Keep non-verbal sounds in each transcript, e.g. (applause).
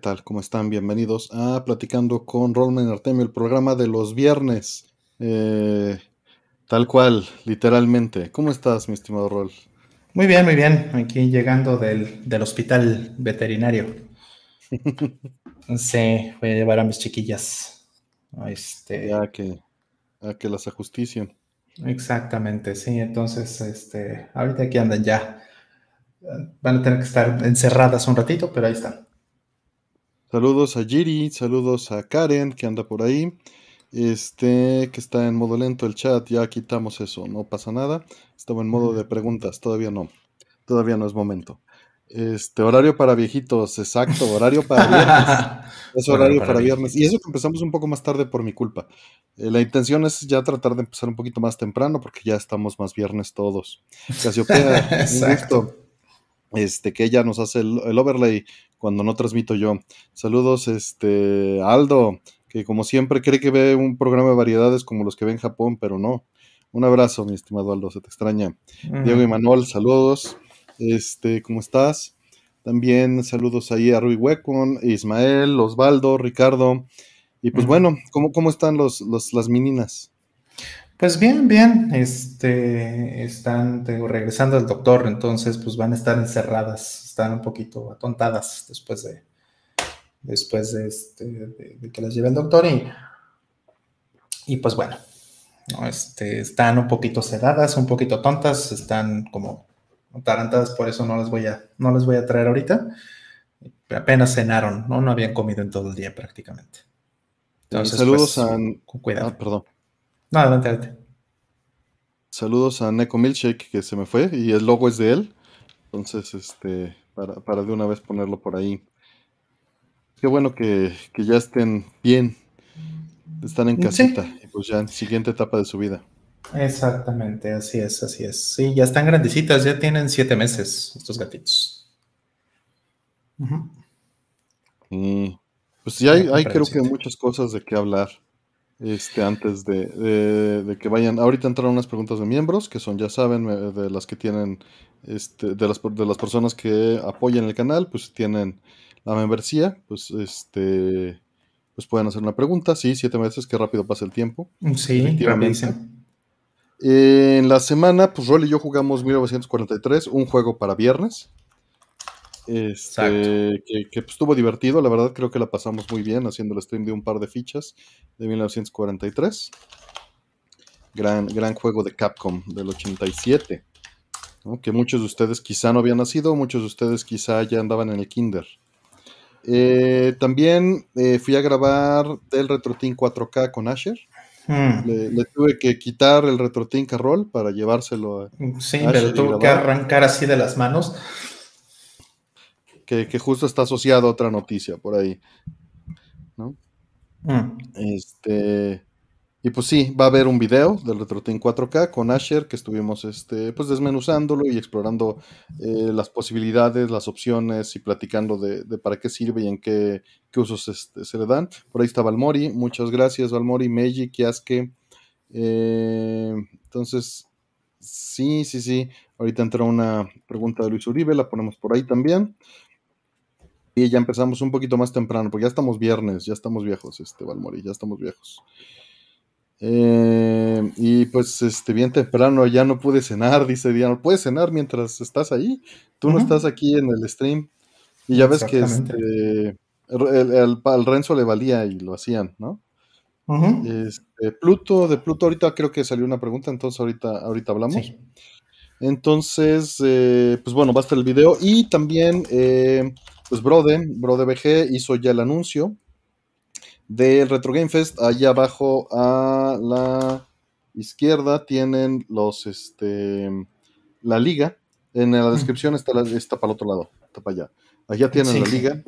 Hola, ¿qué tal? ¿Cómo están? Bienvenidos a Platicando con Rollman Artemio, el programa de los viernes. Eh, tal cual, literalmente. ¿Cómo estás, mi estimado Roll? Muy bien, muy bien. Aquí llegando del, hospital veterinario. (laughs) sí, voy a llevar a mis chiquillas. Este... Ya que, a que las ajustician. Exactamente, sí. Entonces, este, ahorita aquí andan ya. Van a tener que estar encerradas un ratito, pero ahí están. Saludos a Jiri, saludos a Karen que anda por ahí. Este, que está en modo lento el chat, ya quitamos eso, no pasa nada. Estaba en modo de preguntas, todavía no. Todavía no es momento. Este, horario para viejitos, exacto, horario para viernes. (laughs) es horario para, viernes. Y eso que empezamos un poco más tarde por mi culpa. Eh, la intención es ya tratar de empezar un poquito más temprano porque ya estamos más viernes todos. (laughs) Casiopea, un gusto. Este, que ella nos hace el overlay cuando no transmito yo. Saludos, este, Aldo, que como siempre cree que ve un programa de variedades como los que ve en Japón, pero no. Un abrazo, mi estimado Aldo, se te extraña. Diego y Manuel, saludos. Este, ¿cómo estás? También saludos ahí a Rui Huecon, Ismael, Osvaldo, Ricardo. Y pues bueno, ¿cómo, cómo están los, los, las meninas? Pues bien, bien, este, están regresando al doctor, entonces pues van a estar encerradas, están un poquito atontadas después de, después de, este, de, que las lleve el doctor y, y pues bueno, ¿no? este, están un poquito sedadas, un poquito tontas, están como atarantadas, por eso no les voy a, no les voy a traer ahorita. Apenas cenaron, ¿no? No habían comido en todo el día prácticamente. Entonces, saludos pues, a... Cuidado. Ah, perdón. No, adelante, Saludos a Neko Milkshake que se me fue y el logo es de él. Entonces, este, para, de una vez ponerlo por ahí. Qué bueno que, ya estén bien, están en casita y pues ya en siguiente etapa de su vida. Exactamente, así es, así es. Sí, ya están grandecitas, ya tienen siete meses estos gatitos. Y pues ya hay, hay creo que muchas cosas de qué hablar este, antes de, que vayan. Ahorita entraron unas preguntas de miembros, que son, ya saben, eh, de las que tienen, este, de, las, de las personas que apoyan el canal, pues tienen la membresía, pues este pues pueden hacer una pregunta. Sí, siete meses, qué rápido pasa el tiempo. Sí, efectivamente. En la semana, pues Rolly y yo jugamos 1943, un juego para viernes. Este, que, pues, estuvo divertido, la verdad creo que la pasamos muy bien haciendo el stream de un par de fichas de 1943. Gran, gran juego de Capcom del 87. Que muchos de ustedes quizá no habían nacido, muchos de ustedes quizá ya andaban en el kinder. Eh, también eh, fui a grabar del RetroTin 4K con Asher. Hmm. Le, tuve que quitar el RetroTin Carroll para llevárselo a. Sí, pero tuvo que arrancar así de las manos que, justo está asociado a otra noticia por ahí. ¿no? Mm. Este. Y pues sí, va a haber un video del RetroTin 4K con Asher que estuvimos este, pues desmenuzándolo y explorando eh, las posibilidades, las opciones y platicando de, para qué sirve y en qué, usos este, se le dan. Por ahí está Valmori, muchas gracias Valmori, Meiji, Kiaske. Eh, entonces, sí, sí, sí. Ahorita entró una pregunta de Luis Uribe, la ponemos por ahí también. Y ya empezamos un poquito más temprano, porque ya estamos viernes, ya estamos viejos, este Valmori, ya estamos viejos. Eh, y pues este bien temprano ya no pude cenar, dice Diana. ¿Puedes cenar mientras estás ahí? Tú no estás aquí en el stream. Y ya ves que este, el, al Renzo le valía y lo hacían, ¿no? este, Pluto, de Pluto ahorita creo que salió una pregunta, entonces ahorita, ahorita hablamos. Entonces, eh, pues bueno, va a estar el video. Y también eh, pues Brode, Brode BG hizo ya el anuncio del Retro Game Fest. Allá abajo a la izquierda tienen los, este, la liga. En la descripción está, está para el otro lado, está para allá. Allá tienen la liga.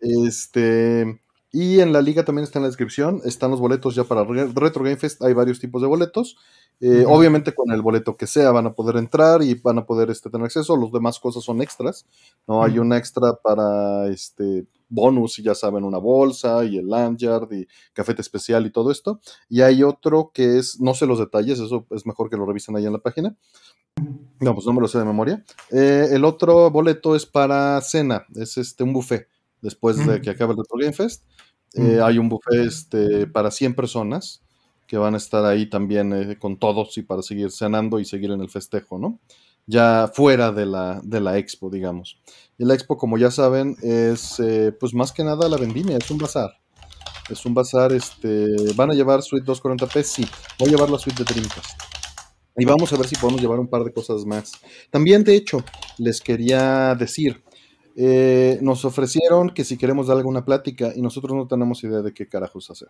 Este, y en la liga también está en la descripción, están los boletos ya para Retro Game Fest, hay varios tipos de boletos. Eh, obviamente con el boleto que sea van a poder entrar y van a poder este, tener acceso, los demás cosas son extras, ¿no? Hay un extra para este bonus, y ya saben, una bolsa y el lanyard y cafete especial y todo esto. Y hay otro que es, no sé los detalles, eso es mejor que lo revisen ahí en la página. No, pues no me lo sé de memoria. Eh, el otro boleto es para cena, es este un buffet después de que acabe el Retro Game Fest. Eh, hay un buffet este, para 100 personas que van a estar ahí también eh, con todos y para seguir cenando y seguir en el festejo, ¿no? Ya fuera de la, de la expo, digamos. Y la expo, como ya saben, es eh, pues más que nada la vendimia, es un bazar. Es un bazar, este, ¿van a llevar suite 240p? Sí, voy a llevar la suite de Dreamcast. Y vamos a ver si podemos llevar un par de cosas más. También, de hecho, les quería decir, eh, nos ofrecieron que si queremos dar alguna plática y nosotros no tenemos idea de qué carajos hacer.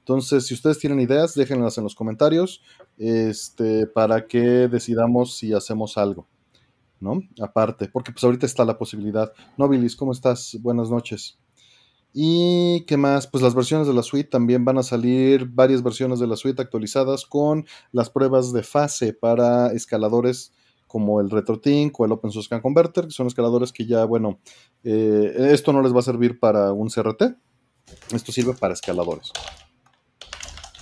Entonces, si ustedes tienen ideas, déjenlas en los comentarios este, para que decidamos si hacemos algo, ¿no? Aparte, porque pues ahorita está la posibilidad. Nobilis, ¿cómo estás? Buenas noches. Y qué más, pues las versiones de la suite también van a salir varias versiones de la suite actualizadas con las pruebas de fase para escaladores como el RetroTink o el Open Source Scan Converter, que son escaladores que ya, bueno, eh, esto no les va a servir para un CRT, esto sirve para escaladores.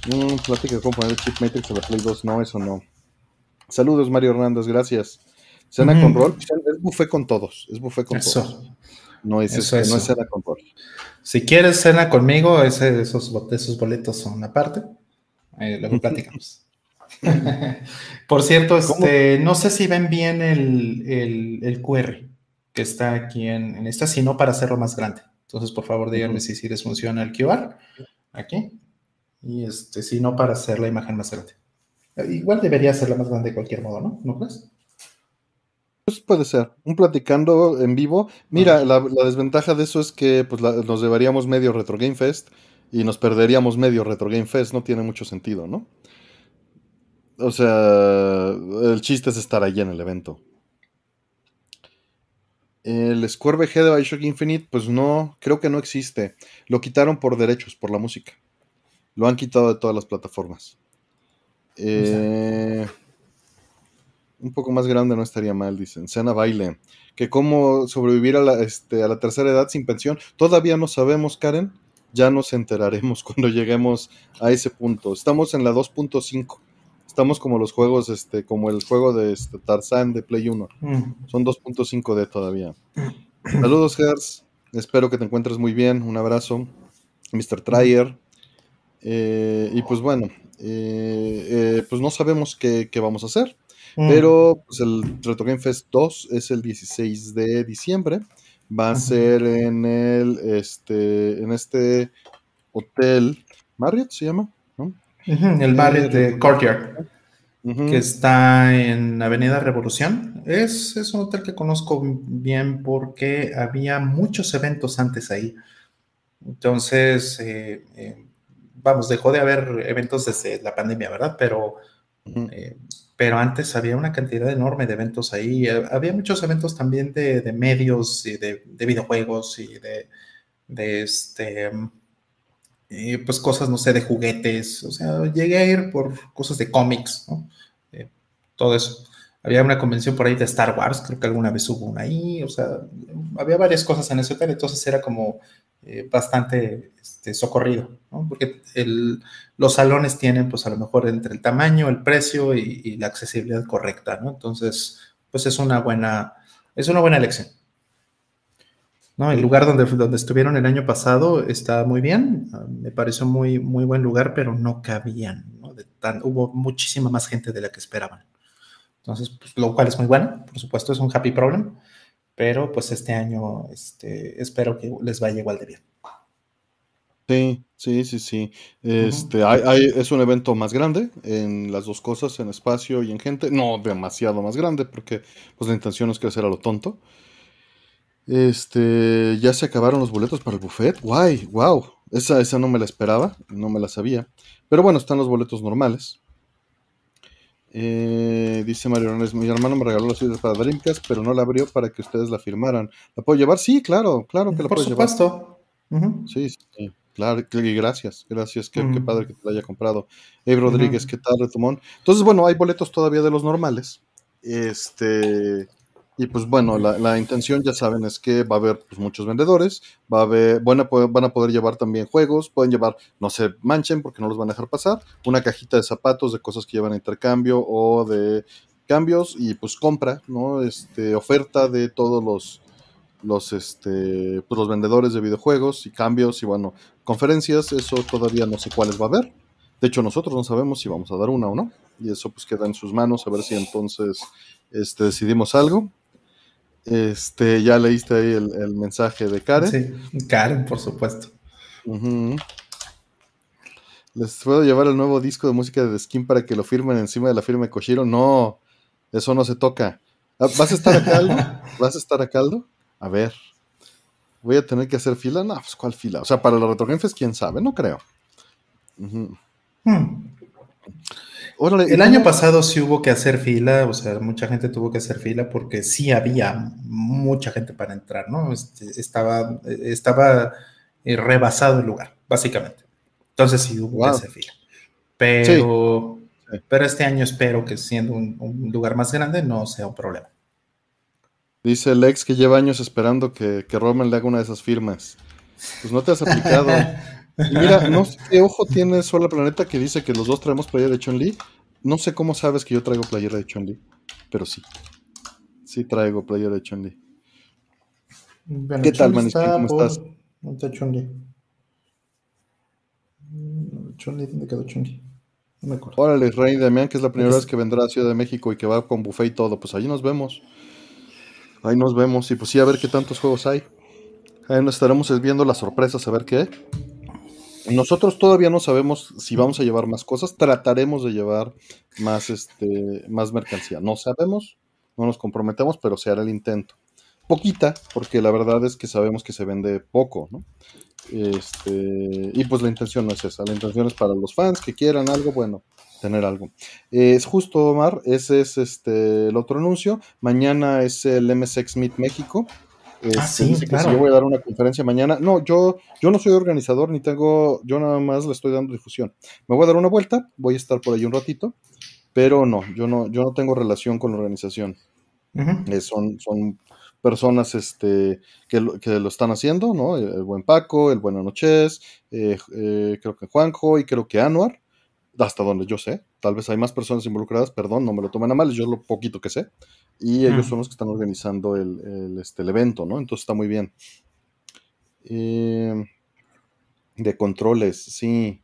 Mm, plática de cómo poner el chip Matrix a la Play 2, no, eso no. Saludos, Mario Hernández, gracias. Cena con rol, es buffet con todos, es buffet con todos. No es, eso, no es cena con rol. Si quieres cena conmigo, ese, esos, esos boletos son aparte. luego (laughs) platicamos. (laughs) Por cierto, este, no sé si ven bien el, QR que está aquí en, esta, sino para hacerlo más grande. Entonces, por favor, díganme si, si les funciona el QR aquí. Y este, si no, para hacer la imagen más grande. Igual debería ser la más grande de cualquier modo, ¿no? ¿No crees? Pues puede ser. Un platicando en vivo. Mira, la, desventaja de eso es que pues, nos llevaríamos medio Retro Game Fest y nos perderíamos medio Retro Game Fest. No tiene mucho sentido, ¿no? O sea, el chiste es estar allí en el evento. El Square VG de Bioshock Infinite, pues no, creo que no existe. Lo quitaron por derechos, por la música. Lo han quitado de todas las plataformas. Eh, un poco más grande no estaría mal, dicen. Cena baile. Que cómo sobrevivir a la, este, a la tercera edad sin pensión. Todavía no sabemos, Karen. Ya nos enteraremos (laughs) cuando lleguemos a ese punto. Estamos en la 2.5 estamos como los juegos, este, como el juego de este, Tarzan de Play 1. Mm. Son 2.5D todavía. Saludos, Gers. Espero que te encuentres muy bien. Un abrazo. Mr. Trier. Eh, y pues bueno, eh, eh, pues no sabemos qué, vamos a hacer. Mm. Pero pues, el Retro Game Fest 2 es el 16 de diciembre. Va a ser en el este en este hotel Marriott se llama el barrio de Courtyard, que está en Avenida Revolución. Es, es, un hotel que conozco bien porque había muchos eventos antes ahí. Entonces, eh, eh, vamos, dejó de haber eventos desde la pandemia, ¿verdad? Pero, eh, pero antes había una cantidad enorme de eventos ahí. Había muchos eventos también de, de medios y de, de, videojuegos y de, de este pues cosas, no sé, de juguetes, o sea, llegué a ir por cosas de cómics, ¿no? Eh, todo eso. Había una convención por ahí de Star Wars, creo que alguna vez hubo una ahí, o sea, había varias cosas en ese hotel, entonces era como eh, bastante este, socorrido, ¿no? Porque los salones tienen, pues a lo mejor entre el tamaño, el precio y, y, la accesibilidad correcta, ¿no? Entonces, pues es una buena, es una buena elección. No, el lugar donde, donde estuvieron el año pasado está muy bien, ah, me pareció muy, muy buen lugar, pero no cabían, ¿no? hubo muchísima más gente de la que esperaban. Entonces, pues, lo cual es muy bueno, por supuesto, es un happy problem, pero pues este año este, espero que les vaya igual de bien. Sí, sí, sí, sí. Este, hay, es un evento más grande en las dos cosas, en espacio y en gente. No demasiado más grande, porque pues la intención es crecer a lo tonto. Este, ya se acabaron los boletos para el buffet. Guay, wow. Esa, esa no me la esperaba, no me la sabía. Pero bueno, están los boletos normales. Eh, dice Mario mi hermano me regaló las suites para Dreamcast, pero no la abrió para que ustedes la firmaran. ¿La puedo llevar? Sí, claro, claro que la puedo llevar. Por supuesto. Sí, sí, claro, y gracias, gracias, qué, padre que te la haya comprado. Ey Rodríguez, ¿qué tal, Retumón? Entonces, bueno, hay boletos todavía de los normales. Este, y pues bueno, la, intención ya saben es que va a haber pues, muchos vendedores, va a haber, van a, poder, van a poder llevar también juegos, pueden llevar, no se manchen porque no los van a dejar pasar, una cajita de zapatos, de cosas que llevan a intercambio o de cambios y pues compra, ¿no? Este, oferta de todos los, los, este, pues, los vendedores de videojuegos y cambios y bueno, conferencias, eso todavía no sé cuáles va a haber. De hecho, nosotros no sabemos si vamos a dar una o no. Y eso pues queda en sus manos, a ver si entonces este, decidimos algo. Este, ya leíste ahí el, mensaje de Karen. Sí, Karen, por supuesto. ¿Les puedo llevar el nuevo disco de música de The Skin para que lo firmen encima de la firma de Koshiro? No, eso no se toca. Ah, ¿Vas a estar a caldo? (laughs) ¿Vas a estar a caldo? A ver. ¿Voy a tener que hacer fila? No, pues ¿cuál fila? O sea, para los retrogentes, quién sabe, no creo. Hmm. El año pasado sí hubo que hacer fila, o sea, mucha gente tuvo que hacer fila porque sí había mucha gente para entrar, ¿no? Este, estaba, estaba eh, rebasado el lugar, básicamente. Entonces sí hubo que hacer fila. Pero, pero este año espero que siendo un, lugar más grande no sea un problema. Dice Lex que lleva años esperando que, que Roman le haga una de esas firmas. Pues no te has aplicado. (laughs) mira, (laughs) no sé qué ojo tiene Sola Planeta que dice que los dos traemos playera de Chun-Li. No sé cómo sabes que yo traigo playera de Chun-Li, pero sí. Sí traigo playera de Chun-Li. ¿Qué tal, Maniskin? ¿Cómo estás? No está Chun-Li. Chun-Li, ¿dónde quedó Chun-Li? No me acuerdo. Órale, Rey Damián, que es la primera vez que vendrá a Ciudad de México y que va con buffet y todo. Pues allí nos vemos. Ahí nos vemos. Y pues sí, a ver qué tantos juegos hay. Ahí nos estaremos viendo las sorpresas, a ver qué. Nosotros todavía no sabemos si vamos a llevar más cosas. Trataremos de llevar más, este, más mercancía. No sabemos, no nos comprometemos, pero se hará el intento. Poquita, porque la verdad es que sabemos que se vende poco, ¿no? Este, y pues la intención no es esa. La intención es para los fans que quieran algo, bueno, tener algo. es justo, Omar, ese es este el otro anuncio. Mañana es el MSX Meet México. Ah, sí, claro. yo voy a dar una conferencia mañana. No, yo, yo no soy organizador ni tengo, yo nada más le estoy dando difusión. Me voy a dar una vuelta, voy a estar por ahí un ratito, pero no, yo no, yo no tengo relación con la organización. Eh, son, son personas este, que, lo, que lo están haciendo, ¿no? El, buen Paco, el buen Noches, eh, eh, creo que Juanjo y creo que Anuar hasta donde yo sé. Tal vez hay más personas involucradas, perdón, no me lo tomen a mal, yo lo poquito que sé. Y ellos son los que están organizando el, este, el evento, ¿no? Entonces está muy bien. Eh, de controles, sí.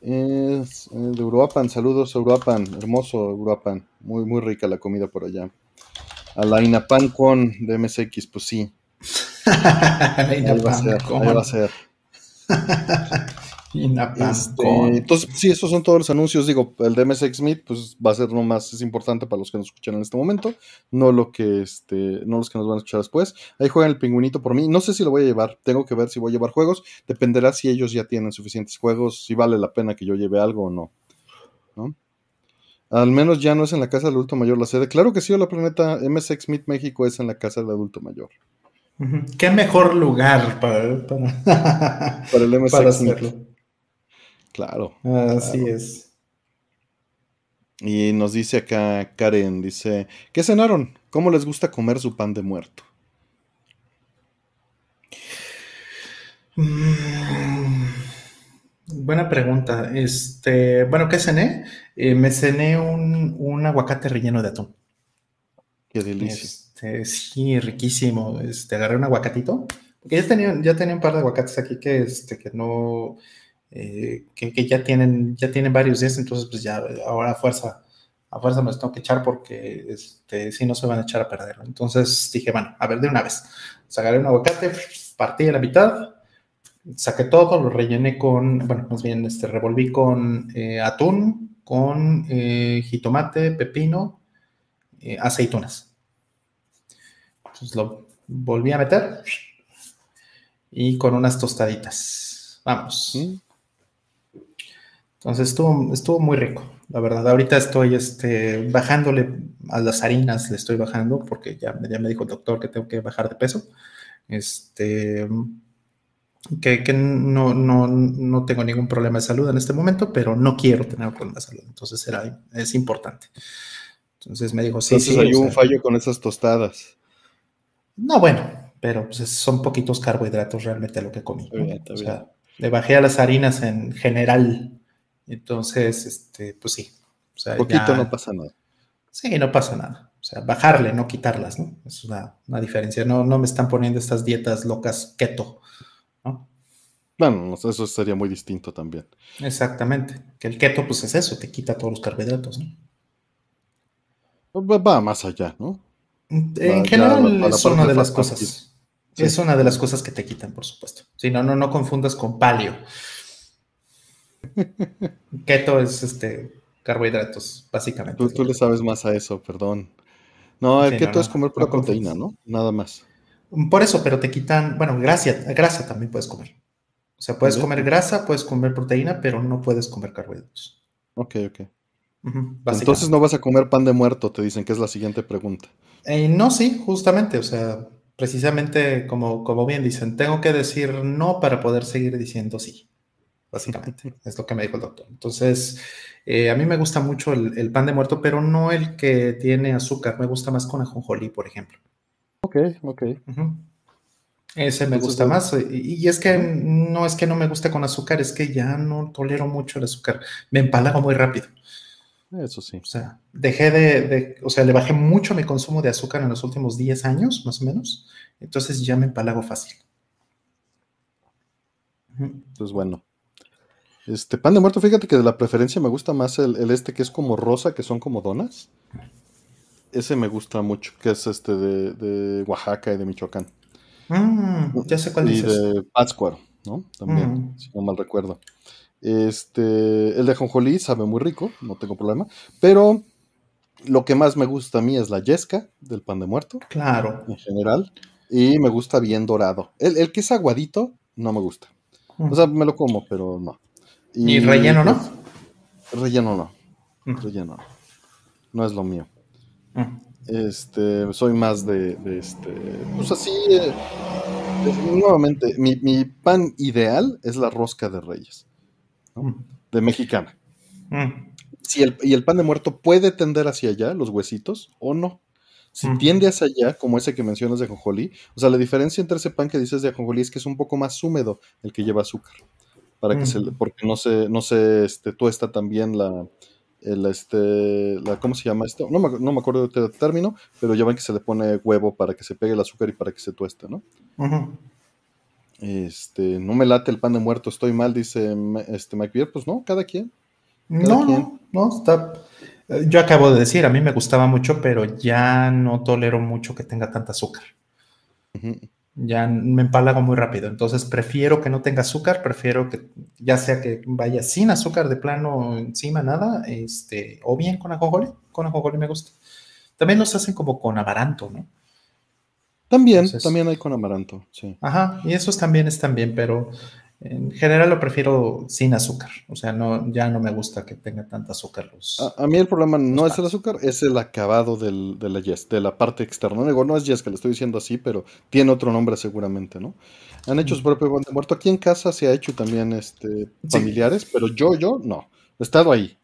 Es, eh, de Uruapan, saludos a Uruapan, hermoso Uruapan, muy, muy rica la comida por allá. A la Inapan con de MSX, pues sí. (laughs) ahí va a ser, ahí va a ser. (laughs) Este, entonces, sí, esos son todos los anuncios. Digo, el de MSX Meet, pues va a ser lo más es importante para los que nos escuchan en este momento, no lo que este, no los que nos van a escuchar después. Ahí juegan el pingüinito por mí. No sé si lo voy a llevar, tengo que ver si voy a llevar juegos. Dependerá si ellos ya tienen suficientes juegos, si vale la pena que yo lleve algo o no. Al menos ya no es en la casa del adulto mayor la sede. Claro que sí, la planeta MSX Meet México es en la casa del adulto mayor. ¿Qué mejor lugar para, para, el MSX Claro. Así es. Y nos dice acá Karen, dice, ¿qué cenaron? ¿Cómo les gusta comer su pan de muerto? Mm, buena pregunta. Este, bueno, ¿qué cené? Eh, me cené un, aguacate relleno de atún. Qué delicia. Este, sí, riquísimo. Este, agarré un aguacatito. Porque ya tenía, ya tenía un par de aguacates aquí que, este, que no, eh, que, ya, tienen, ya tienen varios días, entonces pues ya ahora a fuerza, a fuerza me los tengo que echar porque este, si no se van a echar a perder. Entonces dije, bueno, a ver, de una vez, sacaré un aguacate, partí a la mitad, saqué todo, lo rellené con, bueno, más bien este, revolví con eh, atún, con eh, jitomate, pepino, aceitunas. Entonces lo volví a meter y con unas tostaditas. Vamos. Entonces estuvo, estuvo muy rico, la verdad. Ahorita estoy este, bajándole a las harinas, le estoy bajando porque ya, ya me dijo el doctor que tengo que bajar de peso. Este, que, que no, no, no, tengo ningún problema de salud en este momento, pero no quiero tener un problema de salud. Entonces era, es importante. Entonces me dijo, sí, Entonces hay un fallo con esas tostadas. No, bueno, pero pues, son poquitos carbohidratos realmente lo que comí. o sea, le bajé a las harinas en general entonces, este, pues sí. O Poquito no pasa nada. Sí, no pasa nada. O sea, bajarle, no quitarlas, ¿no? Es una, diferencia. No, no me están poniendo estas dietas locas keto, ¿no? Bueno, eso sería muy distinto también. Exactamente. Que el keto, pues es eso, te quita todos los carbohidratos, ¿no? Va más allá, ¿no? En general es una de las cosas. Es una de las cosas que te quitan, por supuesto. Si no, no, no confundas con palio. (laughs) Keto es este carbohidratos, básicamente. Tú, le sabes más a eso, perdón. No, el keto es comer pura proteína, ¿no? Nada más. Por eso, pero te quitan, bueno, grasa, grasa también puedes comer. O sea, puedes comer grasa, puedes comer proteína, pero no puedes comer carbohidratos. Ok, ok. Entonces no vas a comer pan de muerto, te dicen que es la siguiente pregunta. Eh, no, sí, justamente, o sea, precisamente como, como bien dicen, tengo que decir no para poder seguir diciendo sí, básicamente, es lo que me dijo el doctor. Entonces, eh, a mí me gusta mucho el, pan de muerto, pero no el que tiene azúcar, me gusta más con ajonjolí, por ejemplo. Ok, ok. Ese me gusta más. Y, es que no es que no me guste con azúcar, es que ya no tolero mucho el azúcar. Me empalago muy rápido. Eso sí. O sea, dejé de, o sea, le bajé mucho mi consumo de azúcar en los últimos 10 años, más o menos. Entonces ya me empalago fácil. Pues bueno. Este pan de muerto, fíjate que de la preferencia me gusta más el, este que es como rosa, que son como donas. Ese me gusta mucho, que es este de, Oaxaca y de Michoacán. Mm, ya sé cuál y de Pátzcuaro, ¿no? También, mm. si no mal recuerdo. Este, el de jonjolí sabe muy rico, no tengo problema, pero lo que más me gusta a mí es la yesca del pan de muerto. Claro. En general. Y me gusta bien dorado. El, que es aguadito, no me gusta. O sea, me lo como, pero no. Y, relleno, ¿no? Pues, relleno no. Relleno no. No es lo mío. Este, soy más de, este, pues así, eh, nuevamente, mi, mi, pan ideal es la rosca de reyes. Mm. de mexicana. Mm. Si el, y el pan de muerto puede tender hacia allá, los huesitos, o no. Si mm. tiende hacia allá, como ese que mencionas de ajonjolí, o sea, la diferencia entre ese pan que dices de ajonjolí es que es un poco más húmedo el que lleva azúcar. Para que se, porque no se, no se este, tuesta también la, el, este, la, ¿cómo se llama esto? No me, no me acuerdo del término, pero ya ven que se le pone huevo para que se pegue el azúcar y para que se tueste, ¿no? Este, no me late el pan de muerto, estoy mal, dice este Mike Pues no, cada quien. no, no, no, está. Eh, yo acabo de decir, a mí me gustaba mucho, pero ya no tolero mucho que tenga tanta azúcar. Ya me empalago muy rápido. Entonces prefiero que no tenga azúcar, prefiero que ya sea que vaya sin azúcar de plano encima, nada, este, o bien con ajonjolí. Con ajonjolí me gusta. También los hacen como con amaranto, ¿no? También, también hay con amaranto, sí. Ajá, y esos también están bien, pero en general lo prefiero sin azúcar. O sea, no, ya no me gusta que tenga tanta azúcar. a, mí el problema no es el azúcar, es el acabado del, de la yes, de la parte externa. Digo, no es yes que le estoy diciendo así, pero tiene otro nombre seguramente, ¿no? Han hecho su propio pan de muerto. Aquí en casa se ha hecho también este, familiares, pero yo, yo no. He estado ahí.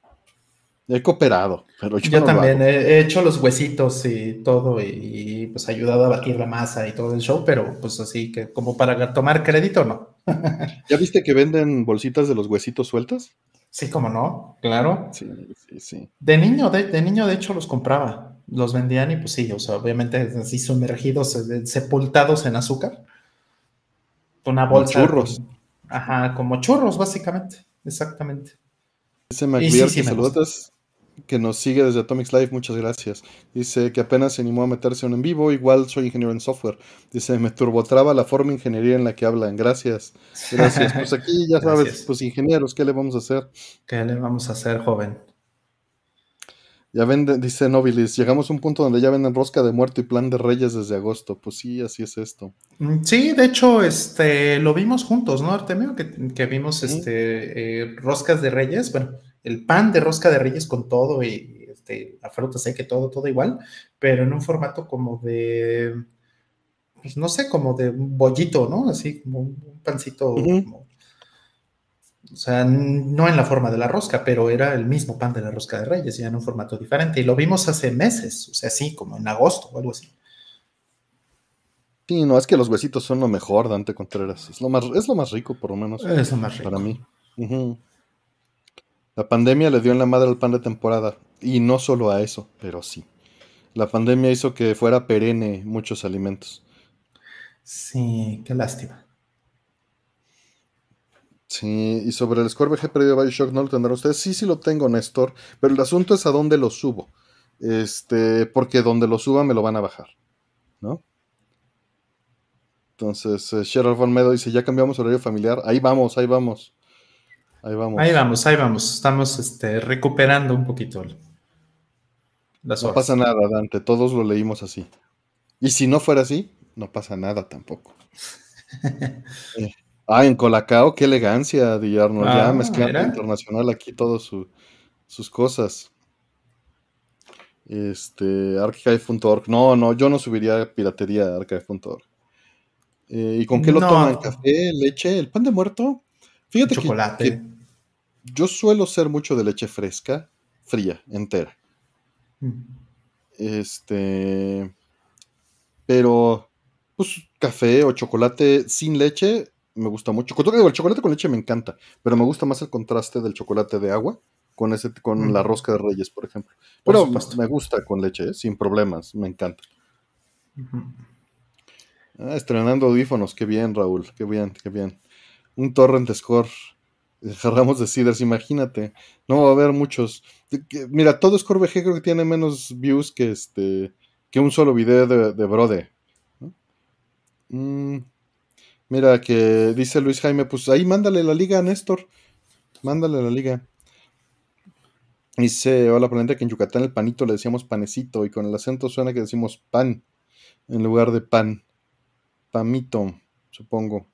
He cooperado, pero yo, yo también he hecho los huesitos y todo y, pues ayudado a batir la masa y todo el show, pero pues así que como para tomar crédito, no. (laughs) ¿Ya viste que venden bolsitas de los huesitos sueltos? Sí, como no, claro. Sí, sí, sí. De niño, de, niño de hecho los compraba, los vendían y pues sí, o sea, obviamente así sumergidos, eh, sepultados en azúcar. Una bolsa. Como churros. ajá, como churros básicamente, exactamente. Dice McBeer que saludas que nos sigue desde Atomics Live, muchas gracias. Dice que apenas se animó a meterse en en vivo, igual soy ingeniero en software. Dice, me turbotraba la forma de ingeniería en la que hablan. Gracias, gracias. Pues aquí ya (laughs) sabes, pues ingenieros, ¿qué le vamos a hacer? ¿Qué le vamos a hacer, joven? Ya venden, dice Nobilis, llegamos a un punto donde ya venden rosca de muerto y plan de reyes desde agosto. Pues sí, así es esto. Mm, sí, de hecho, este, lo vimos juntos, ¿no, Artemio? Que, que vimos este, eh, roscas de reyes, bueno, el pan de rosca de reyes con todo y este, la fruta que todo, todo igual, pero en un formato como de, pues no sé, como de un bollito, ¿no? Así como un pancito, o sea, no en la forma de la rosca, pero era el mismo pan de la rosca de reyes, ya en un formato diferente. Y lo vimos hace meses, o sea, sí, como en agosto o algo así. Sí, no, es que los huesitos son lo mejor, Dante Contreras. Es lo más, es lo más rico, por lo menos. Es lo más rico. Para mí. La pandemia le dio en la madre al pan de temporada. Y no solo a eso, pero sí. La pandemia hizo que fuera perenne muchos alimentos. Sí, qué lástima. Sí, y sobre el Score VG perdido Bioshock, ¿no lo tendrán ustedes? Sí, sí lo tengo, Néstor, pero el asunto es a dónde lo subo. Este, porque donde lo suba me lo van a bajar, ¿no? Entonces, eh, Cheryl Van Meadow dice, ya cambiamos horario familiar. Ahí vamos, ahí vamos. Ahí vamos. Ahí vamos, ahí vamos. Estamos este, recuperando un poquito las No pasa nada, Dante. Todos lo leímos así. Y si no fuera así, no pasa nada tampoco. (laughs) Eh, ah, en Colacao, qué elegancia, Dillarno. ya ah, mezclando internacional aquí todas sus cosas. Este, archive.org. No, no, yo no subiría piratería a archive.org. Eh, ¿Y con qué lo toman? ¿Café, leche, el pan de muerto? Fíjate Que, yo suelo ser mucho de leche fresca, fría, entera. Mm. Este. Pero, pues, café o chocolate sin leche me gusta mucho. El chocolate con leche me encanta, pero me gusta más el contraste del chocolate de agua con, ese, con la rosca de reyes, por ejemplo. Pero me gusta con leche, ¿eh? sin problemas, me encanta. Ah, estrenando audífonos, qué bien, Raúl, qué bien, qué bien. Un torrent score. Jarramos de Cedars, imagínate. No va a haber muchos. Mira, todo Score VG creo que tiene menos views que este que un solo video de, de Brode. Mm, mira, que dice Luis Jaime, pues ahí mándale la liga a Néstor. Mándale la liga. Dice, hola, ponente que en Yucatán el panito le decíamos panecito y con el acento suena que decimos pan en lugar de pan. Pamito, supongo.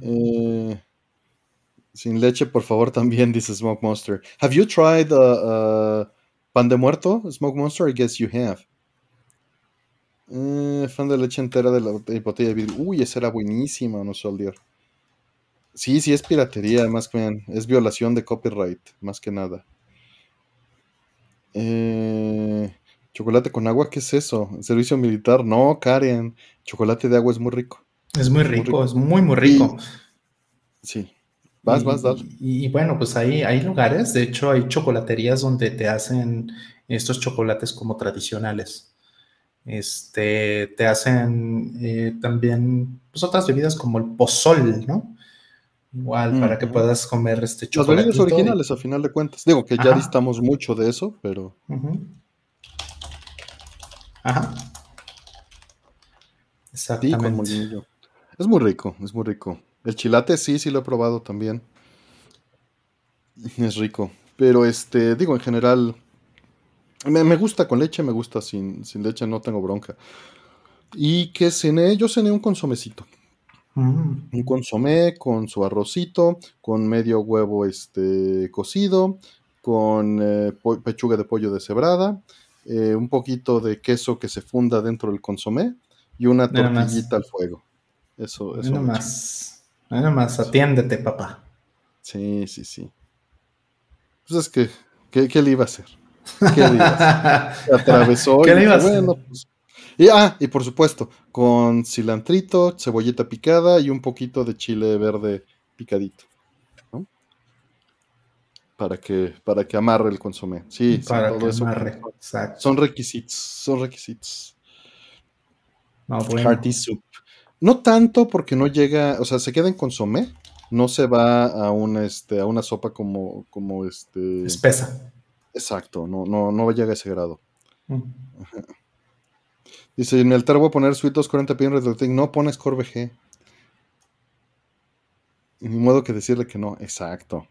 Eh, sin leche, por favor, (laughs) también, dice Smoke Monster. Have you tried uh, uh, pan de muerto, Smoke Monster? I guess you have. Eh, fan de leche entera de la botella de vidrio. Uy, esa era buenísima, no soldier. Sí, sí, es piratería, más que es violación de copyright, más que nada. Eh, chocolate con agua, ¿qué es eso? ¿Servicio militar? No, Karen. Chocolate de agua es muy rico. Es muy rico, es muy, muy rico. sí. Vas, vas, dale. Y, bueno, pues ahí hay lugares, de hecho hay chocolaterías donde te hacen estos chocolates como tradicionales. Este, te hacen eh, también pues, otras bebidas como el pozol, ¿no? Igual, para que puedas comer este chocolate. Las bebidas originales, a final de cuentas. Digo que ya distamos mucho de eso, pero. Ajá. Exactamente. Es muy rico, es muy rico. El chilate sí, sí lo he probado también. Es rico. Pero este, digo, en general, me, gusta con leche, me gusta sin, sin, leche, no tengo bronca. Y que cené, yo cené un consomecito. Mm. Un consomé con su arrocito, con medio huevo este, cocido, con eh, pechuga de pollo deshebrada, eh, un poquito de queso que se funda dentro del consomé y una tortillita al fuego. Eso, eso. Nada más. Nada más, atiéndete, papá. Sí, sí, sí. Pues es que, ¿qué, le iba a hacer? ¿Qué le iba a hacer? (laughs) atravesó. ¿Qué le iba a hacer? Bueno, pues, y, ah, y por supuesto, con cilantrito, cebolleta picada y un poquito de chile verde picadito. ¿no? Para que, para que amarre el consomé. Sí, para todo eso. Amarre. Son requisitos, son requisitos. No, bueno. Hearty soup. No tanto porque no llega, o sea, se queda en consomé, no se va a una, este, a una sopa como, como este. Espesa. Exacto, no, no, no llega a ese grado. Mm. Dice, en el altar voy a poner Sweet 240 p en No pones Core VG. Ni modo que decirle que no. Exacto.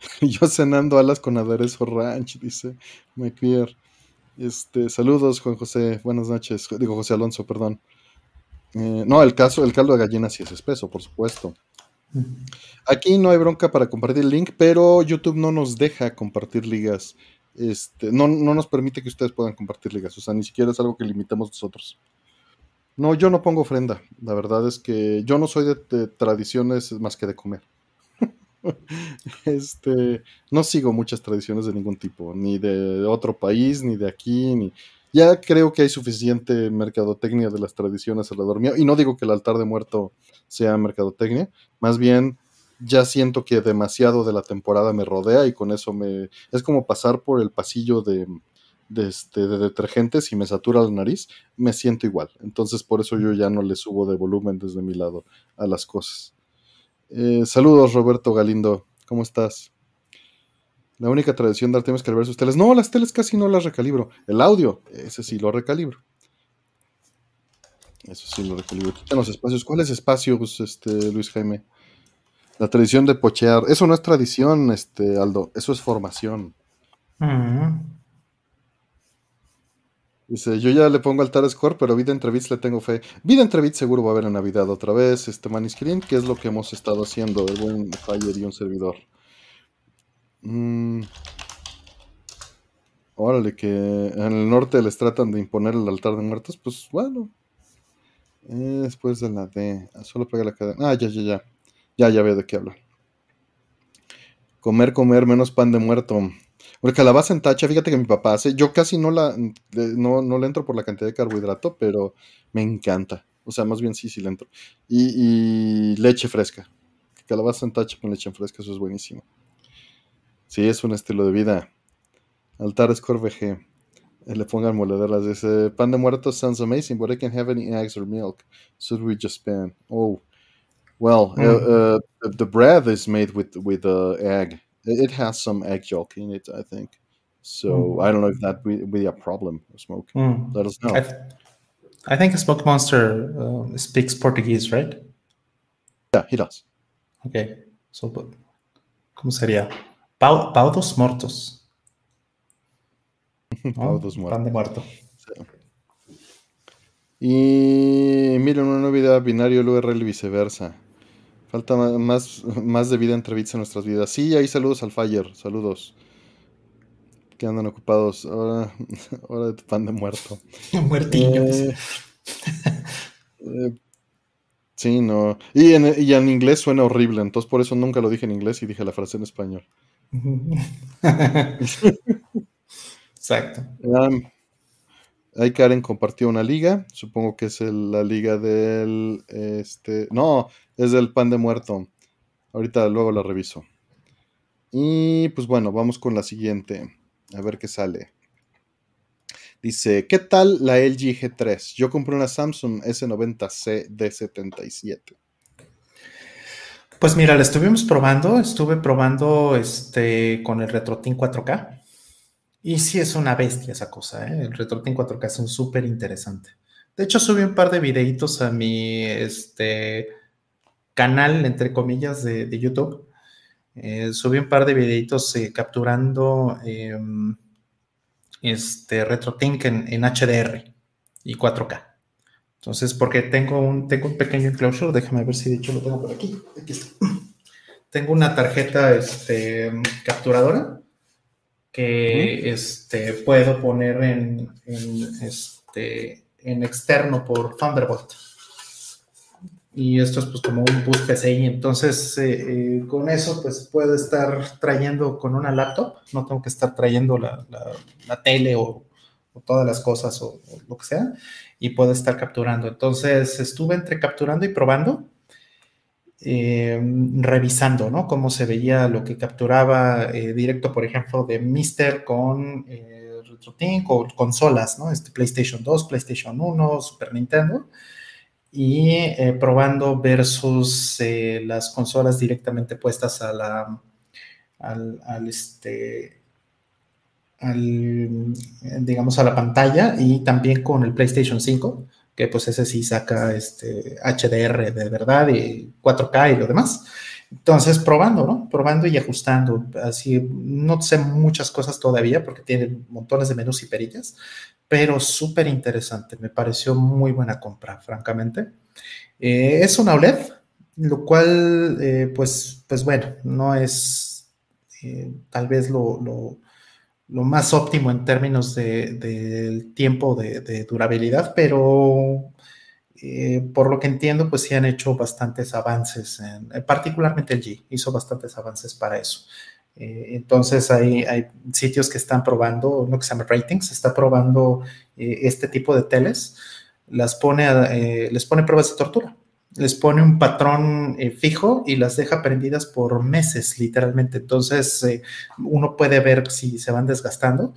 (laughs) Yo cenando alas con aderezo ranch, dice McPierre. Este, saludos, Juan José. Buenas noches. Digo, José Alonso, perdón. Eh, no, el caso, el caldo de gallina sí es espeso, por supuesto. Aquí no hay bronca para compartir el link, pero YouTube no nos deja compartir ligas. Este, no, no nos permite que ustedes puedan compartir ligas. O sea, ni siquiera es algo que limitemos nosotros. No, yo no pongo ofrenda. La verdad es que yo no soy de, tradiciones más que de comer. (laughs) este, no sigo muchas tradiciones de ningún tipo, ni de otro país, ni de aquí, ni ya creo que hay suficiente mercadotecnia de las tradiciones alrededor mío. Y no digo que el altar de muerto sea mercadotecnia, más bien ya siento que demasiado de la temporada me rodea y con eso me... Es como pasar por el pasillo de, de, este, de detergentes y me satura la nariz, me siento igual. Entonces por eso yo ya no le subo de volumen desde mi lado a las cosas. Eh, saludos Roberto Galindo, ¿cómo estás? La única tradición de Artemis es calibrar sus teles. No, las teles casi no las recalibro. El audio, ese sí lo recalibro. Eso sí lo recalibro. En los espacios. ¿Cuáles espacios, este, Luis Jaime? La tradición de pochear. Eso no es tradición, este, Aldo. Eso es formación. Mm. Dice, yo ya le pongo altar score, pero Vida entre le tengo fe. Vida entre seguro va a haber en Navidad otra vez, este Maniscreen, que es lo que hemos estado haciendo, de buen Fire y un servidor. Mm. Órale, que en el norte les tratan de imponer el altar de muertos, pues bueno. después de la D, ah, solo pega la cadena. Ah, ya, ya, ya. Ya, ya veo de qué hablo. Comer, comer, menos pan de muerto. Porque calabaza en tacha, fíjate que mi papá hace, yo casi no la, no, no le entro por la cantidad de carbohidrato, pero me encanta. O sea, más bien sí, sí le entro. Y, leche fresca. Calabaza en tacha con leche fresca, eso es buenísimo. Sí, es un estilo de vida. Altar Score VG. Eh, le pongan molederas. Dice: Pan de muertos sounds amazing, but I can't have any eggs or milk. Should we just pan? Oh, well, uh, mm. uh, the bread is made with with uh, egg. It has some egg yolk in it, I think. So mm. I don't know if that will be a problem. Smoke. Mm. Let us know. I, th I think a Smoke Monster uh, speaks Portuguese, right? Yeah, he does. Okay. So, ¿cómo sería? Paudos muertos. (laughs) Paudos muertos. Pan de muerto. Y miren, una novedad binario, el URL y viceversa. Falta más, más de vida entre bits en nuestras vidas. Sí, ahí saludos al Fire, saludos. Que andan ocupados. Ahora, ahora (laughs) de tu pan de muerto. (laughs) Muertillos. Eh, eh, sí, no. Y en, y en inglés suena horrible, entonces por eso nunca lo dije en inglés y dije la frase en español. (laughs) Exacto. ahí Karen compartió una liga, supongo que es la liga del, este, no, es del pan de muerto. Ahorita luego la reviso. Y pues bueno, vamos con la siguiente, a ver qué sale. Dice, ¿qué tal la LG G3? Yo compré una Samsung S90C D77. Pues mira, la estuvimos probando, estuve probando este con el RetroTin 4K. Y sí es una bestia esa cosa, ¿eh? El RetroTin 4K es un súper interesante. De hecho, subí un par de videitos a mi este, canal, entre comillas, de, YouTube. Eh, subí un par de videitos eh, capturando em, este RetroTink en, en HDR y 4K. Entonces, porque tengo un, tengo un pequeño enclosure, déjame ver si de hecho lo tengo por aquí. Aquí está. Tengo una tarjeta este, capturadora que este, puedo poner en, este, en externo por Thunderbolt. Y esto es pues como un bus PCI. Entonces, eh, eh, con eso pues puedo estar trayendo con una laptop. No tengo que estar trayendo la, la, tele o, todas las cosas o, o, lo que sea y puede estar capturando. Entonces estuve entre capturando y probando, eh, revisando, ¿no? Cómo se veía lo que capturaba eh, directo, por ejemplo, de Mister con eh, RetroTink o consolas, ¿no? Este PlayStation 2, PlayStation 1, Super Nintendo. Y eh, probando versus las consolas directamente puestas a la, al este, digamos, a la pantalla y también con el PlayStation 5, que pues ese sí saca este HDR de verdad y 4K y lo demás. Entonces, probando, ¿no? Probando y ajustando. Así, no sé muchas cosas todavía porque tiene montones de menús y perillas, pero súper interesante. Me pareció muy buena compra, francamente. Eh, es una OLED, lo cual, eh, pues, pues bueno, no es eh, tal vez lo más óptimo en términos del de, tiempo de, durabilidad, pero eh, por lo que entiendo, pues sí han hecho bastantes avances, en, eh, particularmente el G hizo bastantes avances para eso. Eh, entonces hay, hay, sitios que están probando, no que se llama ratings, está probando este tipo de teles, las pone, les pone pruebas de tortura les pone un patrón eh, fijo y las deja prendidas por meses, literalmente. Entonces, eh, uno puede ver si se van desgastando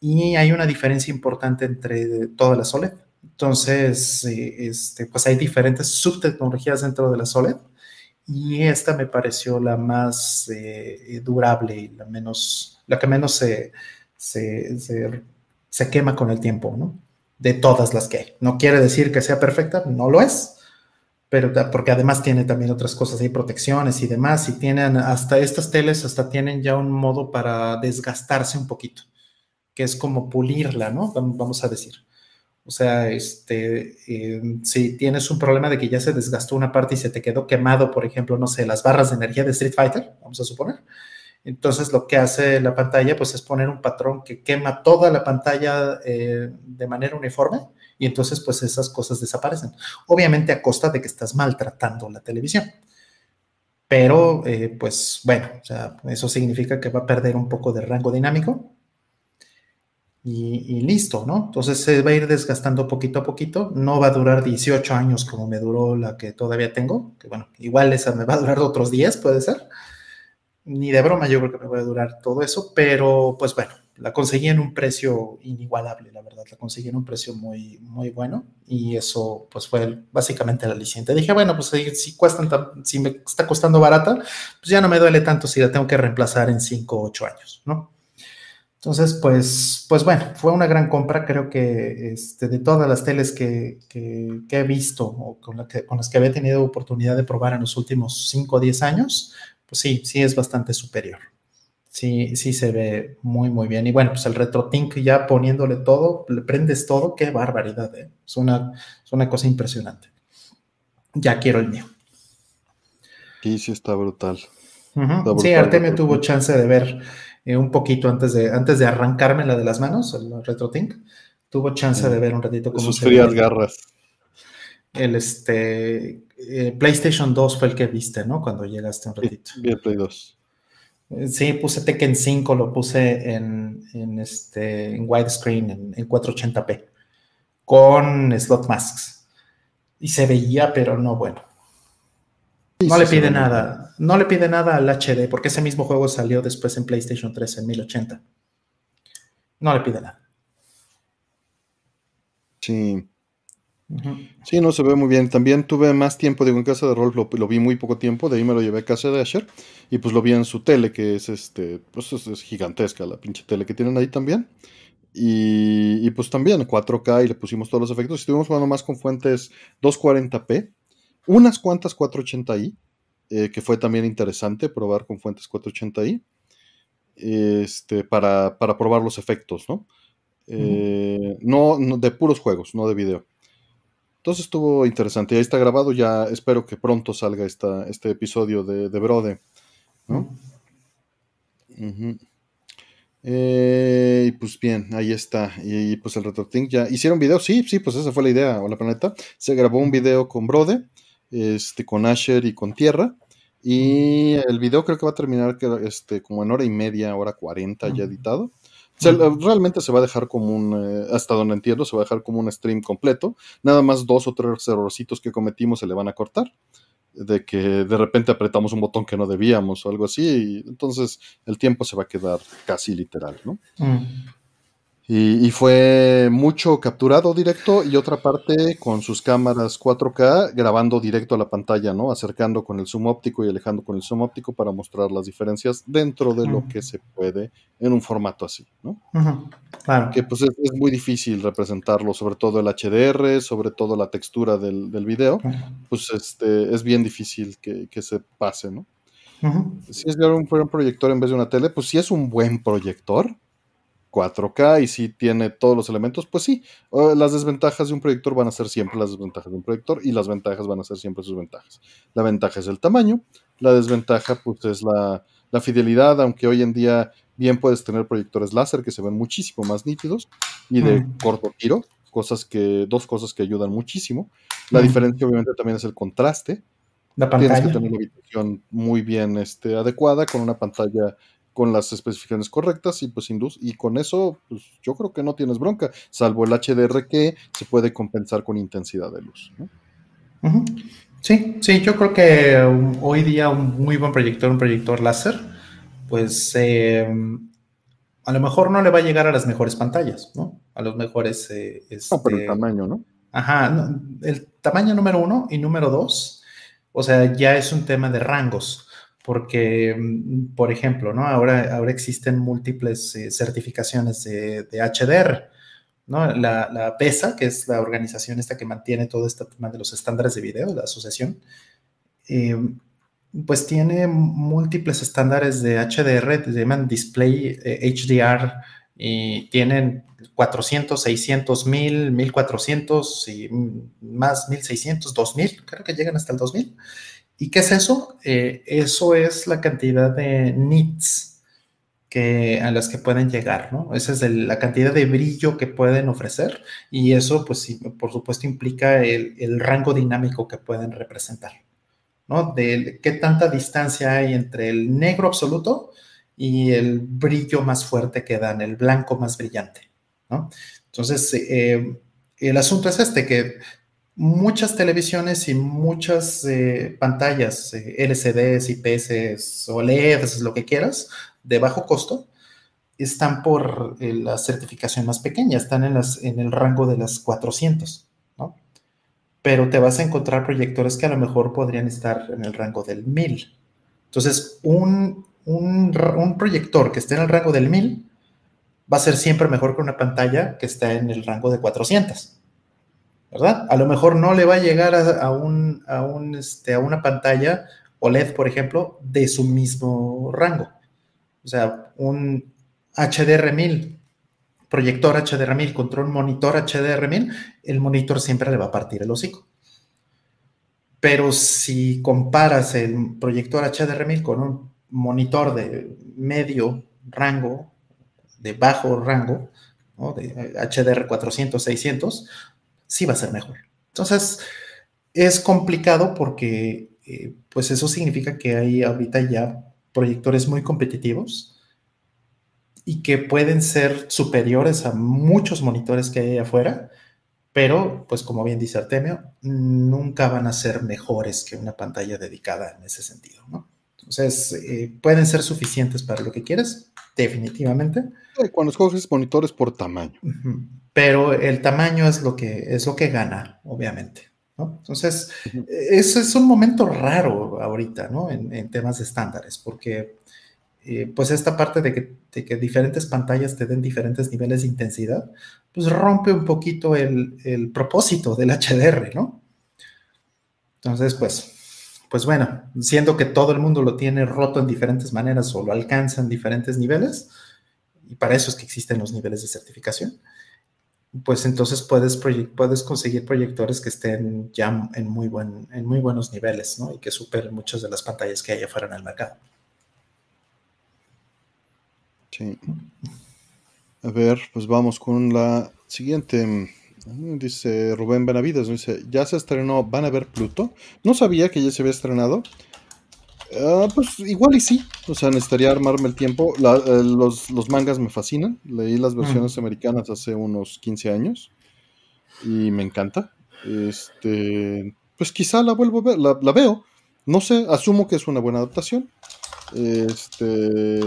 y hay una diferencia importante entre todas las OLED. Entonces, eh, este, pues hay diferentes subtecnologías dentro de la OLED y esta me pareció la más durable y la, menos, la que menos se, se, se, quema con el tiempo, ¿no? De todas las que hay. No quiere decir que sea perfecta, no lo es, pero porque además tiene también otras cosas, hay protecciones y demás, y tienen hasta estas teles, hasta tienen ya un modo para desgastarse un poquito, que es como pulirla, ¿no? Vamos a decir. O sea, este, eh, si tienes un problema de que ya se desgastó una parte y se te quedó quemado, por ejemplo, no sé, las barras de energía de Street Fighter, vamos a suponer. Entonces lo que hace la pantalla, pues es poner un patrón que quema toda la pantalla eh, de manera uniforme y entonces pues esas cosas desaparecen. Obviamente a costa de que estás maltratando la televisión. Pero eh, pues bueno, eso significa que va a perder un poco de rango dinámico y, listo, ¿no? Entonces se va a ir desgastando poquito a poquito. No va a durar 18 años como me duró la que todavía tengo, que bueno, igual esa me va a durar otros 10, puede ser. Ni de broma yo creo que me va a durar todo eso, pero pues bueno, la conseguí en un precio inigualable, la verdad, la conseguí en un precio muy, muy bueno y eso pues fue básicamente la aliciente. Dije, bueno, pues si, cuestan, si me está costando barata, pues ya no me duele tanto si la tengo que reemplazar en 5 o 8 años, ¿no? Entonces, pues, pues bueno, fue una gran compra. Creo que este, de todas las teles que, he visto o con, las que había tenido oportunidad de probar en los últimos 5 o 10 años, pues sí, sí es bastante superior. Sí, sí se ve muy, muy bien. Y bueno, pues el RetroTink ya poniéndole todo, le prendes todo, qué barbaridad. ¿eh? Es, una, es una cosa impresionante. Ya quiero el mío. Sí, sí está brutal. sí, Artemio tuvo chance de ver eh, un poquito antes de, antes de arrancarme la de las manos, el RetroTink. Tuvo chance de ver un ratito cómo Sus frías garras. El este eh, PlayStation 2 fue el que viste, ¿no? Cuando llegaste un ratito. Sí, Play 2. Sí, puse Tekken 5, lo puse en, en, este, en widescreen, en, en 480p, con slot masks. Y se veía, pero no bueno no le pide nada, no le pide nada al HD, porque ese mismo juego salió después en PlayStation 3 en 1080. No le pide nada. Sí. Sí, no se ve muy bien. También tuve más tiempo, digo, en casa de rol lo, vi muy poco tiempo, de ahí me lo llevé a casa de Asher y pues lo vi en su tele, que es este, pues es, gigantesca la pinche tele que tienen ahí también. Y, y, pues también 4K y le pusimos todos los efectos. Estuvimos jugando más con fuentes 240p unas cuantas 480i, eh, que fue también interesante probar con fuentes 480i, este, para, probar los efectos, eh, ¿no? no, de puros juegos, no de video. Entonces estuvo interesante. Ahí está grabado. Ya espero que pronto salga esta, este episodio de, de Brode. Eh, y pues bien, ahí está. Y, pues el RetroTink ya. ¿Hicieron video? Sí, sí, pues esa fue la idea. Hola Planeta. Se grabó un video con Brode este, con Asher y con Tierra. Y el video creo que va a terminar este, como en hora y media, hora cuarenta ya editado. Realmente se va a dejar como un, eh, hasta donde entiendo, se va a dejar como un stream completo. Nada más dos o tres errorcitos que cometimos se le van a cortar. De que de repente apretamos un botón que no debíamos o algo así. Y entonces el tiempo se va a quedar casi literal, ¿no? Y, fue mucho capturado directo y otra parte con sus cámaras 4K grabando directo a la pantalla, ¿no? Acercando con el zoom óptico y alejando con el zoom óptico para mostrar las diferencias dentro de lo que se puede en un formato así, ¿no? Claro. Que pues es, muy difícil representarlo, sobre todo el HDR, sobre todo la textura del, del video, pues este, es bien difícil que, que se pase, ¿no? Si es un, un proyector en vez de una tele, pues si es un buen proyector, 4K y si tiene todos los elementos, pues sí, las desventajas de un proyector van a ser siempre las desventajas de un proyector y las ventajas van a ser siempre sus ventajas. La ventaja es el tamaño, la desventaja pues es la, fidelidad, aunque hoy en día bien puedes tener proyectores láser que se ven muchísimo más nítidos y de mm. corto tiro, cosas que, dos cosas que ayudan muchísimo. La mm. diferencia obviamente también es el contraste. La pantalla. Tienes que tener una habitación muy bien este, adecuada con una pantalla con las especificaciones correctas y pues sin luz. Y con eso, pues yo creo que no tienes bronca, salvo el HDR que se puede compensar con intensidad de luz. Sí, sí, yo creo que hoy día un muy buen proyector, un proyector láser, pues em, a lo mejor no le va a llegar a las mejores pantallas, ¿no? A los mejores... Eh, no, pero el este, tamaño, ¿no? Ajá, el tamaño número uno y número dos, o sea, ya es un tema de rangos, porque, mm, por ejemplo, ¿no? Ahora, ahora existen múltiples eh, certificaciones de, HDR, ¿no? La, PESA, que es la organización esta que mantiene todo este tema de los estándares de video, la asociación, eh, pues tiene múltiples estándares de HDR, se llaman Display HDR, eh, y tienen 400, 600, 1000, 1400 y más 1600, 2000, creo que llegan hasta el 2000. ¿Y qué es eso? Eh, eso es la cantidad de nits que, a las que pueden llegar, ¿no? Esa es la cantidad de brillo que pueden ofrecer y eso, pues, por supuesto, implica el, rango dinámico que pueden representar, ¿no? De qué tanta distancia hay entre el negro absoluto y el brillo más fuerte que dan, el blanco más brillante, ¿no? Entonces, eh, el asunto es este, que muchas televisiones y muchas eh, pantallas, eh, LCDs, IPS, OLEDs, lo que quieras, de bajo costo, están por la certificación más pequeña, están en, las, en el rango de las 400, ¿no? Pero te vas a encontrar proyectores que a lo mejor podrían estar en el rango del 1000. Entonces, un un, proyector que esté en el rango del 1000 va a ser siempre mejor que una pantalla que está en el rango de 400. ¿Verdad? A lo mejor no le va a llegar a, un, a, un, este, a una pantalla OLED, por ejemplo, de su mismo rango. O sea, un HDR1000, proyector HDR1000 contra un monitor HDR1000, el monitor siempre le va a partir el hocico. Pero si comparas el proyector HDR1000 con un monitor de medio rango, de bajo rango, de HDR 400, 600, sí va a ser mejor. Entonces, es complicado porque, eh, pues eso significa que hay ahorita ya proyectores muy competitivos y que pueden ser superiores a muchos monitores que hay afuera, pero, pues como bien dice Artemio, nunca van a ser mejores que una pantalla dedicada en ese sentido, ¿no? Entonces, eh, pueden ser suficientes para lo que quieres, definitivamente. Cuando escoges monitores por tamaño. Pero el tamaño es lo que, es lo que gana, obviamente. Entonces, eso es un momento raro ahorita, ¿no? En, temas de estándares, porque eh, pues esta parte de que, de que, diferentes pantallas te den diferentes niveles de intensidad, pues rompe un poquito el, el propósito del HDR, ¿no? Entonces, pues pues bueno, siendo que todo el mundo lo tiene roto en diferentes maneras o lo alcanza en diferentes niveles, y para eso es que existen los niveles de certificación, pues entonces puedes, puedes conseguir proyectores que estén ya en muy, buen, en muy buenos niveles, ¿no? Y que superen muchas de las pantallas que hay afuera en el mercado. Sí. A ver, pues vamos con la siguiente Dice Rubén Benavides, dice, ya se estrenó, van a ver Pluto. No sabía que ya se había estrenado. Ah, pues igual y sí, o sea, necesitaría armarme el tiempo. Eh, los, mangas me fascinan. Leí las versiones americanas hace unos 15 años y me encanta. Este, pues quizá la vuelvo a ver, la, veo. No sé, asumo que es una buena adaptación. Este,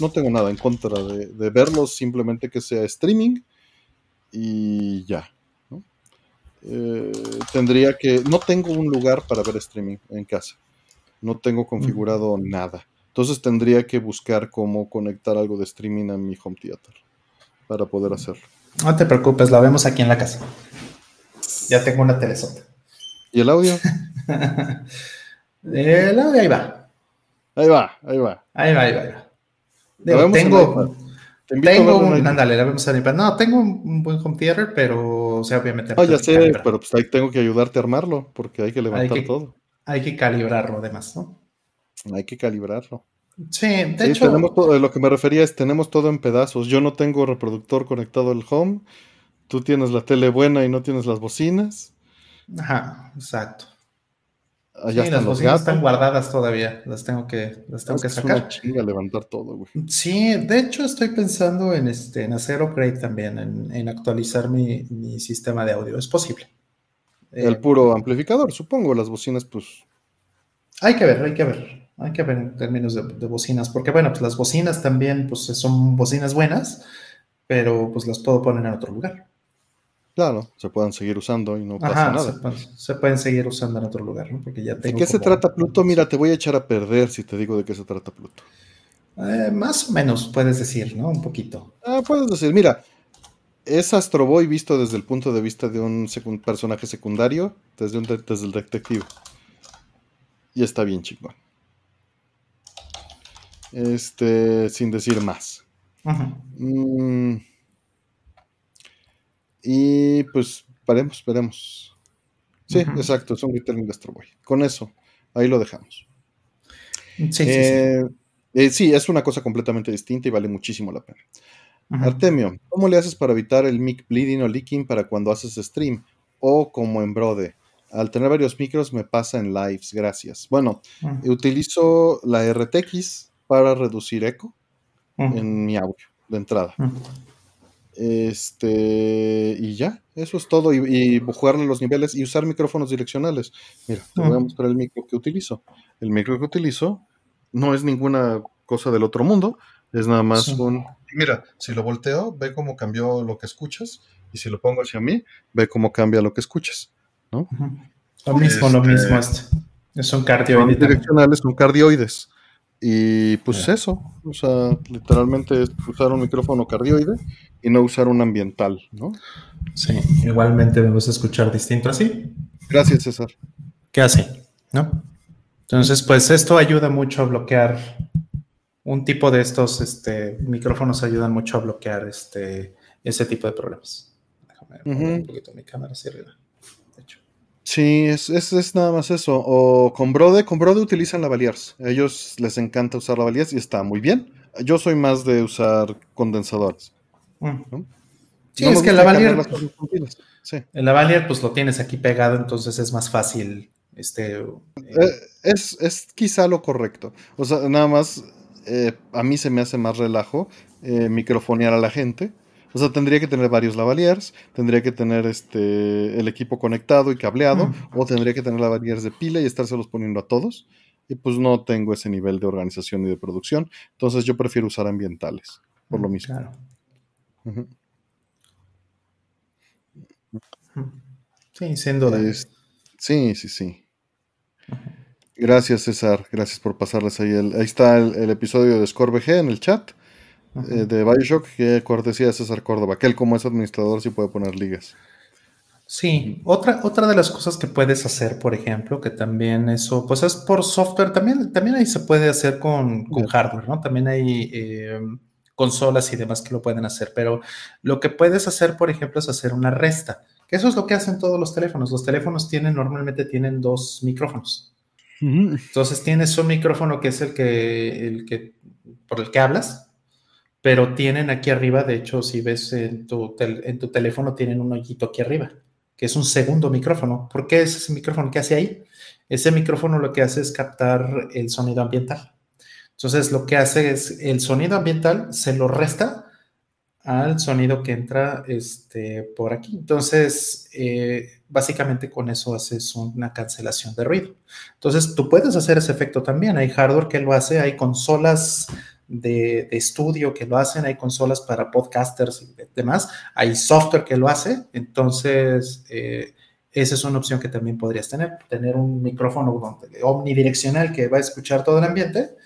no tengo nada en contra de, de verlos, simplemente que sea streaming y ya. Eh, tendría que, no tengo un lugar para ver streaming en casa, no tengo configurado nada, entonces tendría que buscar cómo conectar algo de streaming a mi home theater para poder hacerlo. No te preocupes, la vemos aquí en la casa. Ya tengo una telesota. ¿Y el audio? (laughs) el audio ahí va. Ahí va, ahí va. Ahí va, ahí va. tengo, tengo un, ándale, la vemos a No, tengo un, buen home theater, pero, o sea, obviamente. No, ya sé, pero pues ahí tengo que ayudarte a armarlo, porque hay que levantar todo. Hay que calibrarlo, además, ¿no? Hay que calibrarlo. Sí, de hecho. Tenemos todo, lo que me refería es, tenemos todo en pedazos. Yo no tengo reproductor conectado al home. Tú tienes la tele buena y no tienes las bocinas. Ajá, exacto. Allá sí, las bocinas están guardadas todavía, las tengo que, las tengo que sacar. Es una levantar todo, güey. Sí, de hecho estoy pensando en, este, en hacer upgrade también, en, actualizar mi, sistema de audio. Es posible. El eh, puro amplificador, supongo, las bocinas, pues. Hay que ver, hay que ver. Hay que ver en términos de, bocinas, porque bueno, pues las bocinas también pues son bocinas buenas, pero pues las puedo poner en otro lugar. Claro, se pueden seguir usando y no pasa nada. Se, pueden seguir usando en otro lugar, ¿no? Porque ya ¿De qué se trata Pluto? Mira, te voy a echar a perder si te digo de qué se trata Pluto. Eh, más o menos puedes decir, ¿no? Un poquito. Ah, puedes decir, mira, es Astro Boy visto desde el punto de vista de un personaje secundario, desde, un desde el detective. Y está bien chingón. Este, sin decir más. Mm, y pues, veremos, veremos. Sí, exacto, es un retelling de Astro Boy. Con eso, ahí lo dejamos. Sí, sí, sí. Eh, eh, sí, es una cosa completamente distinta y vale muchísimo la pena. Artemio, ¿cómo le haces para evitar el mic bleeding o leaking para cuando haces stream? O como en Brode. Al tener varios micros me pasa en lives, gracias. Bueno, utilizo la RTX para reducir eco en mi audio de entrada. Este, y ya, eso es todo. Y, jugarle los niveles y usar micrófonos direccionales. Mira, te voy a mostrar el micro que utilizo. El micro que utilizo no es ninguna cosa del otro mundo, es nada más un... Mira, si lo volteo, ve cómo cambió lo que escuchas, y si lo pongo hacia mí, ve cómo cambia lo que escuchas, ¿no? Lo mismo, lo mismo este. Son cardioides. direccionales, son cardioides. Y pues eso, o sea, literalmente es usar un micrófono cardioide y no usar un ambiental, ¿no? Sí, igualmente me gusta escuchar distinto así. Gracias, César. ¿Qué hace? ¿No? Entonces, pues esto ayuda mucho a bloquear un tipo de estos este, micrófonos ayudan mucho a bloquear este, ese tipo de problemas. Déjame poner un poquito mi cámara hacia arriba. Sí, es, es, nada más eso. O con Brode, con Brode utilizan la Valiers. A ellos les encanta usar la Valiers y está muy bien. Yo soy más de usar condensadores. Mm. Sí, es que la Valier, sí. el Lavalier pues lo tienes aquí pegado, entonces es más fácil. Este, eh, es, es, quizá lo correcto. O sea, nada más eh, a mí se me hace más relajo eh, microfonear a la gente. O sea, tendría que tener varios lavaliers, tendría que tener este el equipo conectado y cableado, o tendría que tener lavaliers de pila y estárselos poniendo a todos. Y pues no tengo ese nivel de organización y de producción. Entonces yo prefiero usar ambientales, por lo mismo. Claro. Sí, siendo de... sí, sí, sí. Gracias, César. Gracias por pasarles ahí. ahí está el, episodio de ScoreBG en el chat eh, de Bioshock, que cortesía de César Córdoba, que él como es administrador sí puede poner ligas. Sí, otra, otra de las cosas que puedes hacer, por ejemplo, que también eso, pues es por software, también, también ahí se puede hacer con, hardware, ¿no? También hay eh, consolas y demás que lo pueden hacer, pero lo que puedes hacer, por ejemplo, es hacer una resta, que eso es lo que hacen todos los teléfonos. Los teléfonos tienen, normalmente tienen dos micrófonos. Entonces tienes un micrófono que es el que, el que, por el que hablas, pero tienen aquí arriba, de hecho, si ves en tu, en tu teléfono, tienen un hoyito aquí arriba, que es un segundo micrófono. ¿Por qué es ese micrófono? ¿Qué hace ahí? Ese micrófono lo que hace es captar el sonido ambiental. Entonces, lo que hace es el sonido ambiental se lo resta al sonido que entra este, por aquí. Entonces, eh, básicamente con eso haces una cancelación de ruido. Entonces, tú puedes hacer ese efecto también. Hay hardware que lo hace, hay consolas de, estudio que lo hacen, hay consolas para podcasters y demás, hay software que lo hace. Entonces, eh, esa es una opción que también podrías tener, tener un micrófono omnidireccional que va a escuchar todo el ambiente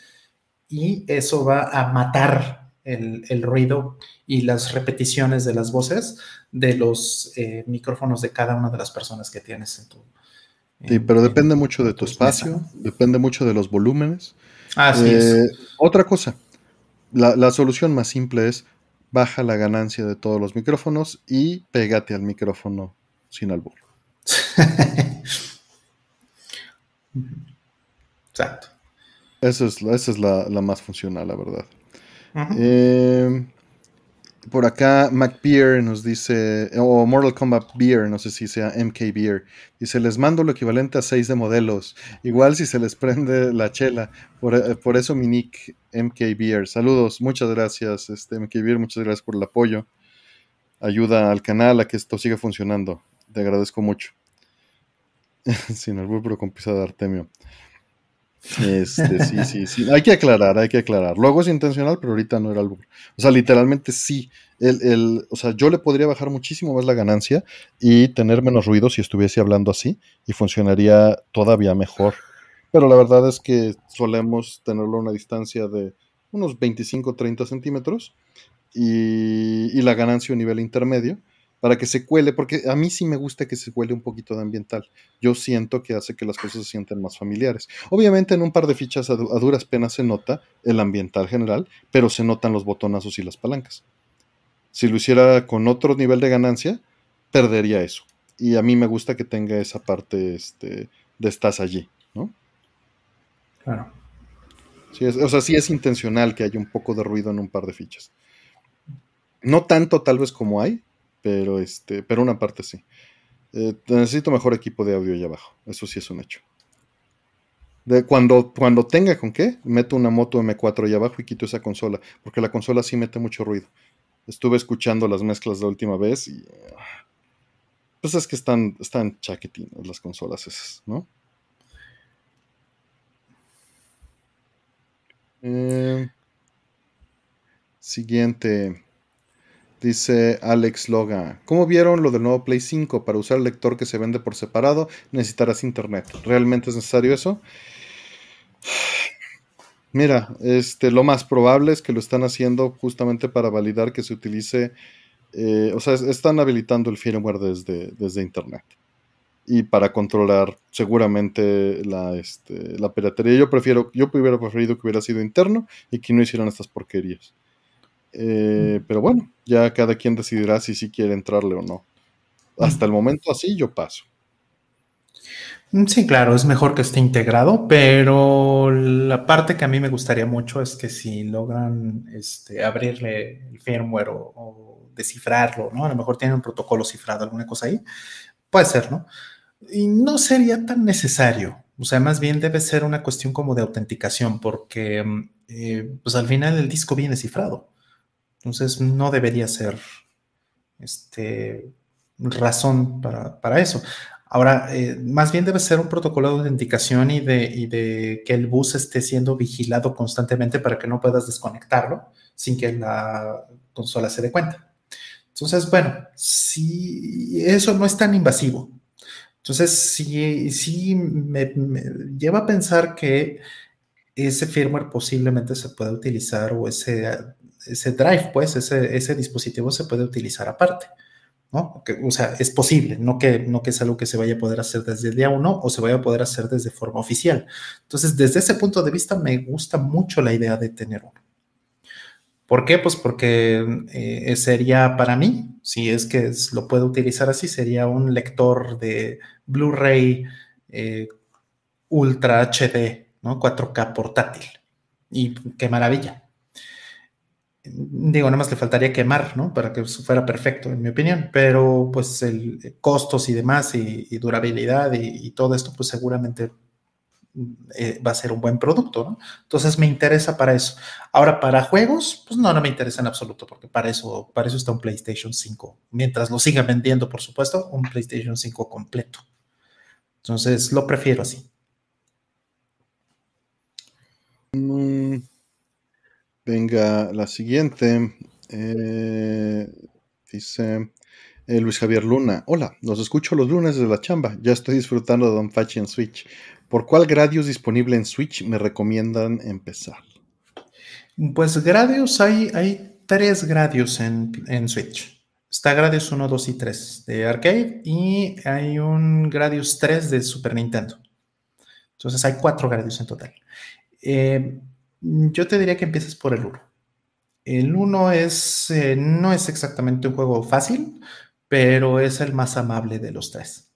y eso va a matar el, el ruido y las repeticiones de las voces de los eh, micrófonos de cada una de las personas que tienes en tu... sí, pero depende mucho de tu espacio, depende mucho de los volúmenes. Así es. Eh, otra cosa, la, solución más simple es baja la ganancia de todos los micrófonos y pégate al micrófono sin albur. (laughs) Exacto. Esa es, esa es la, más funcional, la verdad. Eh, por acá, McBeer nos dice, o Mortal Kombat Beer, no sé si sea MK Beer, dice, les mando lo equivalente a 6 de modelos, igual si se les prende la chela, por, eh, eso mi nick MK Beer. Saludos, muchas gracias, este MK Beer, muchas gracias por el apoyo. Ayuda al canal a que esto siga funcionando. Te agradezco mucho. (laughs) Sin albur, pero con pisa de Artemio. Este, sí, sí, sí. Hay que aclarar, hay que aclarar. Luego es intencional, pero ahorita no era algo. O sea, literalmente sí. El, o sea, yo le podría bajar muchísimo más la ganancia y tener menos ruido si estuviese hablando así y funcionaría todavía mejor. Pero la verdad es que solemos tenerlo a una distancia de unos 25-30 centímetros y, y la ganancia a un nivel intermedio para que se cuele, porque a mí sí me gusta que se cuele un poquito de ambiental. Yo siento que hace que las cosas se sientan más familiares. Obviamente en un par de fichas a, duras penas se nota el ambiental general, pero se notan los botonazos y las palancas. Si lo hiciera con otro nivel de ganancia, perdería eso. Y a mí me gusta que tenga esa parte este, de estás allí, ¿no? Claro. o sea, sí es intencional que haya un poco de ruido en un par de fichas. No tanto tal vez como hay, pero, este, pero una parte sí. Eh, necesito mejor equipo de audio allá abajo. Eso sí es un hecho. Cuando, cuando tenga con qué, meto una moto M4 allá abajo y quito esa consola. Porque la consola sí mete mucho ruido. Estuve escuchando las mezclas la última vez y. Pues es que están, están chaquetinas las consolas esas, ¿no? Eh, siguiente. Dice Alex Loga, ¿cómo vieron lo del nuevo Play 5? Para usar el lector que se vende por separado necesitarás internet. ¿Realmente es necesario eso? (sighs) Mira, este, lo más probable es que lo están haciendo justamente para validar que se utilice, eh, o sea, están habilitando el firmware desde, desde internet. Y para controlar seguramente la, este, la piratería. Yo prefiero, yo hubiera preferido que hubiera sido interno y que no hicieran estas porquerías. Eh, pero bueno, ya cada quien decidirá si sí quiere entrarle o no. Hasta el momento así yo paso. Mm, sí, claro, es mejor que esté integrado, pero la parte que a mí me gustaría mucho es que si logran este, abrirle el firmware o, descifrarlo, ¿no? A lo mejor tienen un protocolo cifrado, alguna cosa ahí, puede ser, ¿no? Y no sería tan necesario, o sea, más bien debe ser una cuestión como de autenticación, porque mm, eh, pues al final el disco viene cifrado. Entonces no debería ser este, razón para, eso. Ahora, eh, más bien debe ser un protocolo de autenticación y de, de, que el bus esté siendo vigilado constantemente para que no puedas desconectarlo sin que la consola se dé cuenta. Entonces, bueno, si eso no es tan invasivo. Entonces, sí, sí me, me lleva a pensar que ese firmware posiblemente se pueda utilizar o ese ese drive, pues, ese, ese dispositivo se puede utilizar aparte. ¿no? o sea, es posible, no que, no que es algo que se vaya a poder hacer desde el día uno o se vaya a poder hacer desde forma oficial. Entonces, desde ese punto de vista, me gusta mucho la idea de tener uno. ¿Por qué? Pues porque eh, sería para mí, si es que lo puedo utilizar así, sería un lector de Blu-ray eh, Ultra HD, ¿no? 4K portátil. Y qué maravilla digo, nada más le faltaría quemar, ¿no? Para que fuera perfecto, en mi opinión, pero pues el costos y demás y, durabilidad y, todo esto, pues seguramente eh, va a ser un buen producto, ¿no? Entonces me interesa para eso. Ahora, para juegos, pues no, no me interesa en absoluto, porque para eso, para eso está un PlayStation 5. Mientras lo sigan vendiendo, por supuesto, un PlayStation 5 completo. Entonces, lo prefiero así. Mm, Venga, la siguiente. Eh, dice eh, Luis Javier Luna. Hola, los escucho los lunes desde la chamba. Ya estoy disfrutando de Don Fachi en Switch. ¿Por cuál Gradius disponible en Switch me recomiendan empezar? Pues Gradius, hay, hay tres Gradius en, en Switch. Está Gradius 1, 2 y 3 de arcade y hay un Gradius 3 de Super Nintendo. Entonces hay cuatro Gradius en total. Eh, yo te diría que empieces por el 1. El 1 es, eh, no es exactamente un juego fácil, pero es el más amable de los tres.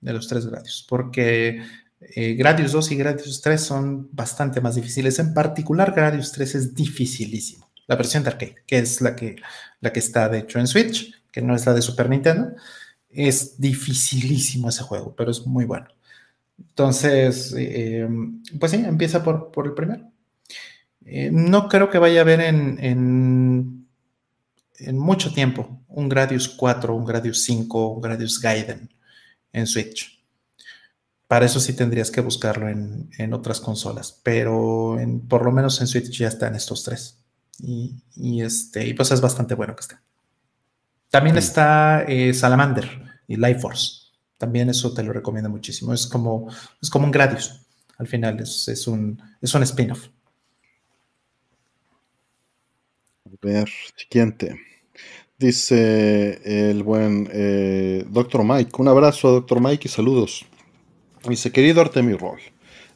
De los tres Gradius. Porque eh, Gradius 2 y Gradius 3 son bastante más difíciles. En particular, Gradius 3 es dificilísimo. La versión de arcade, que es la que, la que está de hecho en Switch, que no es la de Super Nintendo, es dificilísimo ese juego, pero es muy bueno. Entonces, eh, pues sí, empieza por, por el primero. Eh, no creo que vaya a haber en, en, mucho tiempo un Gradius 4, un Gradius 5, un Gradius Gaiden en Switch. para eso sí tendrías que buscarlo en, otras consolas, pero por lo menos en Switch ya están estos tres. Y, este, y pues es bastante bueno que esté. También está eh, Salamander y Life Force. También eso te lo recomiendo muchísimo. Es como, es como un Gradius. Al final es, un, es un spin-off. A ver, siguiente. Dice el buen eh, Dr. Mike. Un abrazo a Dr. Mike y saludos. Dice, querido Artemio Roll,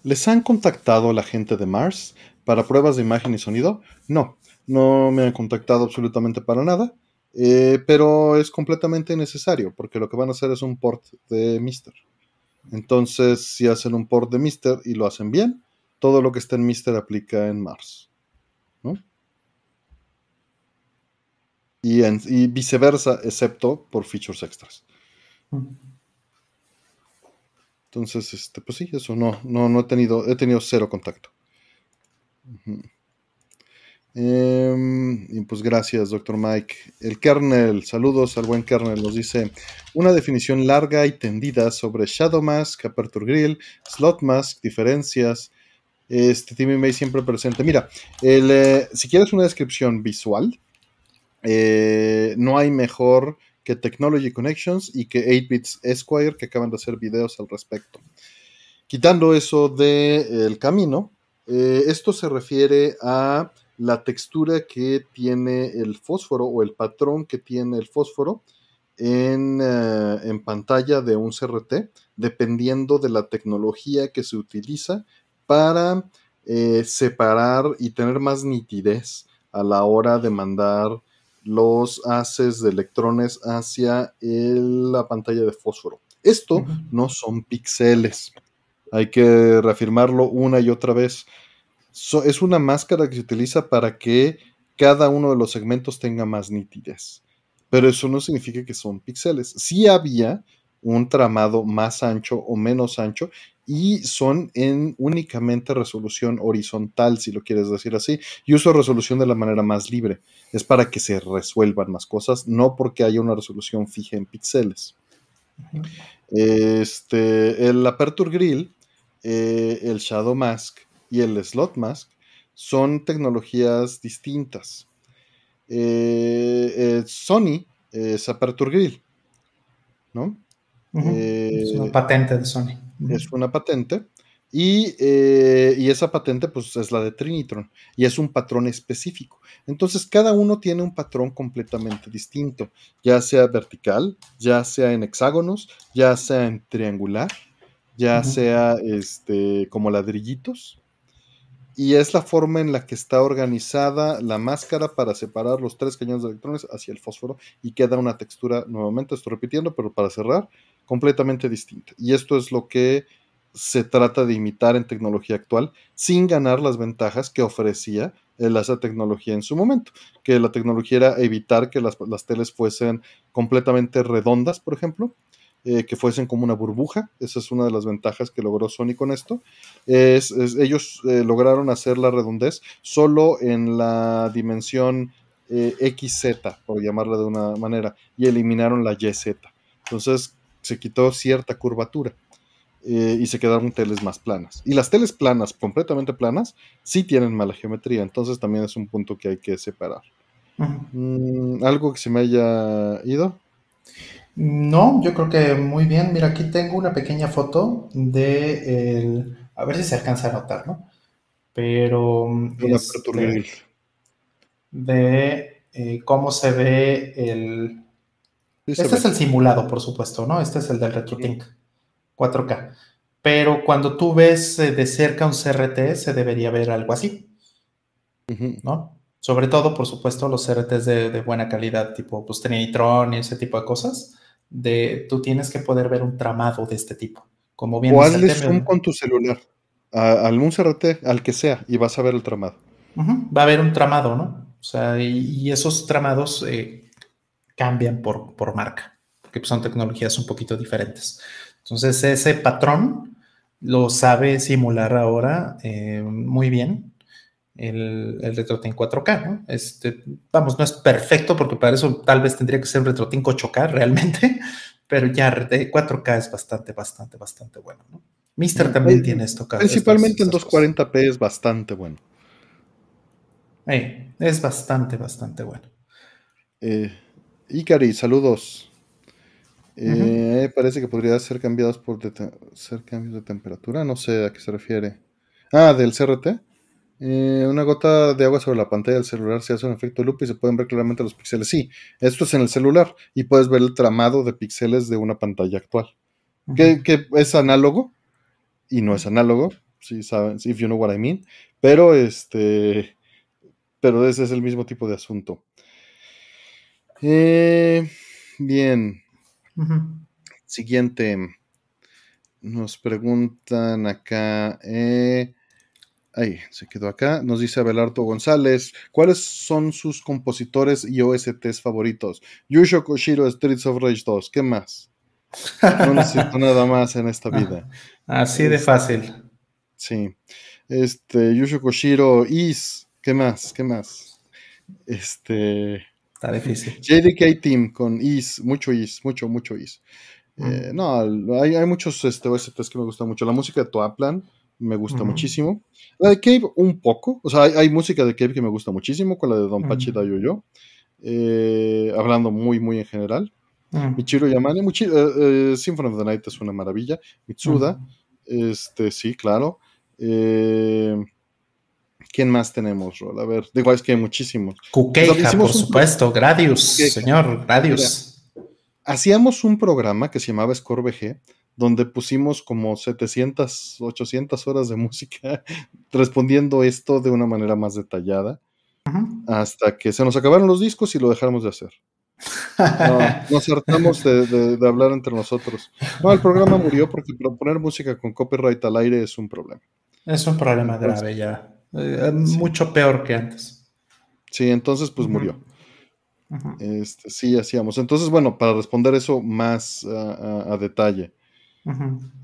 ¿les han contactado la gente de Mars para pruebas de imagen y sonido? No, no me han contactado absolutamente para nada, eh, pero es completamente necesario porque lo que van a hacer es un port de Mister. Entonces, si hacen un port de Mister y lo hacen bien, todo lo que está en Mister aplica en Mars. Y, y viceversa, excepto por features extras. Entonces, este, pues sí, eso no, no, no he tenido, he tenido cero contacto. Em, y pues gracias, doctor Mike. El kernel, saludos al buen kernel, nos dice una definición larga y tendida sobre Shadow Mask, Aperture Grill, Slot Mask, diferencias. Este Timmy May siempre presente. Mira, el, eh, si quieres una descripción visual, eh, no hay mejor que Technology Connections y que 8-Bits Esquire, que acaban de hacer videos al respecto. Quitando eso del camino, eh, esto se refiere a la textura que tiene el fósforo o el patrón que tiene el fósforo en, eh, pantalla de un CRT, dependiendo de la tecnología que se utiliza para separar y tener más nitidez a la hora de mandar los haces de electrones hacia la pantalla de fósforo. Esto no son píxeles. Hay que reafirmarlo una y otra vez. es una máscara que se utiliza para que cada uno de los segmentos tenga más nitidez. Pero eso no significa que son píxeles. Sí había un tramado más ancho o menos ancho y son en únicamente resolución horizontal, si lo quieres decir así. Y uso resolución de la manera más libre. Es para que se resuelvan más cosas, no porque haya una resolución fija en píxeles. Este, el Aperture Grill, eh, el Shadow Mask y el Slot Mask son tecnologías distintas. Eh, eh, Sony es Aperture Grill, ¿no? Es una patente de Sony es una patente. Eh, y, esa patente pues es la de Trinitron y es un patrón específico. Entonces cada uno tiene un patrón completamente distinto, ya sea vertical, ya sea en hexágonos, ya sea en triangular, ya sea este, como ladrillitos. Y es la forma en la que está organizada la máscara para separar los tres cañones de electrones hacia el fósforo y queda una textura, nuevamente estoy repitiendo, pero para cerrar, completamente distinta. Y esto es lo que se trata de imitar en tecnología actual sin ganar las ventajas que ofrecía esa tecnología en su momento, que la tecnología era evitar que las, teles fuesen completamente redondas, por ejemplo, eh, que fuesen como una burbuja. Esa es una de las ventajas que logró Sony con esto. Es, ellos eh, lograron hacer la redondez solo en la dimensión eh, XZ, por llamarla de una manera, y eliminaron la YZ. Entonces, se quitó cierta curvatura eh, y se quedaron teles más planas. Y las teles planas, completamente planas, sí tienen mala geometría, entonces también es un punto que hay que separar. Mm, ¿Algo que se me haya ido? No, yo creo que muy bien. Mira, aquí tengo una pequeña foto de el... A ver si se alcanza a notar, ¿no? Pero... Este, de eh, cómo se ve el, este es el simulado, por supuesto, ¿no? Este es el del RetroTink 4K. Pero cuando tú ves eh, de cerca un CRT, se debería ver algo así, ¿no? Sobre todo, por supuesto, los CRTs de, buena calidad, tipo pues, Trinitron y ese tipo de cosas, de, tú tienes que poder ver un tramado de este tipo. Como bien o hazle zoom con tu celular a, algún CRT, al que sea, y vas a ver el tramado. Va a haber un tramado, ¿no? O sea, y, esos tramados eh, cambian por, por marca, porque son tecnologías un poquito diferentes. Entonces, ese patrón lo sabe simular ahora eh, muy bien el, el RetroTink 4K, ¿no? Este, vamos, no es perfecto porque para eso tal vez tendría que ser un RetroTink 8K (laughs) realmente, pero ya de 4K es bastante, bastante, bastante bueno, ¿no? Mister también tiene esto. Principalmente en 240p es bastante bueno. es bastante, bastante bueno. Eh, Icari, saludos. Eh, parece que podría ser cambiados por ser cambios de temperatura. No sé a qué se refiere. Ah, del CRT. Eh, una gota de agua sobre la pantalla del celular se hace un efecto loop y se pueden ver claramente los píxeles. Sí, esto es en el celular y puedes ver el tramado de píxeles de una pantalla actual. que, es análogo y no es análogo, si saben, if you know what I mean. Pero este, pero ese es el mismo tipo de asunto. Eh, bien. Siguiente. Nos preguntan acá. Eh, Ahí, se quedó acá. Nos dice Abelardo González. ¿Cuáles son sus compositores y OSTs favoritos? Yusho Koshiro, Streets of Rage 2. ¿Qué más? No necesito (laughs) nada más en esta vida. Así de fácil. Sí. Este, Yusho Koshiro, Is. ¿Qué más? ¿Qué más? Este. Está difícil. JDK Team con Is, mucho Is, mucho, mucho Is. Eh, no, hay, hay muchos este, OSTs que me gustan mucho. La música de Toaplan me gusta muchísimo. La de Cave un poco, o sea, hay, música de Cave que me gusta muchísimo, con la de Don Pachi Dayoyo, eh, hablando muy, muy en general. Michiro Yamane, eh, eh, Symphony of the Night es una maravilla. Mitsuda, este, sí, claro. ¿Quién más tenemos, Rol? A ver, digo, es que hay muchísimos. Kukeija, por supuesto, Gradius, señor, Gradius. hacíamos un programa que se llamaba Score VG, donde pusimos como 700, 800 horas de (laughs) música respondiendo esto de una manera más detallada, hasta que se nos acabaron los discos y lo dejamos de hacer. (laughs) nos hartamos de, hablar entre nosotros. No, el programa murió porque poner música con copyright al aire es un problema. Es un problema grave ya. Eh, mucho peor que antes. Sí, entonces pues murió. Este, sí, hacíamos. Entonces, bueno, para responder eso más a detalle.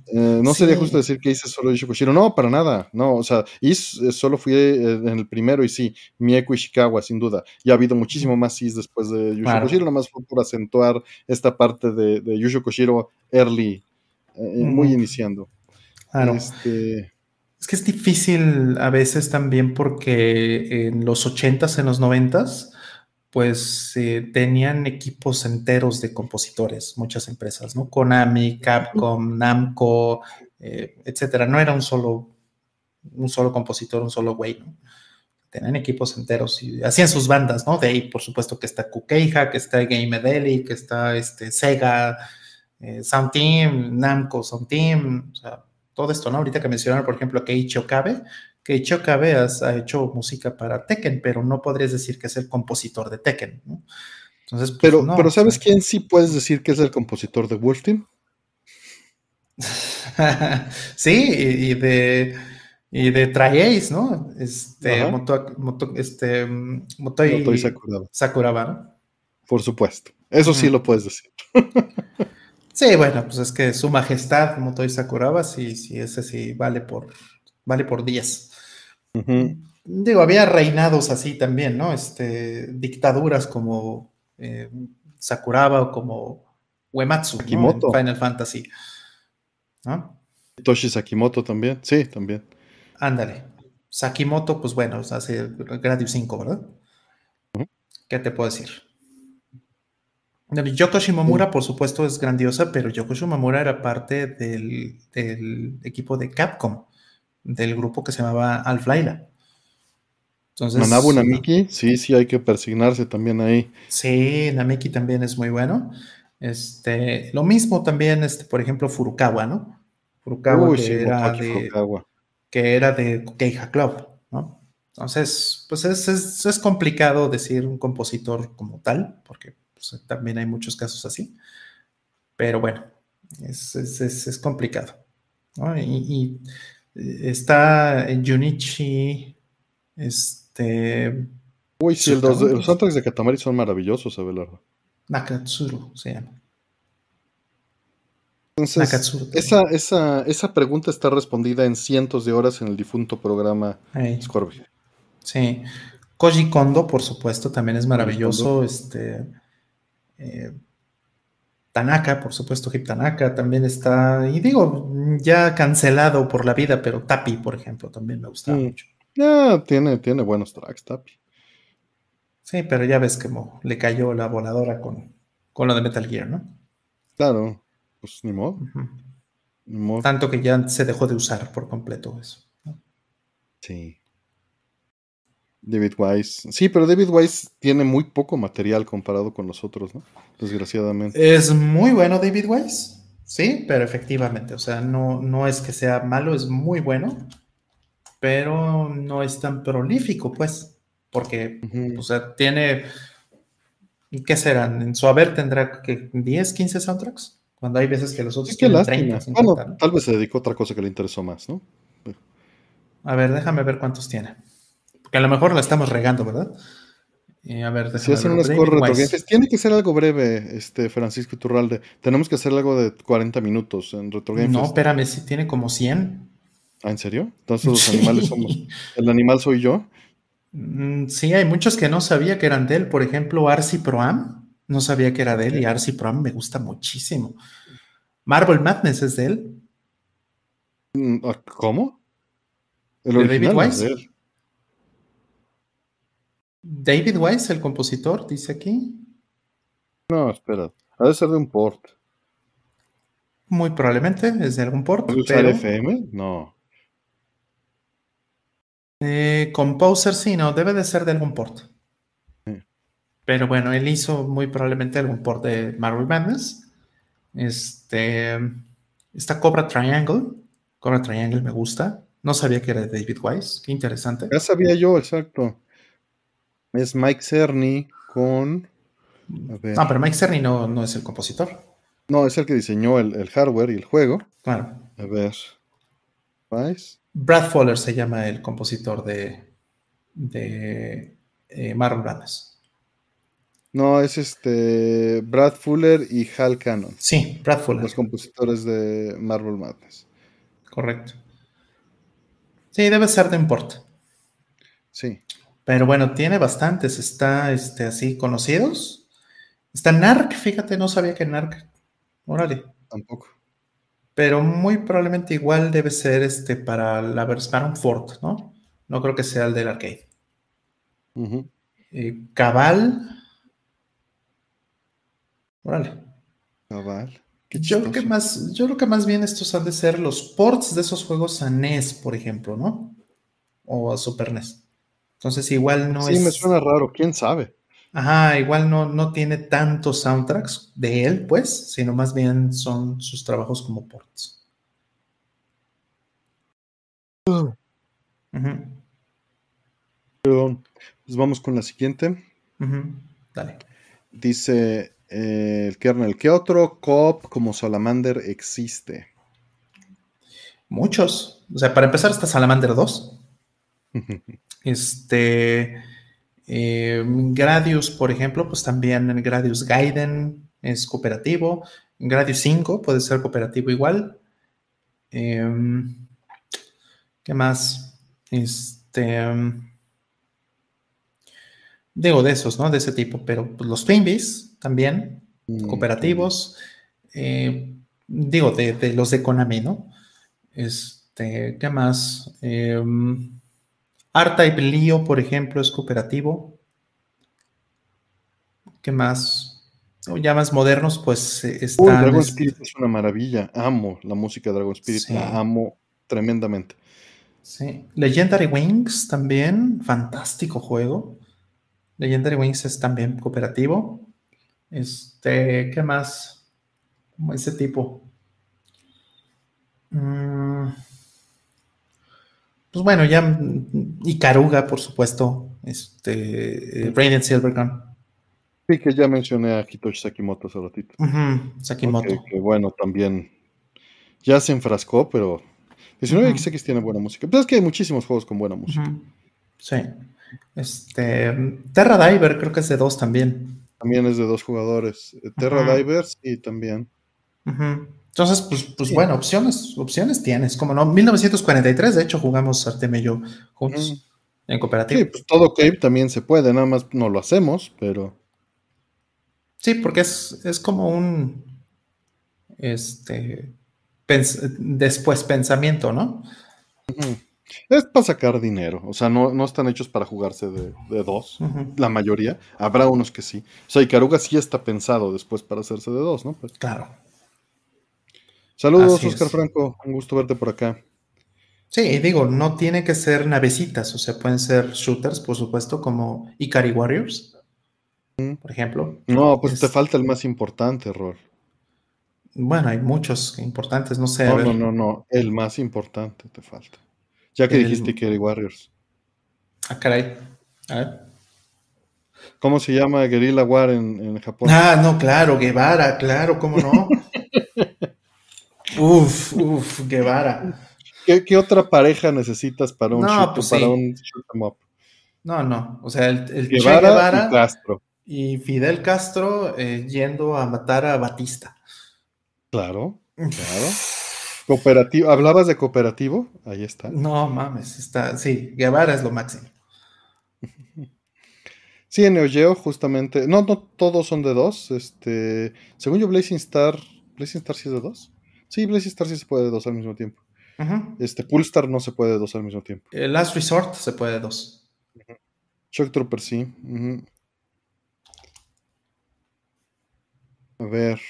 Eh, no sería justo decir que hice solo Yusho Koshiro. No, para nada. No, o sea, Is eh, solo fui eh, en el primero y sí, Mieko Ishikawa, sin duda. Y ha habido muchísimo más Is después de Yusho Koshiro, nomás fue por acentuar esta parte de, de Yusho Koshiro early, muy iniciando. Este... Es que es difícil a veces también porque en los 80s, en los 90s, pues eh, tenían equipos enteros de compositores, muchas empresas, ¿no? Konami, Capcom, Namco, eh, etcétera. No era un solo, un solo compositor, un solo güey, ¿no? Tenían equipos enteros y hacían sus bandas, ¿no? De ahí, por supuesto, que está Kukeija, que está Game Deli, que está este, Sega, eh, Sound Team, Namco, Sound Team, o sea, todo esto, ¿no? Ahorita que mencionaron, por ejemplo, Keiichi Okabe, que Choca ha hecho música para Tekken, pero no podrías decir que es el compositor de Tekken. Entonces, pues, pero, pero ¿sabes quién sí puedes decir que es el compositor de Wolf Team? (laughs) sí, y, de y de Tri-Ace, ¿no? Este, Moto, este, Motoi, Sakuraba. ¿no? Por supuesto. Eso sí lo puedes decir. (laughs) sí, bueno, pues es que su majestad Motoi Sakuraba, sí, sí, ese sí vale por, vale por 10. Digo, había reinados así también, ¿no? Este, dictaduras como eh, Sakuraba o como Uematsu, ¿no? Final Fantasy. ¿no? Toshi Sakimoto también, sí, también. Ándale. Sakimoto, pues bueno, hace Gradius 5, ¿verdad? ¿Qué te puedo decir? Yoko Shimomura, por supuesto, es grandiosa, pero Yoko Shimomura era parte del, del equipo de Capcom del grupo que se llamaba Alf Laila. Entonces, Manabu Namiki, sí, sí, hay que persignarse también ahí. Sí, Namiki también es muy bueno. Este, lo mismo también, este, por ejemplo, Furukawa, ¿no? Furukawa, que, era de, que era de Keija Club, ¿no? Entonces, pues es, es, complicado decir un compositor como tal, porque pues, también hay muchos casos así. Pero bueno, es, es complicado. ¿no? y, está en Junichi, este... Uy, sí, los, los de Katamari son maravillosos, Abelardo. Nakatsuru se llama. Entonces, esa, esa, esa, pregunta está respondida en cientos de horas en el difunto programa Scorpio. Sí. Koji Kondo, por supuesto, también es maravilloso. Este, eh, Tanaka, por supuesto, Hip Tanaka también está. Y digo, ya cancelado por la vida, pero Tapi, por ejemplo, también me gustaba mm. mucho. Ya, tiene, tiene buenos tracks, Tapi. Sí, pero ya ves como le cayó la voladora con, con lo de Metal Gear, ¿no? Claro, pues ni modo. Tanto que ya se dejó de usar por completo eso. Sí. David Wise. Sí, pero David Wise tiene muy poco material comparado con los otros, ¿no? Desgraciadamente. Es muy bueno David Wise, sí, pero efectivamente, o sea, no, no es que sea malo, es muy bueno, pero no es tan prolífico, pues, porque, o sea, tiene, ¿qué serán? En su haber tendrá que 10, 15 soundtracks, cuando hay veces que los otros tienen 30, bueno, tal vez se dedicó a otra cosa que le interesó más, ¿no? A ver, déjame ver cuántos tiene. Porque a lo mejor la estamos regando, ¿verdad? a ver, si hacen un score tiene que ser algo breve, este Francisco Iturralde. Tenemos que hacer algo de 40 minutos en Retro No, espérame, si tiene como 100. ¿Ah, en serio? Entonces los animales somos. ¿El animal soy yo? Mm, sí, hay muchos que no sabía que eran de él. Por ejemplo, Arsi Proam. No sabía que era de él y Arsi Proam me gusta muchísimo. Marvel Madness es de él. Mm, ah, ¿Cómo? El de David Wise. David Wise, el compositor, dice aquí. No, espera. Ha de ser de un port. Muy probablemente es de algún port. ¿Puede usar FM? No. Eh, Composer, sí, no, debe de ser de algún port. Pero bueno, él hizo muy probablemente algún port de Marvel Madness. Este. Esta Cobra Triangle. Cobra Triangle me gusta. No sabía que era de David Wise. Qué interesante. Ya sabía yo, exacto. Es Mike Cerny con. No, pero Mike Cerny no, no, es el compositor. No, es el que diseñó el, hardware y el juego. Claro. A ver. Brad Fowler se llama el compositor de, de eh, Marvel Madness. No, es este Brad Fuller y Hal Cannon. Sí, Brad Fuller. Los compositores de Marvel Madness. Correcto. Sí, debe ser de import. Sí. Pero bueno, tiene bastantes, está este, así conocidos. Está Narc, fíjate, no sabía que Narc. Órale. Tampoco. Pero muy probablemente igual debe ser este para la para un Ford, ¿no? No creo que sea el del arcade. Eh, Cabal. Órale. Cabal. yo creo, que más, yo creo que más bien estos han de ser los ports de esos juegos a NES, por ejemplo, ¿no? O a Super NES. Entonces igual no es... Sí, me suena raro, quién sabe. Ajá, igual no, no tiene tantos soundtracks de él, pues, sino más bien son sus trabajos como ports. Perdón. Pues vamos con la siguiente. Dale. Dice eh, el kernel, ¿qué otro cop como Salamander existe? Muchos. O sea, para empezar está Salamander 2. (laughs) Este, eh, Gradius, por ejemplo, pues también Gradius Gaiden es cooperativo. Gradius 5 puede ser cooperativo igual. Em, ¿Qué más? Este. digo de esos, ¿no? De ese tipo, pero pues, los Twinbees también, mm, cooperativos. Eh, digo, de, los de Konami, ¿no? Este, ¿qué más? Eh, R-Type Leo, por ejemplo, es cooperativo. ¿Qué más? ya más modernos, pues están. Dragon Spirit es una maravilla. Amo la música de Dragon Spirit. La amo tremendamente. Sí. Legendary Wings también. Fantástico juego. Legendary Wings es también cooperativo. Este, ¿qué más? Como ese tipo. Mm pues bueno, ya, y Caruga, por supuesto, este, Radiant Silvergun. Sí, que ya mencioné a Hitoshi Sakimoto hace ratito. Sakimoto. que bueno, también ya se enfrascó, pero 19XX tiene buena música. Pero es que hay muchísimos juegos con buena música. Sí. Este, Terra Diver creo que es de dos también. También es de dos jugadores. Terra Divers y también. Entonces, pues, pues bueno, opciones, opciones tienes, como no. 1943, de hecho, jugamos Artemio y yo juntos en cooperativa. Sí, pues todo Cape también se puede, nada más no lo hacemos, pero. Sí, porque es, como un. Este. después pensamiento, ¿no? Es para sacar dinero, o sea, no, están hechos para jugarse de, dos, la mayoría. Habrá unos que sí. O sea, Icaruga sí está pensado después para hacerse de dos, ¿no? Pues claro. Saludos, Oscar Franco, un gusto verte por acá. Sí, digo, no tiene que ser navecitas, o sea, pueden ser shooters, por supuesto, como Ikari Warriors, por ejemplo. No, pues te falta el más importante, error. Bueno, hay muchos importantes, no sé. No, no, no, no, el más importante te falta. Ya que dijiste Ikari Warriors. Ah, caray. A ver. ¿Cómo se llama Guerrilla War en, en Japón? Ah, no, claro, Guevara, claro, ¿cómo no? (laughs) uf, uf, Guevara. ¿Qué, otra pareja necesitas para un no, pues para un No, no. O sea, el, el Guevara, y Castro. Y Fidel Castro eh, yendo a matar a Batista. Claro, claro. (laughs) Cooperativo, ¿hablabas de cooperativo? Ahí está. No mames, está, sí, Guevara es lo máximo. (laughs) Sí, en Neo Geo, justamente. No, no todos son de dos. Este. Según yo, Blazing Star. ¿Blazing Star sí es de dos? Sí, Blazing Star sí se puede de dos al mismo tiempo. Este Pulstar no se puede de dos al mismo tiempo. El Last Resort se puede de dos. Shock Trooper sí. A ver.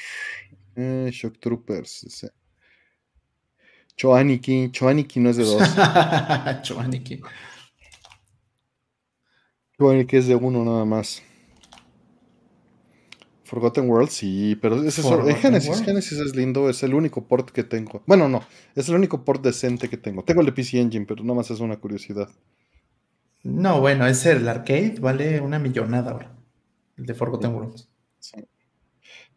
Eh, Shock Troopers. Choaniki. Choaniki no es de dos. (laughs) Choaniki. Choaniki es de uno nada más. Forgotten World, sí, pero es eso, Genesis, Genesis es lindo, es el único port que tengo. Bueno, no, es el único port decente que tengo. Tengo el de PC Engine, pero nada más es una curiosidad. No, bueno, ese el arcade vale una millonada ahora. El de Forgotten Worlds.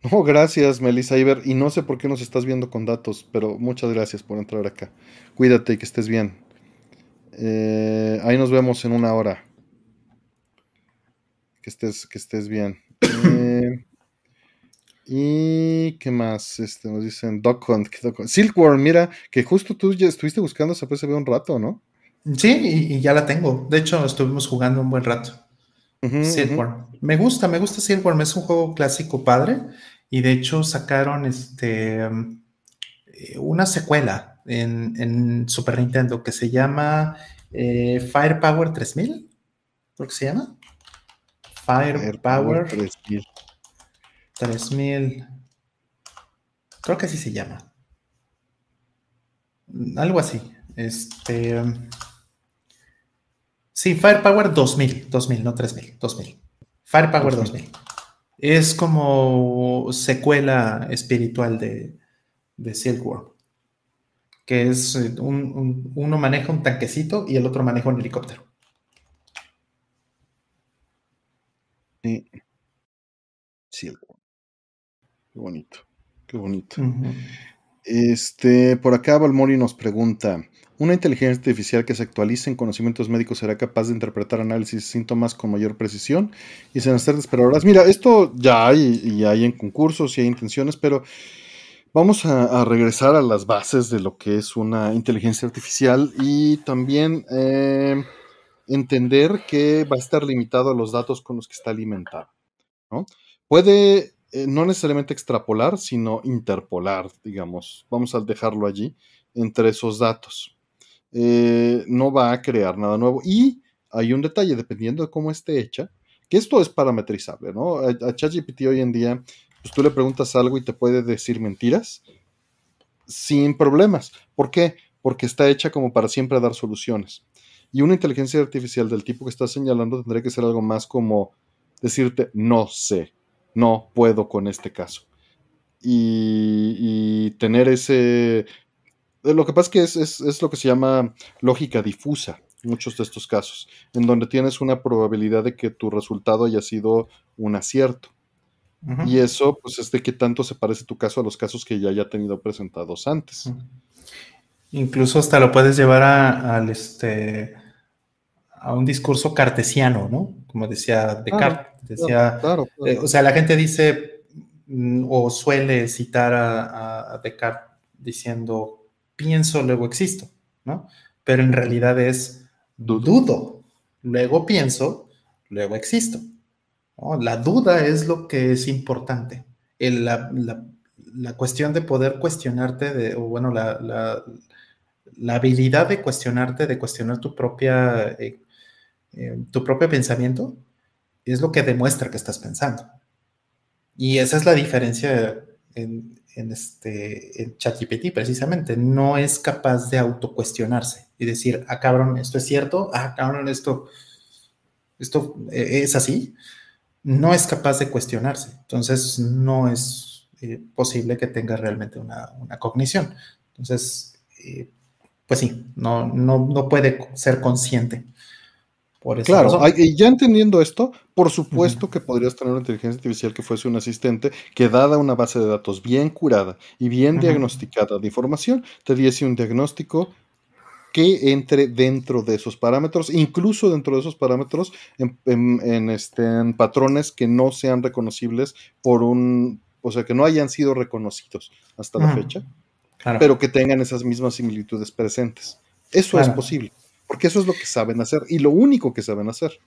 No, gracias, Melissa Iber. Y no sé por qué nos estás viendo con datos, pero muchas gracias por entrar acá. Cuídate y que estés bien. Eh, ahí nos vemos en una hora. Que estés, que estés bien. Eh, y qué más, este, nos dicen Duck Hunt, Silkworm, mira, que justo tú ya estuviste buscando esa PSV un rato, ¿no? Sí, y, ya la tengo. De hecho, estuvimos jugando un buen rato. Silkworm. Me gusta, me gusta Silkworm, es un juego clásico padre. Y de hecho sacaron este una secuela en, Super Nintendo que se llama eh, Firepower 3000, ¿por qué se llama? Firepower 3000. 3000. Creo que así se llama. Algo así. Este. Sí, Firepower 2000. 2000, no 3000. 2000. Firepower 2000. Es como secuela espiritual de, de Silkworm. Que es eh, uno maneja un tanquecito y el otro maneja un helicóptero. Sí. Silkworm. Qué bonito, qué bonito. Este, por acá Balmori nos pregunta: ¿Una inteligencia artificial que se actualice en conocimientos médicos será capaz de interpretar análisis de síntomas con mayor precisión y sin hacer horas? Mira, esto ya hay y hay en concursos y hay intenciones, pero vamos a, regresar a las bases de lo que es una inteligencia artificial y también eh, entender que va a estar limitado a los datos con los que está alimentado. ¿no? Puede eh, no necesariamente extrapolar, sino interpolar, digamos. Vamos a dejarlo allí entre esos datos. Eh, no va a crear nada nuevo. Y hay un detalle, dependiendo de cómo esté hecha, que esto es parametrizable, ¿no? A, ChatGPT hoy en día, pues tú le preguntas algo y te puede decir mentiras sin problemas. ¿Por qué? Porque está hecha como para siempre dar soluciones. Y una inteligencia artificial del tipo que estás señalando tendría que ser algo más como decirte no sé no puedo con este caso. Y, tener ese... Eh, lo que pasa es que es, lo que se llama lógica difusa, muchos de estos casos, en donde tienes una probabilidad de que tu resultado haya sido un acierto. Y eso, pues, es de qué tanto se parece tu caso a los casos que ya haya tenido presentados antes. Incluso hasta lo puedes llevar a, al este, a un discurso cartesiano, ¿no? Como decía Descartes. Decía, eh, o sea, la gente dice mm, o suele citar a, Descartes diciendo pienso, luego existo, ¿no? Pero en realidad es dudo, luego pienso, luego existo. La duda es lo que es importante. la, la cuestión de poder cuestionarte, de, o bueno, la, habilidad de cuestionarte, de cuestionar tu propia, eh, eh, tu propio pensamiento, es lo que demuestra que estás pensando. Y esa es la diferencia en, en, este, en ChatGPT, precisamente. No es capaz de autocuestionarse y decir, ah, cabrón, esto es cierto, ah, cabrón, esto, esto eh, es así. No es capaz de cuestionarse. Entonces, no es eh, posible que tenga realmente una, cognición. Entonces, eh, pues sí, no, no, no puede ser consciente claro, y ya entendiendo esto, por supuesto que podrías tener una inteligencia artificial que fuese un asistente que dada una base de datos bien curada y bien diagnosticada de información, te diese un diagnóstico que entre dentro de esos parámetros, incluso dentro de esos parámetros, en, este, patrones que no sean reconocibles por un, o sea, que no hayan sido reconocidos hasta la fecha, pero que tengan esas mismas similitudes presentes. Eso es posible porque eso es lo que saben hacer y lo único que saben hacer.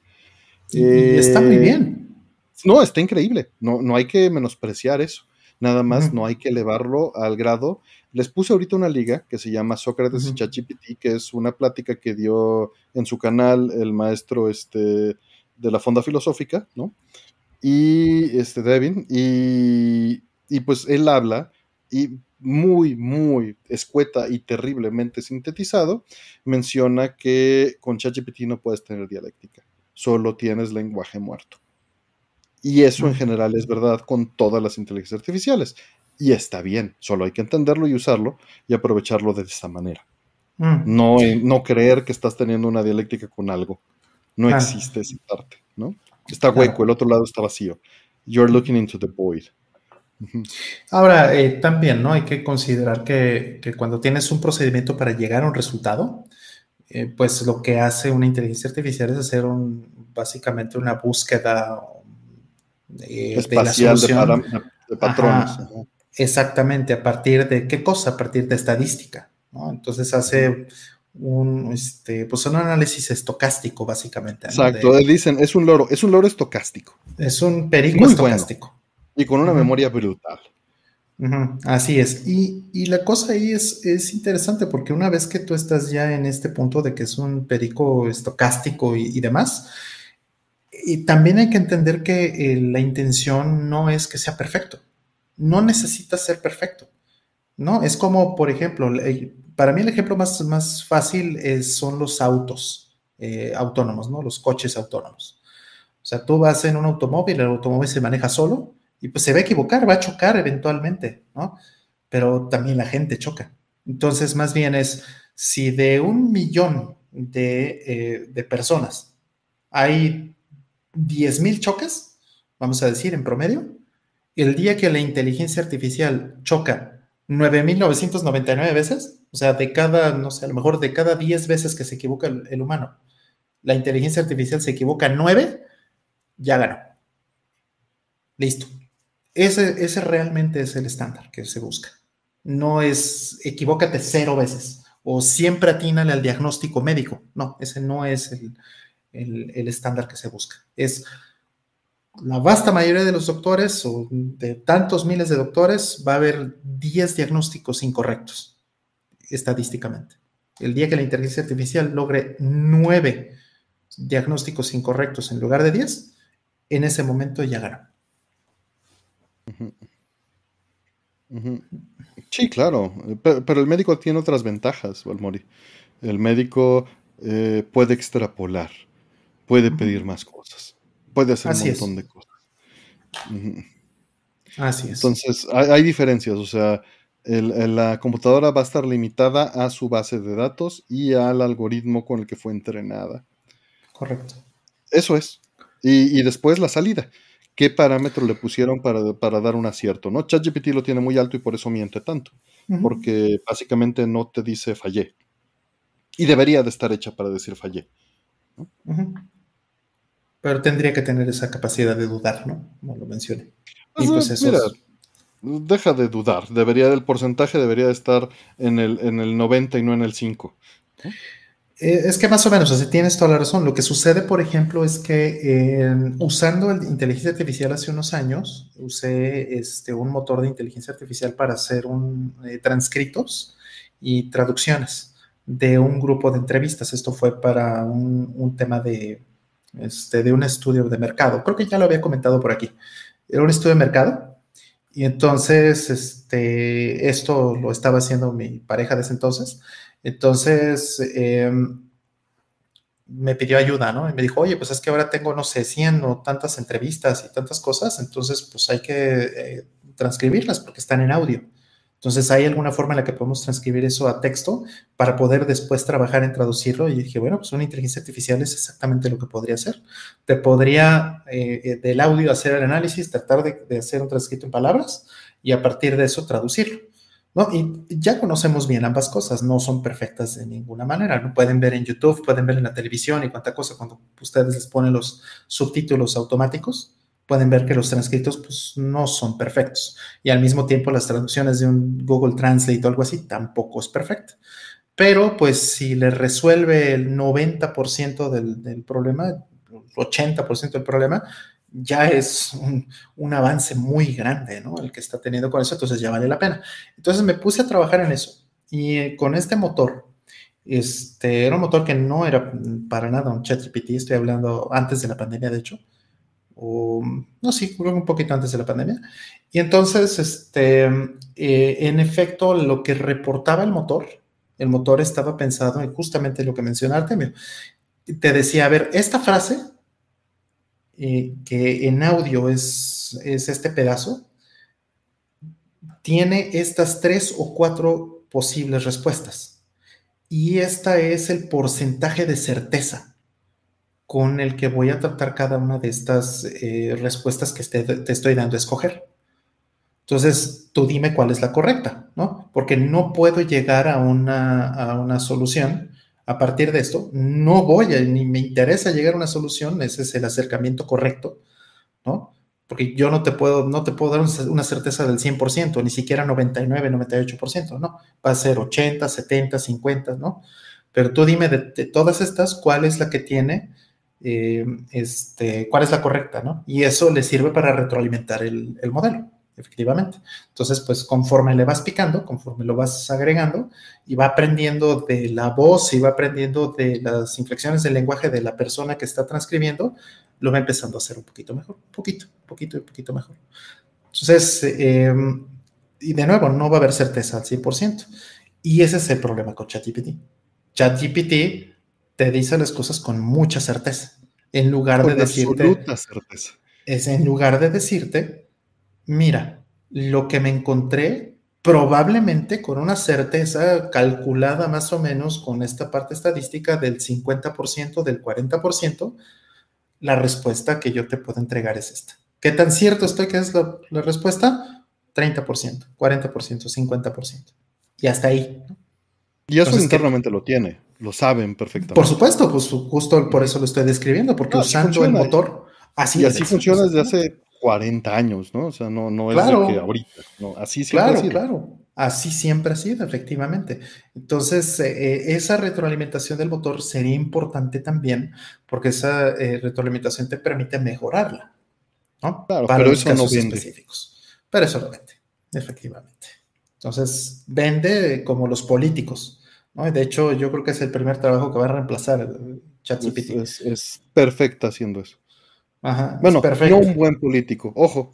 Y, está muy eh, bien. No, está increíble, no, no hay que menospreciar eso. Nada más no hay que elevarlo al grado. Les puse ahorita una liga que se llama Sócrates y ChatGPT, que es una plática que dio en su canal el maestro este, de la Fonda Filosófica, ¿no? Y este Devin, y, y pues él habla y muy, muy escueta y terriblemente sintetizado, menciona que con ChatGPT no puedes tener dialéctica, solo tienes lenguaje muerto. Y eso en general es verdad con todas las inteligencias artificiales. Y está bien, solo hay que entenderlo y usarlo y aprovecharlo de esta manera. Mm. No, no creer que estás teniendo una dialéctica con algo. No existe esa parte, ¿no? Está hueco, el otro lado está vacío. You're looking into the void. Ahora, eh, también, ¿no? Hay que considerar que, cuando tienes un procedimiento para llegar a un resultado, eh, pues lo que hace una inteligencia artificial es hacer un, básicamente una búsqueda eh, Espacial de, de, patrones. exactamente, a partir de qué cosa, a partir de estadística, ¿no? Entonces hace un, este, pues un análisis estocástico, básicamente. Exacto, dicen, es un loro, es un loro estocástico. Es un perico estocástico. Y con una memoria brutal. Así es. Y, la cosa ahí es, es, interesante porque una vez que tú estás ya en este punto de que es un perico estocástico y, demás, y también hay que entender que eh, la intención no es que sea perfecto. No necesita ser perfecto. ¿no? Es como, por ejemplo, para mí el ejemplo más, más fácil es, son los autos eh, autónomos, ¿no? Los coches autónomos. O sea, tú vas en un automóvil, el automóvil se maneja solo, y pues se va a equivocar, va a chocar eventualmente, ¿no? Pero también la gente choca. Entonces, más bien es, si de un millón de, eh, personas hay 10 mil choques, vamos a decir en promedio, el día que la inteligencia artificial choca 9.999 veces, o sea, de cada, no sé, a lo mejor de cada 10 veces que se equivoca el, el humano, la inteligencia artificial se equivoca 9, ya ganó. Listo. Ese, realmente es el estándar que se busca. No es equivócate cero veces o siempre atínale al diagnóstico médico. No, ese no es el, estándar que se busca. Es la vasta mayoría de los doctores o de tantos miles de doctores va a haber 10 diagnósticos incorrectos estadísticamente. El día que la inteligencia artificial logre 9 diagnósticos incorrectos en lugar de 10, en ese momento ya ganó. Sí, claro, pero, el médico tiene otras ventajas, Valmori. El médico eh, puede extrapolar, puede pedir más cosas, puede hacer un montón de cosas. Así es. Entonces, hay, diferencias, o sea, la computadora va a estar limitada a su base de datos y al algoritmo con el que fue entrenada. Correcto. Eso es. y después la salida qué parámetro le pusieron para, dar un acierto, ¿no? ChatGPT lo tiene muy alto y por eso miente tanto, porque básicamente no te dice fallé. Y debería de estar hecha para decir fallé. Pero tendría que tener esa capacidad de dudar, ¿no? Como lo mencioné. Pues, pues eso deja de dudar. Debería, el porcentaje debería de estar en el, en el 90 y no en el 5. Eh, es que más o menos, así tienes toda la razón. Lo que sucede, por ejemplo, es que usando el inteligencia artificial hace unos años, usé este, un motor de inteligencia artificial para hacer eh, transcritos y traducciones de un grupo de entrevistas. Esto fue para un, tema de, este, de un estudio de mercado. Creo que ya lo había comentado por aquí. Era un estudio de mercado. Y entonces, este, esto lo estaba haciendo mi pareja de ese entonces. Entonces, em, me pidió ayuda, ¿no? Y me dijo, oye, pues es que ahora tengo, no sé, 100 o tantas entrevistas y tantas cosas, entonces, pues hay que eh, transcribirlas porque están en audio. Entonces, ¿hay alguna forma en la que podemos transcribir eso a texto para poder después trabajar en traducirlo? Y dije, bueno, pues una inteligencia artificial es exactamente lo que podría hacer. Te podría eh, eh, del audio hacer el análisis, tratar de, de hacer un transcrito en palabras y a partir de eso traducirlo. ¿No? Y ya conocemos bien ambas cosas, no son perfectas de ninguna manera. ¿no? Pueden ver en YouTube, pueden ver en la televisión y cuánta cosa cuando ustedes les ponen los subtítulos automáticos, pueden ver que los transcritos pues, no son perfectos. Y al mismo tiempo las traducciones de un Google Translate o algo así tampoco es perfecto. Pero pues si le resuelve el 90% del, del problema, el 80% del problema, ya es un, avance muy grande, ¿no? El que está teniendo con eso, entonces ya vale la pena. Entonces me puse a trabajar en eso y eh, con este motor, este era un motor que no era para nada un ChatGPT, estoy hablando antes de la pandemia, de hecho, o no, sí, un poquito antes de la pandemia. Y entonces, este, eh, en efecto, lo que reportaba el motor, el motor estaba pensado en justamente lo que mencionaste, te decía, a ver, esta frase eh, que en audio es, es este pedazo, tiene estas tres o cuatro posibles respuestas. Y esta es el porcentaje de certeza con el que voy a tratar cada una de estas eh, respuestas que te, estoy dando a escoger. Entonces, tú dime cuál es la correcta, ¿no? Porque no puedo llegar a una, a una solución a partir de esto, no voy a, ni me interesa llegar a una solución, ese es el acercamiento correcto, ¿no? Porque yo no te puedo, no te puedo dar una certeza del 100%, ni siquiera 99, 98%, ¿no? Va a ser 80, 70, 50, ¿no? Pero tú dime de, todas estas, ¿cuál es la que tiene, eh, este, cuál es la correcta, ¿no? Y eso le sirve para retroalimentar el modelo efectivamente. Entonces, pues conforme le vas picando, conforme lo vas agregando, y va aprendiendo de la voz y va aprendiendo de las inflexiones del lenguaje de la persona que está transcribiendo, lo va empezando a hacer un poquito mejor, un poquito, un poquito y un poquito mejor. Entonces, em, y de nuevo, no va a haber certeza al 100%. Y ese es el problema con ChatGPT. ChatGPT te dice las cosas con mucha certeza, en lugar de decirte... Absoluta certeza. Es en lugar de decirte, mira, lo que me encontré probablemente con una certeza calculada más o menos con esta parte estadística del 50%, del 40%, la respuesta que yo te puedo entregar es esta. ¿Qué tan cierto estoy que es la, respuesta? 30%, 40%, 50%. Y hasta ahí. Y eso internamente lo tiene, lo saben perfectamente. Por supuesto, pues justo por eso lo estoy describiendo, porque usando el motor, así Y así funciona desde hace 40 años, ¿no? O sea, no, no es de que ahorita, no, así siempre claro, ha sido. Claro, así siempre ha sido, efectivamente. Entonces, eh, eh, esa retroalimentación del motor sería importante también porque esa eh, retroalimentación te permite mejorarla, ¿no? Claro, Para pero los eso casos no vende. específicos. Pero eso lo vende, efectivamente. Entonces, vende como los políticos, ¿no? De hecho, yo creo que es el primer trabajo que va a reemplazar ChatGPT. Es, es perfecta haciendo eso bueno, no un buen político. Ojo,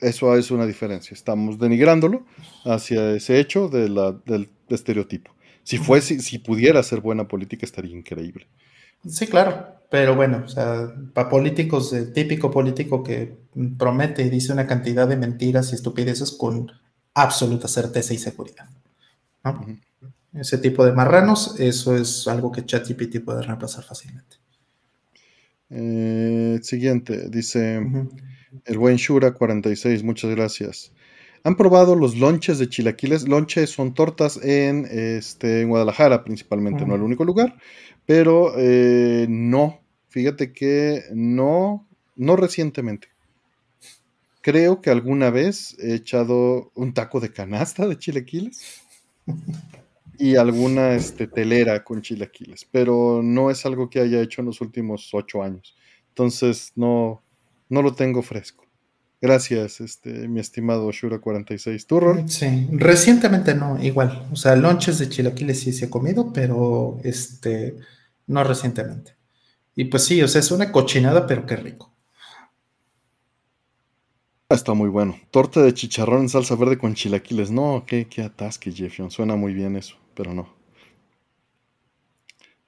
eso es una diferencia. Estamos denigrándolo hacia ese hecho de la, del estereotipo. Si fuese, si pudiera ser buena política, estaría increíble. Sí, claro, pero bueno, o sea, para políticos, el típico político que promete y dice una cantidad de mentiras y estupideces con absoluta certeza y seguridad. Ese tipo de marranos, eso es algo que ChatGPT puede reemplazar fácilmente. Eh, siguiente, dice el buen Shura 46, muchas gracias. ¿Han probado los lonches de chilaquiles? Lonches son tortas en, este, en Guadalajara principalmente, no el único lugar, pero eh, no, fíjate que no, no recientemente. Creo que alguna vez he echado un taco de canasta de chilaquiles. (laughs) y alguna este, telera con chilaquiles, pero no es algo que haya hecho en los últimos ocho años. Entonces no, no lo tengo fresco. Gracias, este, mi estimado Shura46. ¿Tú, Sí, recientemente no, igual. O sea, lonches de chilaquiles sí se he comido, pero este, no recientemente. Y pues sí, o sea, es una cochinada, pero qué rico. Está muy bueno. Torta de chicharrón en salsa verde con chilaquiles. No, qué, qué atasque, Jeffion. Suena muy bien eso, pero no.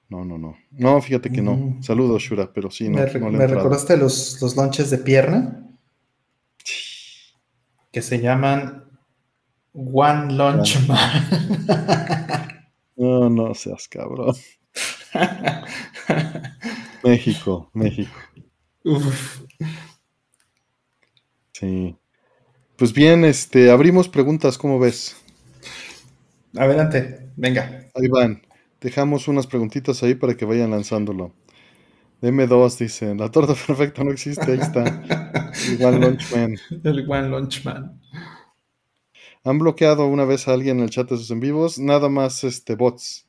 No, no, no. No, fíjate que no. Mm. Saludos, Shura, pero sí, no. ¿Me, ¿me recordaste los, los lonches de pierna? Que se llaman One Lunch Man. (laughs) No, no seas cabrón. (laughs) México, México. Uf. Sí. Pues bien, este, abrimos preguntas, ¿cómo ves? Adelante, venga. Ahí van. Dejamos unas preguntitas ahí para que vayan lanzándolo. M2 dice, la torta (laughs) perfecta no existe, ahí está. (laughs) El One Lunch Man. El One Lunch Man. ¿Han bloqueado una vez a alguien en el chat de sus en vivos? Nada más este bots.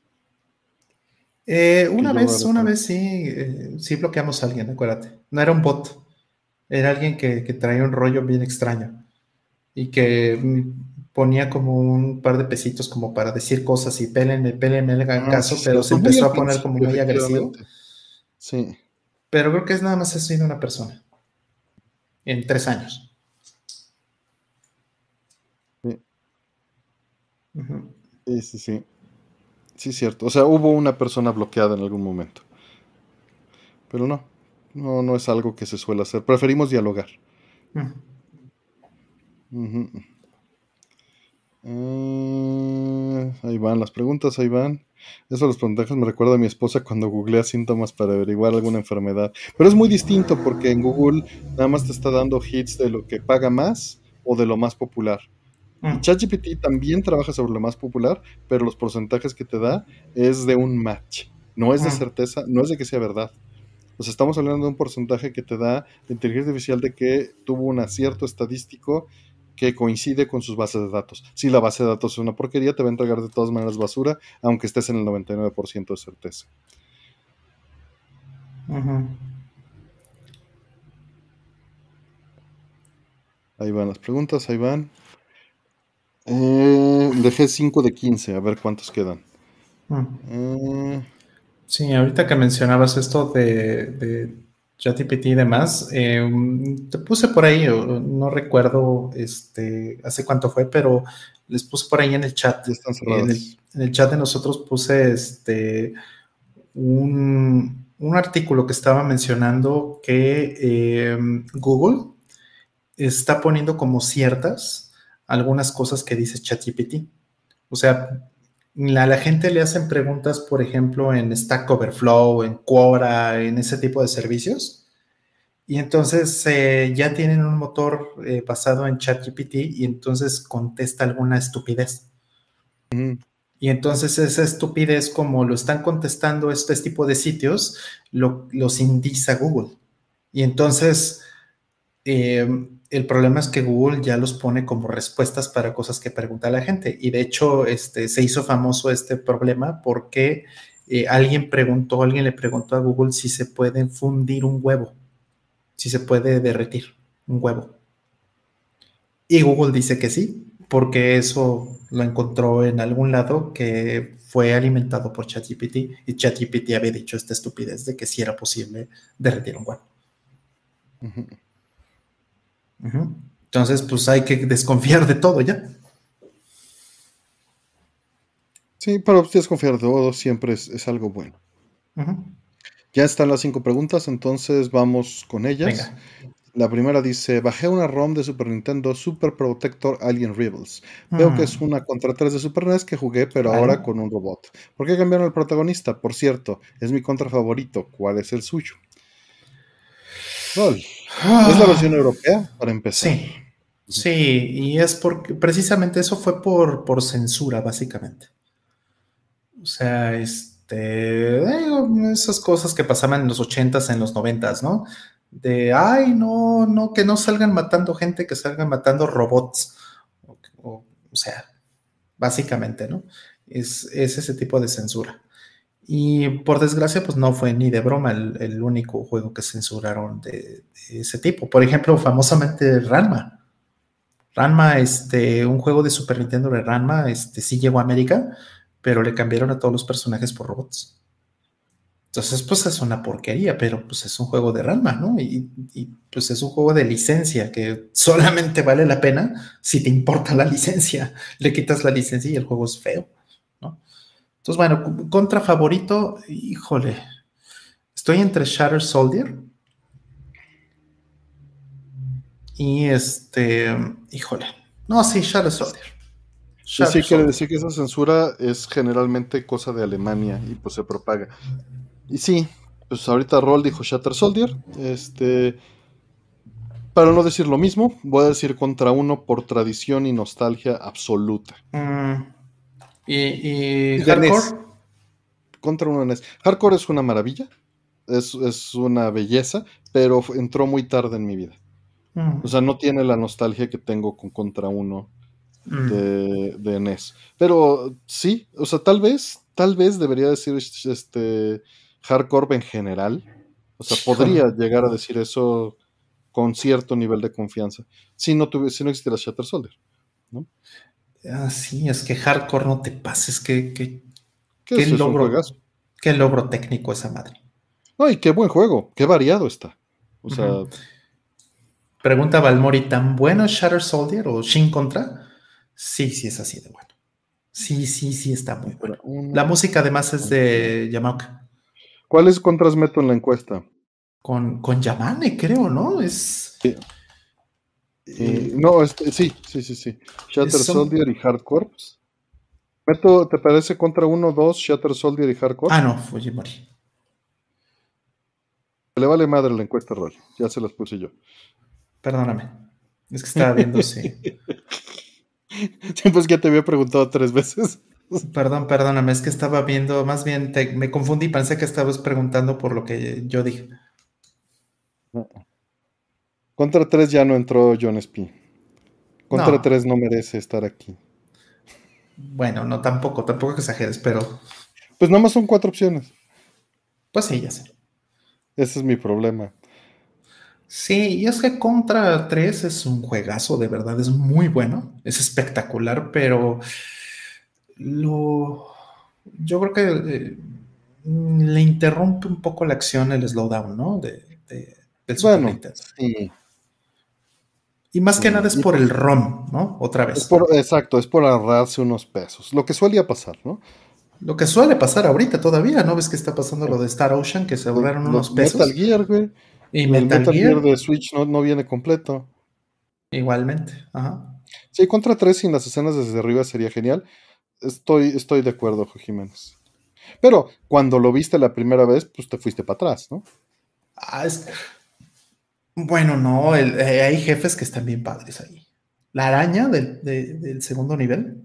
Eh, una vez, una vez sí, eh, sí bloqueamos a alguien, acuérdate. No era un bot. Era alguien que, traía un rollo bien extraño y que ponía como un par de pesitos como para decir cosas y pélenme, pélenme, hagan ah, caso, pero se empezó a poner como muy agresivo. Sí. Pero creo que es nada más eso de una persona. En tres años. Sí. Sí, sí, sí. Sí, cierto. O sea, hubo una persona bloqueada en algún momento. Pero no, no, no es algo que se suele hacer. Preferimos dialogar. Eh, ahí van las preguntas, ahí van. Eso los puntajes me recuerda a mi esposa cuando googlea síntomas para averiguar alguna enfermedad. Pero es muy distinto porque en Google nada más te está dando hits de lo que paga más o de lo más popular. ChatGPT también trabaja sobre lo más popular, pero los porcentajes que te da es de un match. No es de certeza, no es de que sea verdad. O sea, estamos hablando de un porcentaje que te da la inteligencia artificial de que tuvo un acierto estadístico que coincide con sus bases de datos. Si la base de datos es una porquería, te va a entregar de todas maneras basura, aunque estés en el 99% de certeza. Ahí van las preguntas, ahí van. Eh, dejé 5 de 15, a ver cuántos quedan. eh, Sí, ahorita que mencionabas esto de, de ChatGPT y demás, eh, te puse por ahí, no recuerdo este, hace cuánto fue, pero les puse por ahí en el chat. En el, chat de nosotros puse este, un, artículo que estaba mencionando que em, Google está poniendo como ciertas algunas cosas que dice ChatGPT. O sea, a la gente le hacen preguntas, por ejemplo, en Stack Overflow, en Quora, en ese tipo de servicios. Y entonces eh, ya tienen un motor eh, basado en ChatGPT y entonces contesta alguna estupidez. Y entonces esa estupidez, como lo están contestando este tipo de sitios, los indica Google. Y entonces eh, el problema es que Google ya los pone como respuestas para cosas que pregunta la gente. Y de hecho, este, se hizo famoso este problema porque eh, alguien preguntó, alguien le preguntó a Google si se puede fundir un huevo, si se puede derretir un huevo. Y Google dice que sí, porque eso lo encontró en algún lado que fue alimentado por ChatGPT y ChatGPT había dicho esta estupidez de que sí era posible derretir un huevo. Entonces, pues hay que desconfiar de todo ya. Sí, pero desconfiar de todo siempre es, algo bueno. Ya están las cinco preguntas, entonces vamos con ellas. La primera dice, bajé una ROM de Super Nintendo Super Protector Alien Rebels. Veo que es mm. una contra 3 de Super NES que jugué, pero ahora con un robot. ¿Por qué cambiaron el protagonista? Por cierto, es mi contra favorito. ¿Cuál es el suyo? ¿Es la versión europea para empezar? Sí. Sí, y es porque precisamente eso fue por, por censura, básicamente. O sea, este, esas cosas que pasaban en los 80s, en los 90s, ¿no? De, ay, no, no, que no salgan matando gente, que salgan matando robots. O, o sea, básicamente, ¿no? Es, ese tipo de censura. Y por desgracia, pues no fue ni de broma el, único juego que censuraron de, ese tipo. Por ejemplo, famosamente Ranma. Ranma, este, un juego de Super Nintendo de Ranma, este, sí llegó a América, pero le cambiaron a todos los personajes por robots. Entonces, pues es una porquería, pero pues es un juego de Ranma, ¿no? Y, pues es un juego de licencia que solamente vale la pena si te importa la licencia. Le quitas la licencia y el juego es feo. Entonces, bueno, contra favorito, híjole, estoy entre Shatter Soldier y este, híjole, no, sí, Shatter Soldier. sí, quiere decir que esa censura es generalmente cosa de Alemania y pues se propaga. Y sí, pues ahorita Roll dijo Shatter Soldier. Este. Para no decir lo mismo, voy a decir contra uno por tradición y nostalgia absoluta. Mm. ¿Y, Hardcore? Contra uno en NES. Hardcore es una maravilla. Es, una belleza, pero entró muy tarde en mi vida. Mm. O sea, no tiene la nostalgia que tengo con Contra uno mm. de, de NES. Pero sí, o sea, tal vez, tal vez debería decir este hardcore en general. O sea, podría llegar a decir eso con cierto nivel de confianza si no, si no existiera Shatter Soldier. ¿no? Ah, sí, es que hardcore no te pases, que, que, ¿Qué, logro, qué logro técnico esa madre. No, y qué buen juego, qué variado está. O sea. Pregunta Valmori, ¿tan bueno es Shatter Soldier o Shin Contra? Sí, sí es así de bueno. Sí, sí, sí está muy bueno. La música además es de Yamaoka. ¿Cuáles contras meto en la encuesta? Con, con Yamane, creo, ¿no? Es. Sí. No, este, sí, sí, sí, sí. Shatter Soldier y Hardcore. Meto, ¿te parece contra uno, dos, Shatter Soldier y Hardcore? Ah, no, Fujimori. Le vale madre la encuesta, Roy. Ya se las puse yo. Perdóname. Es que estaba viendo si. (laughs) sí, pues ya te había preguntado tres veces. (laughs) Perdón, perdóname, es que estaba viendo, más bien me confundí, pensé que estabas preguntando por lo que yo dije. Contra 3 ya no entró John Sp. Contra 3 no merece estar aquí. Bueno, no tampoco, tampoco exageres, pero. Pues nomás son cuatro opciones. Pues sí, ya sé. Ese es mi problema. Sí, y es que Contra 3 es un juegazo, de verdad, es muy bueno, es espectacular, pero lo, yo creo que eh, le interrumpe un poco la acción el slowdown, ¿no? De, del Super Sí. Y más que nada es por el ROM, ¿no? Otra vez. exacto, es por ahorrarse unos pesos. Lo que suele pasar, ¿no? Lo que suele pasar ahorita todavía, ¿no? Ves que está pasando lo de Star Ocean, que se ahorraron unos pesos. Metal Gear, güey. Y Metal, Gear, de Switch no, no, viene completo. Igualmente, ajá. Sí, contra 3 sin las escenas desde arriba sería genial. Estoy, estoy de acuerdo, Jiménez. Pero cuando lo viste la primera vez, pues te fuiste para atrás, ¿no? Ah, bueno, no, eh, hay jefes que están bien padres ahí. La araña del, segundo nivel,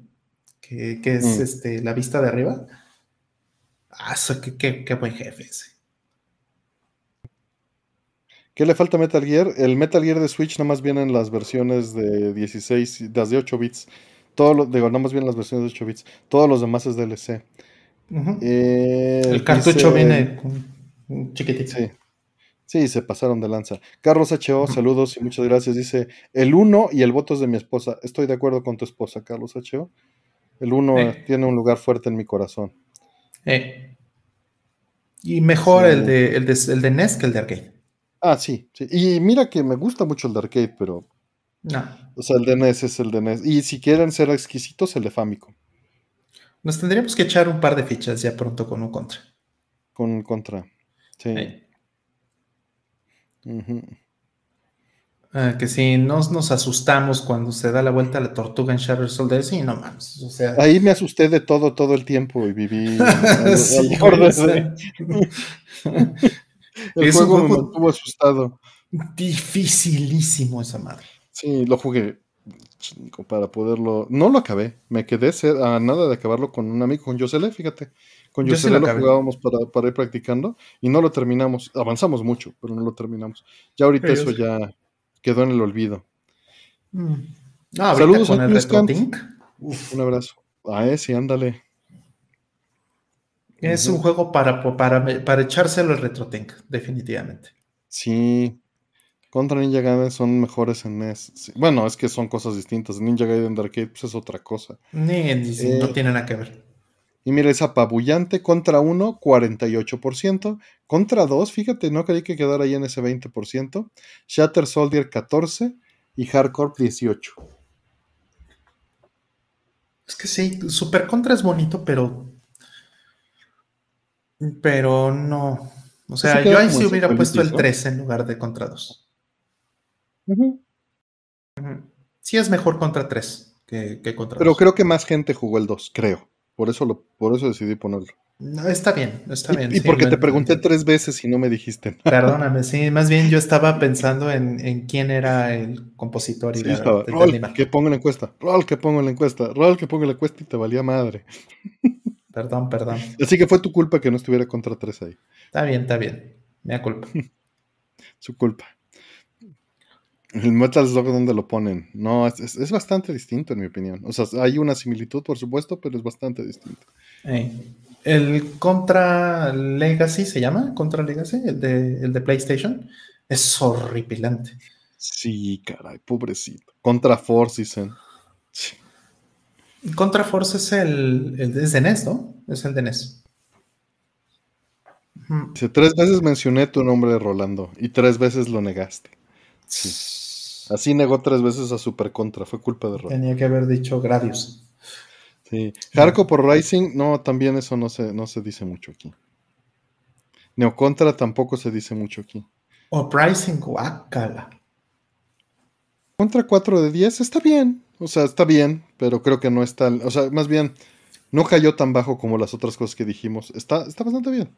que, es mm. este, la vista de arriba. Ah, qué, qué, buen jefe ese. ¿Qué le falta a Metal Gear? El Metal Gear de Switch nomás vienen las versiones de 16, las de 8 bits. Todo lo, digo, no más bien las versiones de 8 bits. Todos los demás es DLC. Eh, el cartucho viene chiquitito. Sí. Sí, se pasaron de lanza. Carlos H.O., saludos y muchas gracias. Dice, el 1 y el voto es de mi esposa. Estoy de acuerdo con tu esposa, Carlos H.O. El 1 tiene un lugar fuerte en mi corazón. Eh. Y mejor el, de, el, de, el de NES que el de arcade. Ah, sí, sí. Y mira que me gusta mucho el de arcade, pero no. O sea, el de NES es el de NES. Y si quieren ser exquisitos, el de Famicom. Nos tendríamos que echar un par de fichas ya pronto con un contra. Con un contra. Sí. Ah, que si nos, nos asustamos cuando se da la vuelta a la tortuga en Shadow Soldier, sí, no mames. O sea... Ahí me asusté de todo, todo el tiempo y viví. (laughs) sí, el juego me mantuvo asustado. Dificilísimo esa madre. Sí, lo jugué para poderlo. No lo acabé, me quedé a nada de acabarlo con un amigo, con Yosele, fíjate. Con Yosele lo, jugábamos para, ir practicando y no lo terminamos. Avanzamos mucho, pero no lo terminamos. Ya ahorita eso ya quedó en el olvido. Mm. Saludos con el Un abrazo. Ah, sí, ándale. Es un juego para, para, para echárselo el RetroTink, definitivamente. Sí. Contra Ninja Gaiden son mejores en NES. Bueno, es que son cosas distintas. Ninja Gaiden de Arcade pues, es otra cosa. Ni, no eh, tiene nada que ver. Y mira, es apabullante. Contra 1, 48%. Contra 2, fíjate, no creí que quedara ahí en ese 20%. Shatter Soldier, 14%. Y Hardcore, 18%. Es que sí, Super Contra es bonito, pero. Pero no. O sea, yo ahí sí hubiera puesto el 3 en lugar de Contra 2. Sí es mejor contra 3 que, que contra Pero creo que más gente jugó el 2, creo. Por eso, lo, por eso decidí ponerlo. No, está bien, está bien. Y, porque te pregunté tres veces y no me dijiste. Perdóname, sí, más bien yo estaba pensando en, quién era el compositor y sí, Rol, que ponga la encuesta, Rol, que ponga la encuesta, Rol, que ponga la encuesta y te valía madre. Perdón, perdón. Así que fue tu culpa que no estuviera contra tres ahí. Está bien, está bien. Me da culpa. (laughs) Su culpa. El Metal Slug, ¿dónde lo ponen? No, es, bastante distinto en mi opinión. O sea, hay una similitud, por supuesto, pero es bastante distinto. El Contra Legacy se llama, Contra Legacy, el de, el de PlayStation, es horripilante. Sí, caray, pobrecito. Contra Force, dicen. Contra Force es el, el de NES, ¿no? Es el de NES. tres veces mencioné tu nombre, Rolando, y tres veces lo negaste. Sí. Así negó tres veces a Super Contra, fue culpa de Roy. Tenía que haber dicho Gradius. Sí. Harco por Rising, no, también eso no se, no se dice mucho aquí. Neocontra tampoco se dice mucho aquí. O Pricing, guácala. Contra 4 de 10 está bien. O sea, está bien, pero creo que no está. O sea, más bien, no cayó tan bajo como las otras cosas que dijimos. Está, está bastante bien.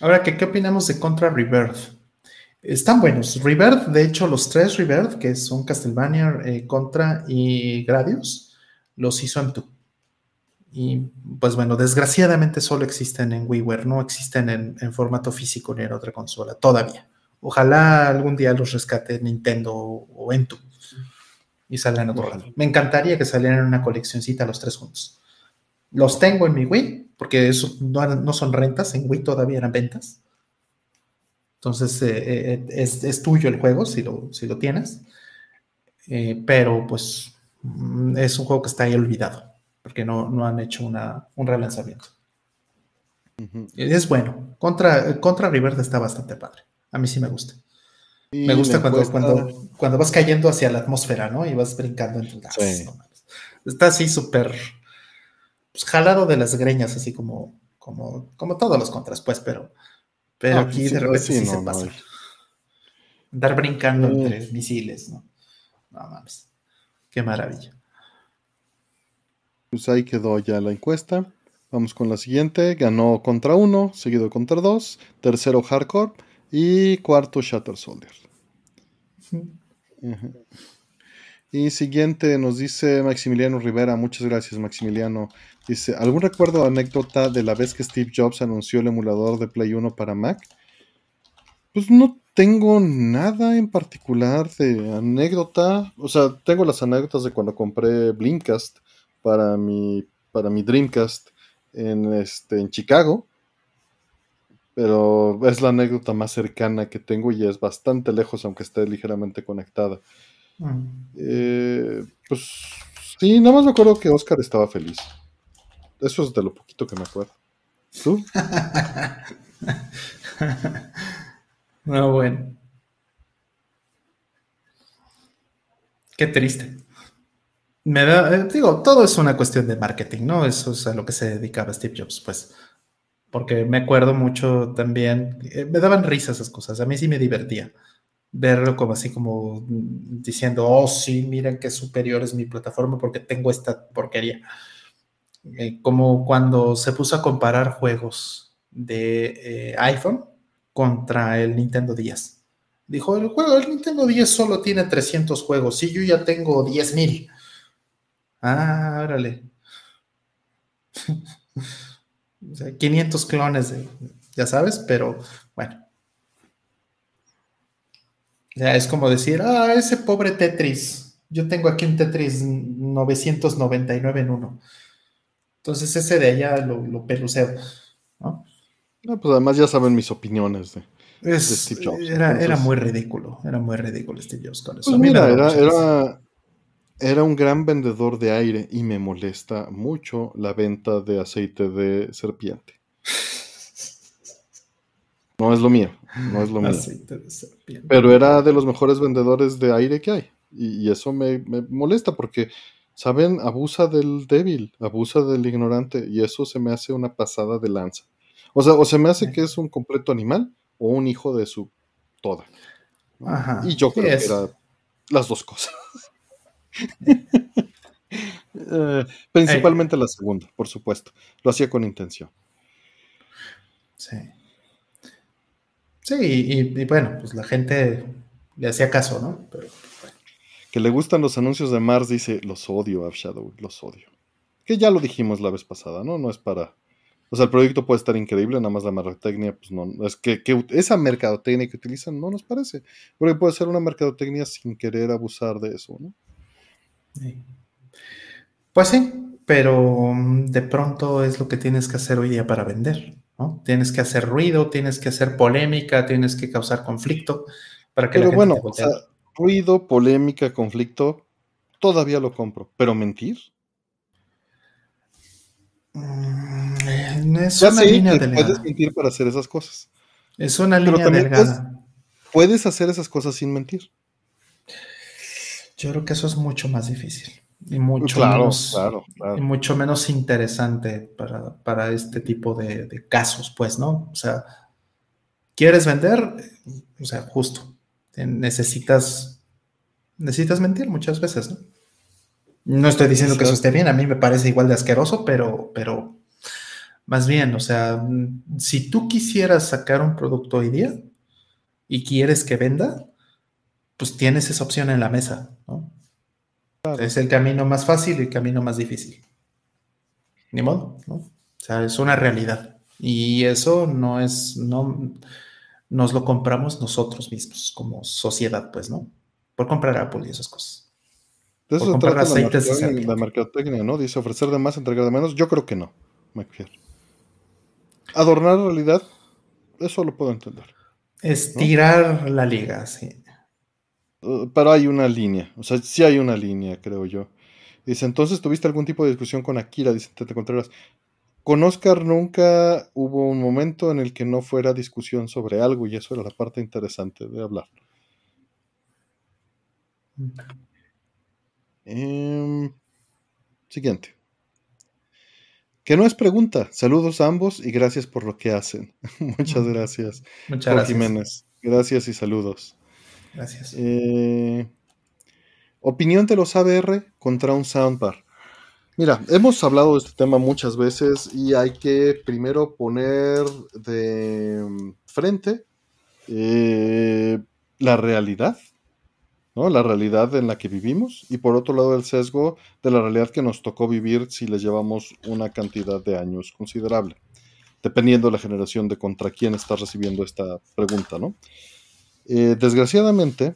Ahora, ¿qué, ¿qué opinamos de Contra Rebirth? Están buenos. Rebirth, de hecho, los tres Rebirth, que son Castlevania, eh, Contra y Gradius, los hizo en tu. Y pues bueno, desgraciadamente solo existen en WiiWare, no existen en, formato físico ni en otra consola, todavía. Ojalá algún día los rescate Nintendo o Entu y salgan otro lado. Me encantaría que salieran en una coleccioncita los tres juntos. Los tengo en mi Wii, porque eso no, no son rentas, en Wii todavía eran ventas entonces, eh, eh, es, tuyo el juego si lo, si lo tienes, eh, pero pues mm, es un juego que está ahí olvidado, porque no, han hecho un relanzamiento. Es bueno. Contra, contra River está bastante padre. A mí sí me gusta. me gusta cuando, cuando, cuando, vas cayendo hacia la atmósfera, ¿no? Y vas brincando entre las. está así súper pues, jalado de las greñas, así como, como, como todos los contras, pues, pero pero aquí de repente sí, se pasa. Andar brincando entre misiles, ¿no? No mames. Qué maravilla. Pues ahí quedó ya la encuesta. Vamos con la siguiente. Ganó contra uno, seguido contra dos. Tercero Hardcore. Y cuarto Shatter Soldier. Y siguiente nos dice Maximiliano Rivera. Muchas gracias, Maximiliano. Dice, ¿algún recuerdo o anécdota de la vez que Steve Jobs anunció el emulador de Play 1 para Mac? Pues no tengo nada en particular de anécdota. O sea, tengo las anécdotas de cuando compré Blinkast para mi, para mi Dreamcast en, este, en Chicago. Pero es la anécdota más cercana que tengo y es bastante lejos, aunque esté ligeramente conectada. Mm. Eh, pues sí, nada más me acuerdo que Oscar estaba feliz. Eso es de lo poquito que me acuerdo. ¿Tú? (laughs) no, bueno. Qué triste. Me da, eh, digo, todo es una cuestión de marketing, ¿no? Eso es a lo que se dedicaba Steve Jobs, pues. Porque me acuerdo mucho también, eh, me daban risa esas cosas, a mí sí me divertía verlo como así como diciendo, oh sí, miren qué superior es mi plataforma porque tengo esta porquería. Eh, como cuando se puso a comparar juegos de eh, iPhone contra el Nintendo 10. Dijo, el juego del Nintendo 10 solo tiene 300 juegos y yo ya tengo 10.000. Ah, órale. (laughs) o sea, 500 clones, ya sabes, pero bueno. Ya es como decir, ah, ese pobre Tetris. Yo tengo aquí un Tetris 999 en uno. Entonces ese de allá lo, lo peluceo, ¿no? pues además ya saben mis opiniones de, Steve Jobs. Era, muy ridículo, era muy ridículo Steve Jobs con eso. Pues mira, era, era, un gran vendedor de aire y me molesta mucho la venta de aceite de serpiente. No es lo mío, no es lo mío. Aceite de serpiente. Pero era de los mejores vendedores de aire que hay. Y, eso me, me molesta porque ¿Saben? Abusa del débil, abusa del ignorante y eso se me hace una pasada de lanza. O sea, o se me hace que es un completo animal o un hijo de su toda. y yo creo que era las dos cosas. (laughs) Eh, principalmente la segunda, por supuesto. Lo hacía con intención. Sí. Sí, y, bueno, pues la gente le hacía caso, ¿no? Pero que le gustan los anuncios de Mars, dice, los odio, Shadow, los odio. Que ya lo dijimos la vez pasada, ¿no? No es para... O sea, el proyecto puede estar increíble, nada más la mercadotecnia, pues no, es que, esa mercadotecnia que utilizan no nos parece, porque puede ser una mercadotecnia sin querer abusar de eso, ¿no? Pues sí, pero mm, de pronto es lo que tienes que hacer hoy día para vender, ¿no? Tienes que hacer ruido, tienes que hacer polémica, tienes que causar conflicto para que la gente bueno, o sea, ruido, polémica, conflicto, todavía lo compro. Pero mentir. Mm, es una línea delgada. Puedes mentir para hacer esas cosas. Es una línea delgada. Puedes, hacer esas cosas sin mentir. Yo creo que eso es mucho más difícil y mucho, menos, Y mucho menos interesante para, este tipo de, de, casos, pues, ¿no? O sea, ¿quieres vender? O sea, justo necesitas, necesitas mentir muchas veces, ¿no? No estoy diciendo que eso esté bien, a mí me parece igual de asqueroso, pero, pero más bien, o sea, si tú quisieras sacar un producto hoy día y quieres que venda, pues tienes esa opción en la mesa, ¿no? Es el camino más fácil y el camino más difícil. Ni modo, ¿no? O sea, es una realidad. Y eso no es, no, nos lo compramos nosotros mismos como sociedad, pues, ¿no? Por comprar Apple y esas cosas. De eso se trata la, mercadotecnia, ¿no? Dice ofrecer de más, entregar de menos. Yo creo que no, me Adornar la realidad, eso lo puedo entender. Estirar la liga, sí. Uh, pero hay una línea, o sea, sí hay una línea, creo yo. Dice, entonces tuviste algún tipo de discusión con Akira, dice Tete Contreras. Con Oscar nunca hubo un momento en el que no fuera discusión sobre algo y eso era la parte interesante de hablar. Em, siguiente. Que no es pregunta. Saludos a ambos y gracias por lo que hacen. (laughs) Muchas gracias. Muchas gracias. Jiménez. Gracias y saludos. Gracias. Eh, opinión de los ABR contra un soundbar. Mira, hemos hablado de este tema muchas veces y hay que primero poner de frente eh, la realidad, ¿no? La realidad en la que vivimos y por otro lado el sesgo de la realidad que nos tocó vivir si les llevamos una cantidad de años considerable, dependiendo de la generación de contra quién está recibiendo esta pregunta, ¿no? Eh, desgraciadamente,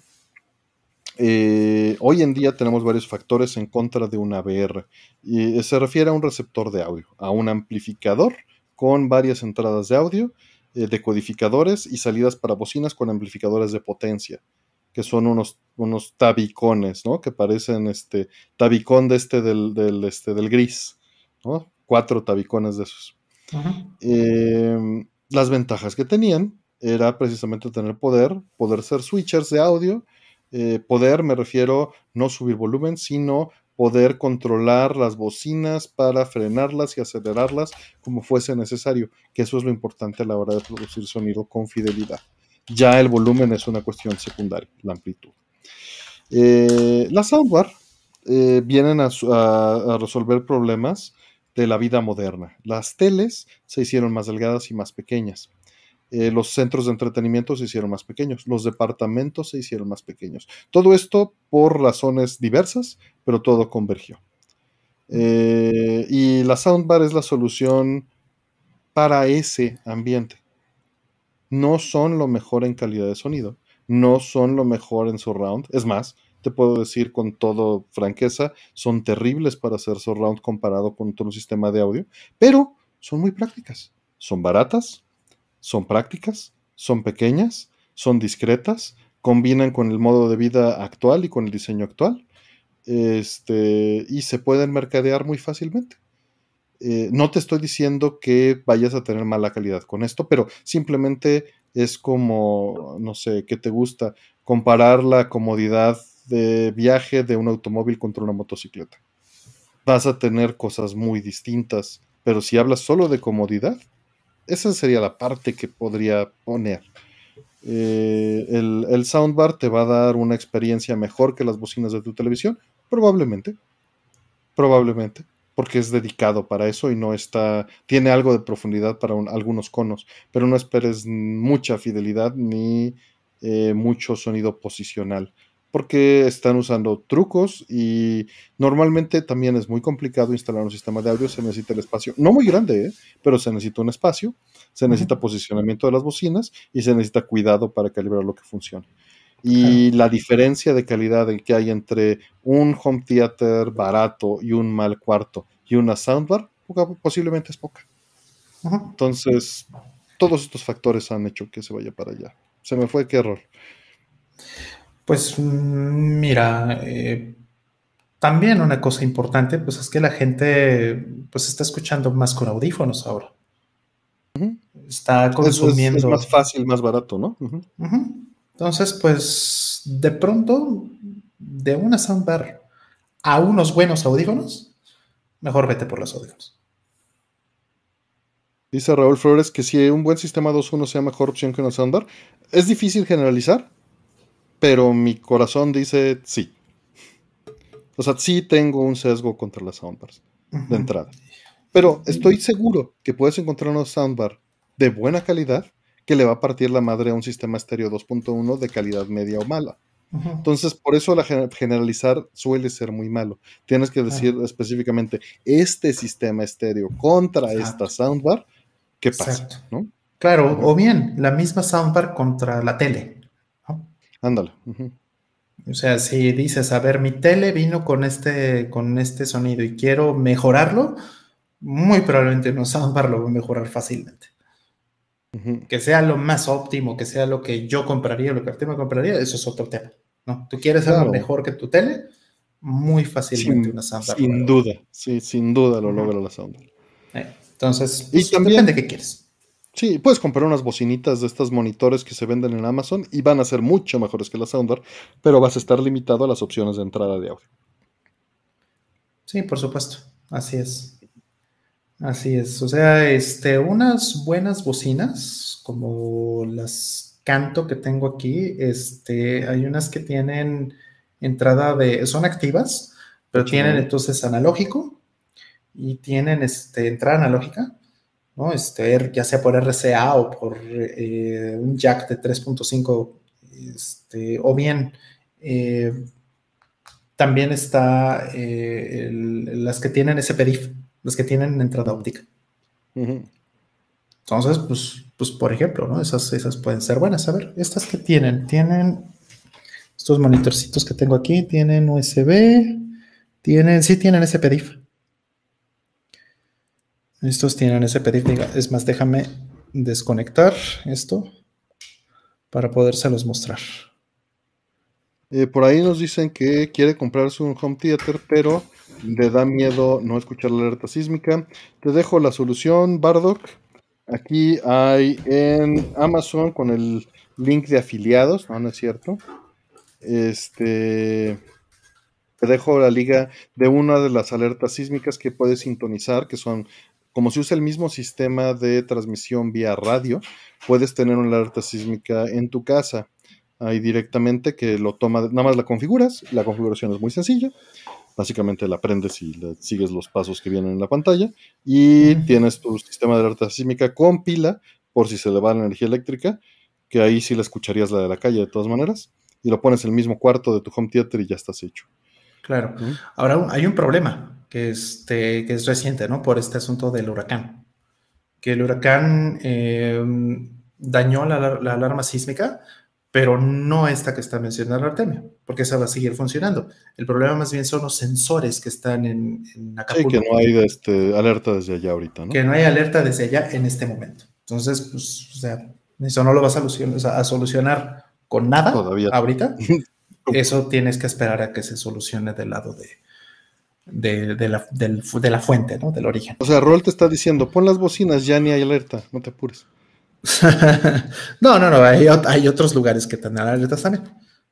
eh, hoy en día tenemos varios factores en contra de una VR y se refiere a un receptor de audio, a un amplificador con varias entradas de audio, eh, decodificadores y salidas para bocinas con amplificadores de potencia, que son unos, unos tabicones, ¿no? Que parecen este tabicón de este del, este del gris, ¿no? Cuatro tabicones de esos. Em, las ventajas que tenían era precisamente tener poder, poder ser switchers de audio eh, poder me refiero no subir volumen, sino poder controlar las bocinas para frenarlas y acelerarlas como fuese necesario, que eso es lo importante a la hora de producir sonido con fidelidad. Ya el volumen es una cuestión secundaria, la amplitud. Eh, las soundbar eh, vienen a, a, resolver problemas de la vida moderna. Las teles se hicieron más delgadas y más pequeñas. Eh, los centros de entretenimiento se hicieron más pequeños, los departamentos se hicieron más pequeños. Todo esto por razones diversas, pero todo convergió. Eh, y la soundbar es la solución para ese ambiente. No son lo mejor en calidad de sonido, no son lo mejor en surround. Es más, te puedo decir con todo franqueza, son terribles para hacer surround comparado con otro sistema de audio, pero son muy prácticas. Son baratas, son prácticas, son pequeñas, son discretas, combinan con el modo de vida actual y con el diseño actual, este, y se pueden mercadear muy fácilmente. Eh, no te estoy diciendo que vayas a tener mala calidad con esto, pero simplemente es como, no sé, ¿qué te gusta? Comparar la comodidad de viaje de un automóvil contra una motocicleta. Vas a tener cosas muy distintas, pero si hablas solo de comodidad, esa sería la parte que podría poner. Eh, el, el, soundbar te va a dar una experiencia mejor que las bocinas de tu televisión, probablemente. Probablemente porque es dedicado para eso y no está, tiene algo de profundidad para algunos conos, pero no esperes mucha fidelidad ni eh, mucho sonido posicional, porque están usando trucos y normalmente también es muy complicado instalar un sistema de audio, se necesita el espacio, no muy grande, ¿eh? pero se necesita un espacio, se necesita posicionamiento de las bocinas y se necesita cuidado para calibrar lo que funcione. Y la diferencia de calidad que hay entre un home theater barato y un mal cuarto y una soundbar posiblemente es poca. Entonces, todos estos factores han hecho que se vaya para allá. Se me fue, qué error. Pues mira, eh, también una cosa importante, pues es que la gente pues está escuchando más con audífonos ahora. Está consumiendo. Es, más fácil, más barato, ¿no? Entonces, pues de pronto, de una soundbar a unos buenos audífonos, mejor vete por los audífonos. Dice Raúl Flores que si un buen sistema 2.1 sea mejor opción que una soundbar, es difícil generalizar, pero mi corazón dice sí. O sea, sí tengo un sesgo contra las soundbars de entrada. Pero estoy seguro que puedes encontrar una soundbar de buena calidad que le va a partir la madre a un sistema estéreo 2.1 de calidad media o mala. Entonces, por eso la generalizar suele ser muy malo. Tienes que decir específicamente este sistema estéreo contra esta soundbar, ¿qué pasa? Claro, o bien la misma soundbar contra la tele. Ándale. O sea, si dices, a ver, mi tele vino con este, con este sonido y quiero mejorarlo, muy probablemente una soundbar lo va a mejorar fácilmente. Que sea lo más óptimo, que sea lo que yo compraría, lo que Artemio compraría, eso es otro tema. ¿no? Tú quieres algo mejor que tu tele, muy fácilmente sin, una soundbar. Sin duda, sí, sin duda lo logra la soundbar. Eh, entonces, y pues, también, depende de qué quieres. Sí, puedes comprar unas bocinitas de estos monitores que se venden en Amazon y van a ser mucho mejores que la soundbar, pero vas a estar limitado a las opciones de entrada de audio. Sí, por supuesto, así es. Así es, o sea, este, unas buenas bocinas, como las canto que tengo aquí, este, hay unas que tienen entrada de, son activas, pero tienen entonces analógico y tienen este, entrada analógica, ¿no? Este, ya sea por RCA o por eh, un jack de 3.5, este, o bien eh, también está eh, las que tienen SPDIF los que tienen entrada óptica. Entonces, pues, pues, por ejemplo, ¿no? Esas, esas pueden ser buenas. A ver, estas que tienen, tienen estos monitorcitos que tengo aquí, tienen USB, tienen, sí tienen SPDIF. Estos tienen SPDIF, es más, déjame desconectar esto para podérselos mostrar. Eh, por ahí nos dicen que quiere comprarse un home theater, pero le da miedo no escuchar la alerta sísmica. Te dejo la solución, Bardock. Aquí hay en Amazon con el link de afiliados, no, no es cierto. Este te dejo la liga de una de las alertas sísmicas que puedes sintonizar, que son como si usa el mismo sistema de transmisión vía radio, puedes tener una alerta sísmica en tu casa. Ahí directamente que lo toma, nada más la configuras, la configuración es muy sencilla, básicamente la aprendes y sigues los pasos que vienen en la pantalla y tienes tu sistema de alerta sísmica con pila por si se le va la energía eléctrica, que ahí sí la escucharías la de la calle de todas maneras, y lo pones en el mismo cuarto de tu home theater y ya estás hecho. Claro. Ahora hay un problema que, este, que es reciente, ¿no? Por este asunto del huracán. Que el huracán eh, dañó la, la alarma sísmica, pero no esta que está mencionando Artemio. porque esa va a seguir funcionando. El problema más bien son los sensores que están en, en Acapulco. Sí, que no hay este, alerta desde allá ahorita, ¿no? Que no hay alerta desde allá en este momento. Entonces, pues, o sea, eso no lo vas a solucionar, a solucionar con nada Todavía. ahorita. (laughs) eso tienes que esperar a que se solucione del lado de, de, la, de, la, fuente, ¿no? Del origen. O sea, Rol te está diciendo, pon las bocinas, ya ni hay alerta, no te apures. (laughs) no, no, no, hay, hay, otros lugares que tendrán alertas también,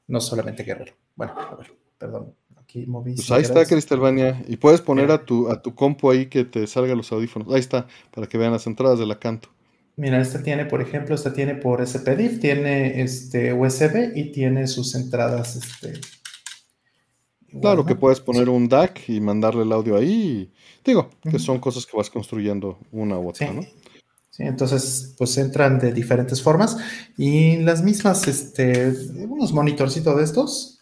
no solamente Guerrero. Bueno, a ver, perdón. Aquí moví. Pues ahí está, Cristalvania. Y puedes poner a tu, a tu compu ahí que te salga los audífonos. Ahí está, para que vean las entradas de la canto. Mira, esta tiene, por ejemplo, esta tiene por SPDIF, tiene este USB y tiene sus entradas este, Claro que puedes poner un DAC y mandarle el audio ahí. Digo, que son cosas que vas construyendo una u otra, sí. ¿no? Sí, entonces, pues entran de diferentes formas y las mismas, este, unos monitorcitos de estos,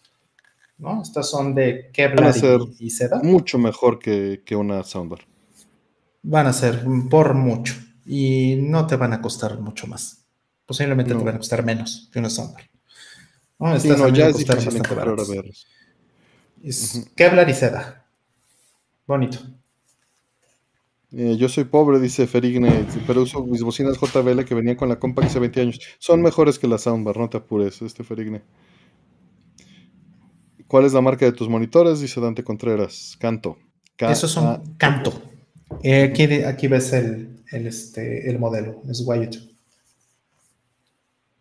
¿no? Estas son de Kevlar y, seda. Mucho mejor que, una soundbar. Van a ser por mucho y no te van a costar mucho más. Posiblemente te van a costar menos que una soundbar. No, sí, no ya es encontrar a es y seda. Bonito. Eh, yo soy pobre, dice Ferigne, pero uso mis bocinas JBL que venían con la Compact hace 20 años. Son mejores que la Soundbar, no te apures, este Ferigne. ¿Cuál es la marca de tus monitores? Dice Dante Contreras. Canto. Esos son Canto. Eh, aquí, aquí, ves el, este, el modelo, es Y2.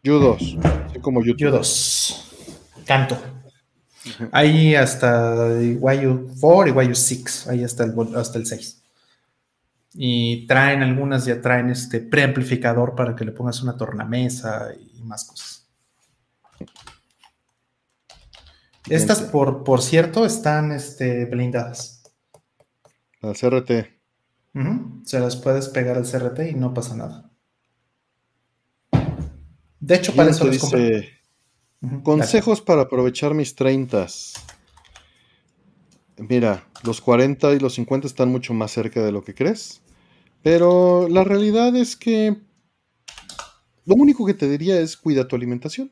U2, como YouTube. U2. Canto. Ahí hasta YU 4 y YU 6, ahí hasta el, hasta el 6. Y traen algunas, ya traen este preamplificador para que le pongas una tornamesa y más cosas. Estas, por, por cierto, están este, blindadas. Se las puedes pegar al CRT y no pasa nada. De hecho, para eso. Consejos para aprovechar mis 30. Mira, los 40 y los 50 están mucho más cerca de lo que crees. Pero la realidad es que lo único que te diría es cuida tu alimentación.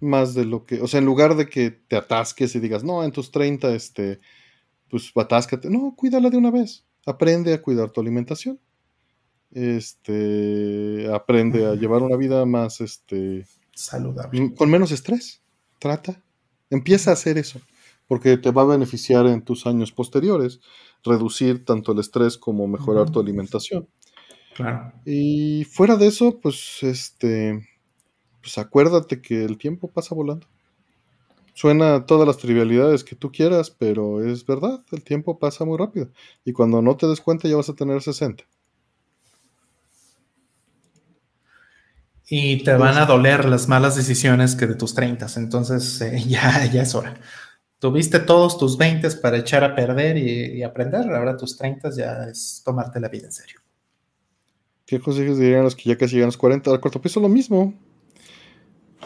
Más de lo que, o sea, en lugar de que te atasques y digas, no, en tus 30, este, pues atáscate. No, cuídala de una vez. Aprende a cuidar tu alimentación. Este, aprende a llevar una vida más, este, saludable. Con menos estrés. Trata. Empieza a hacer eso, porque te va a beneficiar en tus años posteriores, reducir tanto el estrés como mejorar tu alimentación. Claro. Y fuera de eso, pues este, pues acuérdate que el tiempo pasa volando. Suena todas las trivialidades que tú quieras, pero es verdad, el tiempo pasa muy rápido. Y cuando no te des cuenta ya vas a tener 60. y te van a doler las malas decisiones que de tus 30. Entonces eh, (laughs) ya, ya es hora. Tuviste todos tus 20 para echar a perder y, aprender. Ahora tus 30 ya es tomarte la vida en serio. ¿Qué consejos dirían los que ya casi llegan a los 40? Al cuarto piso lo mismo.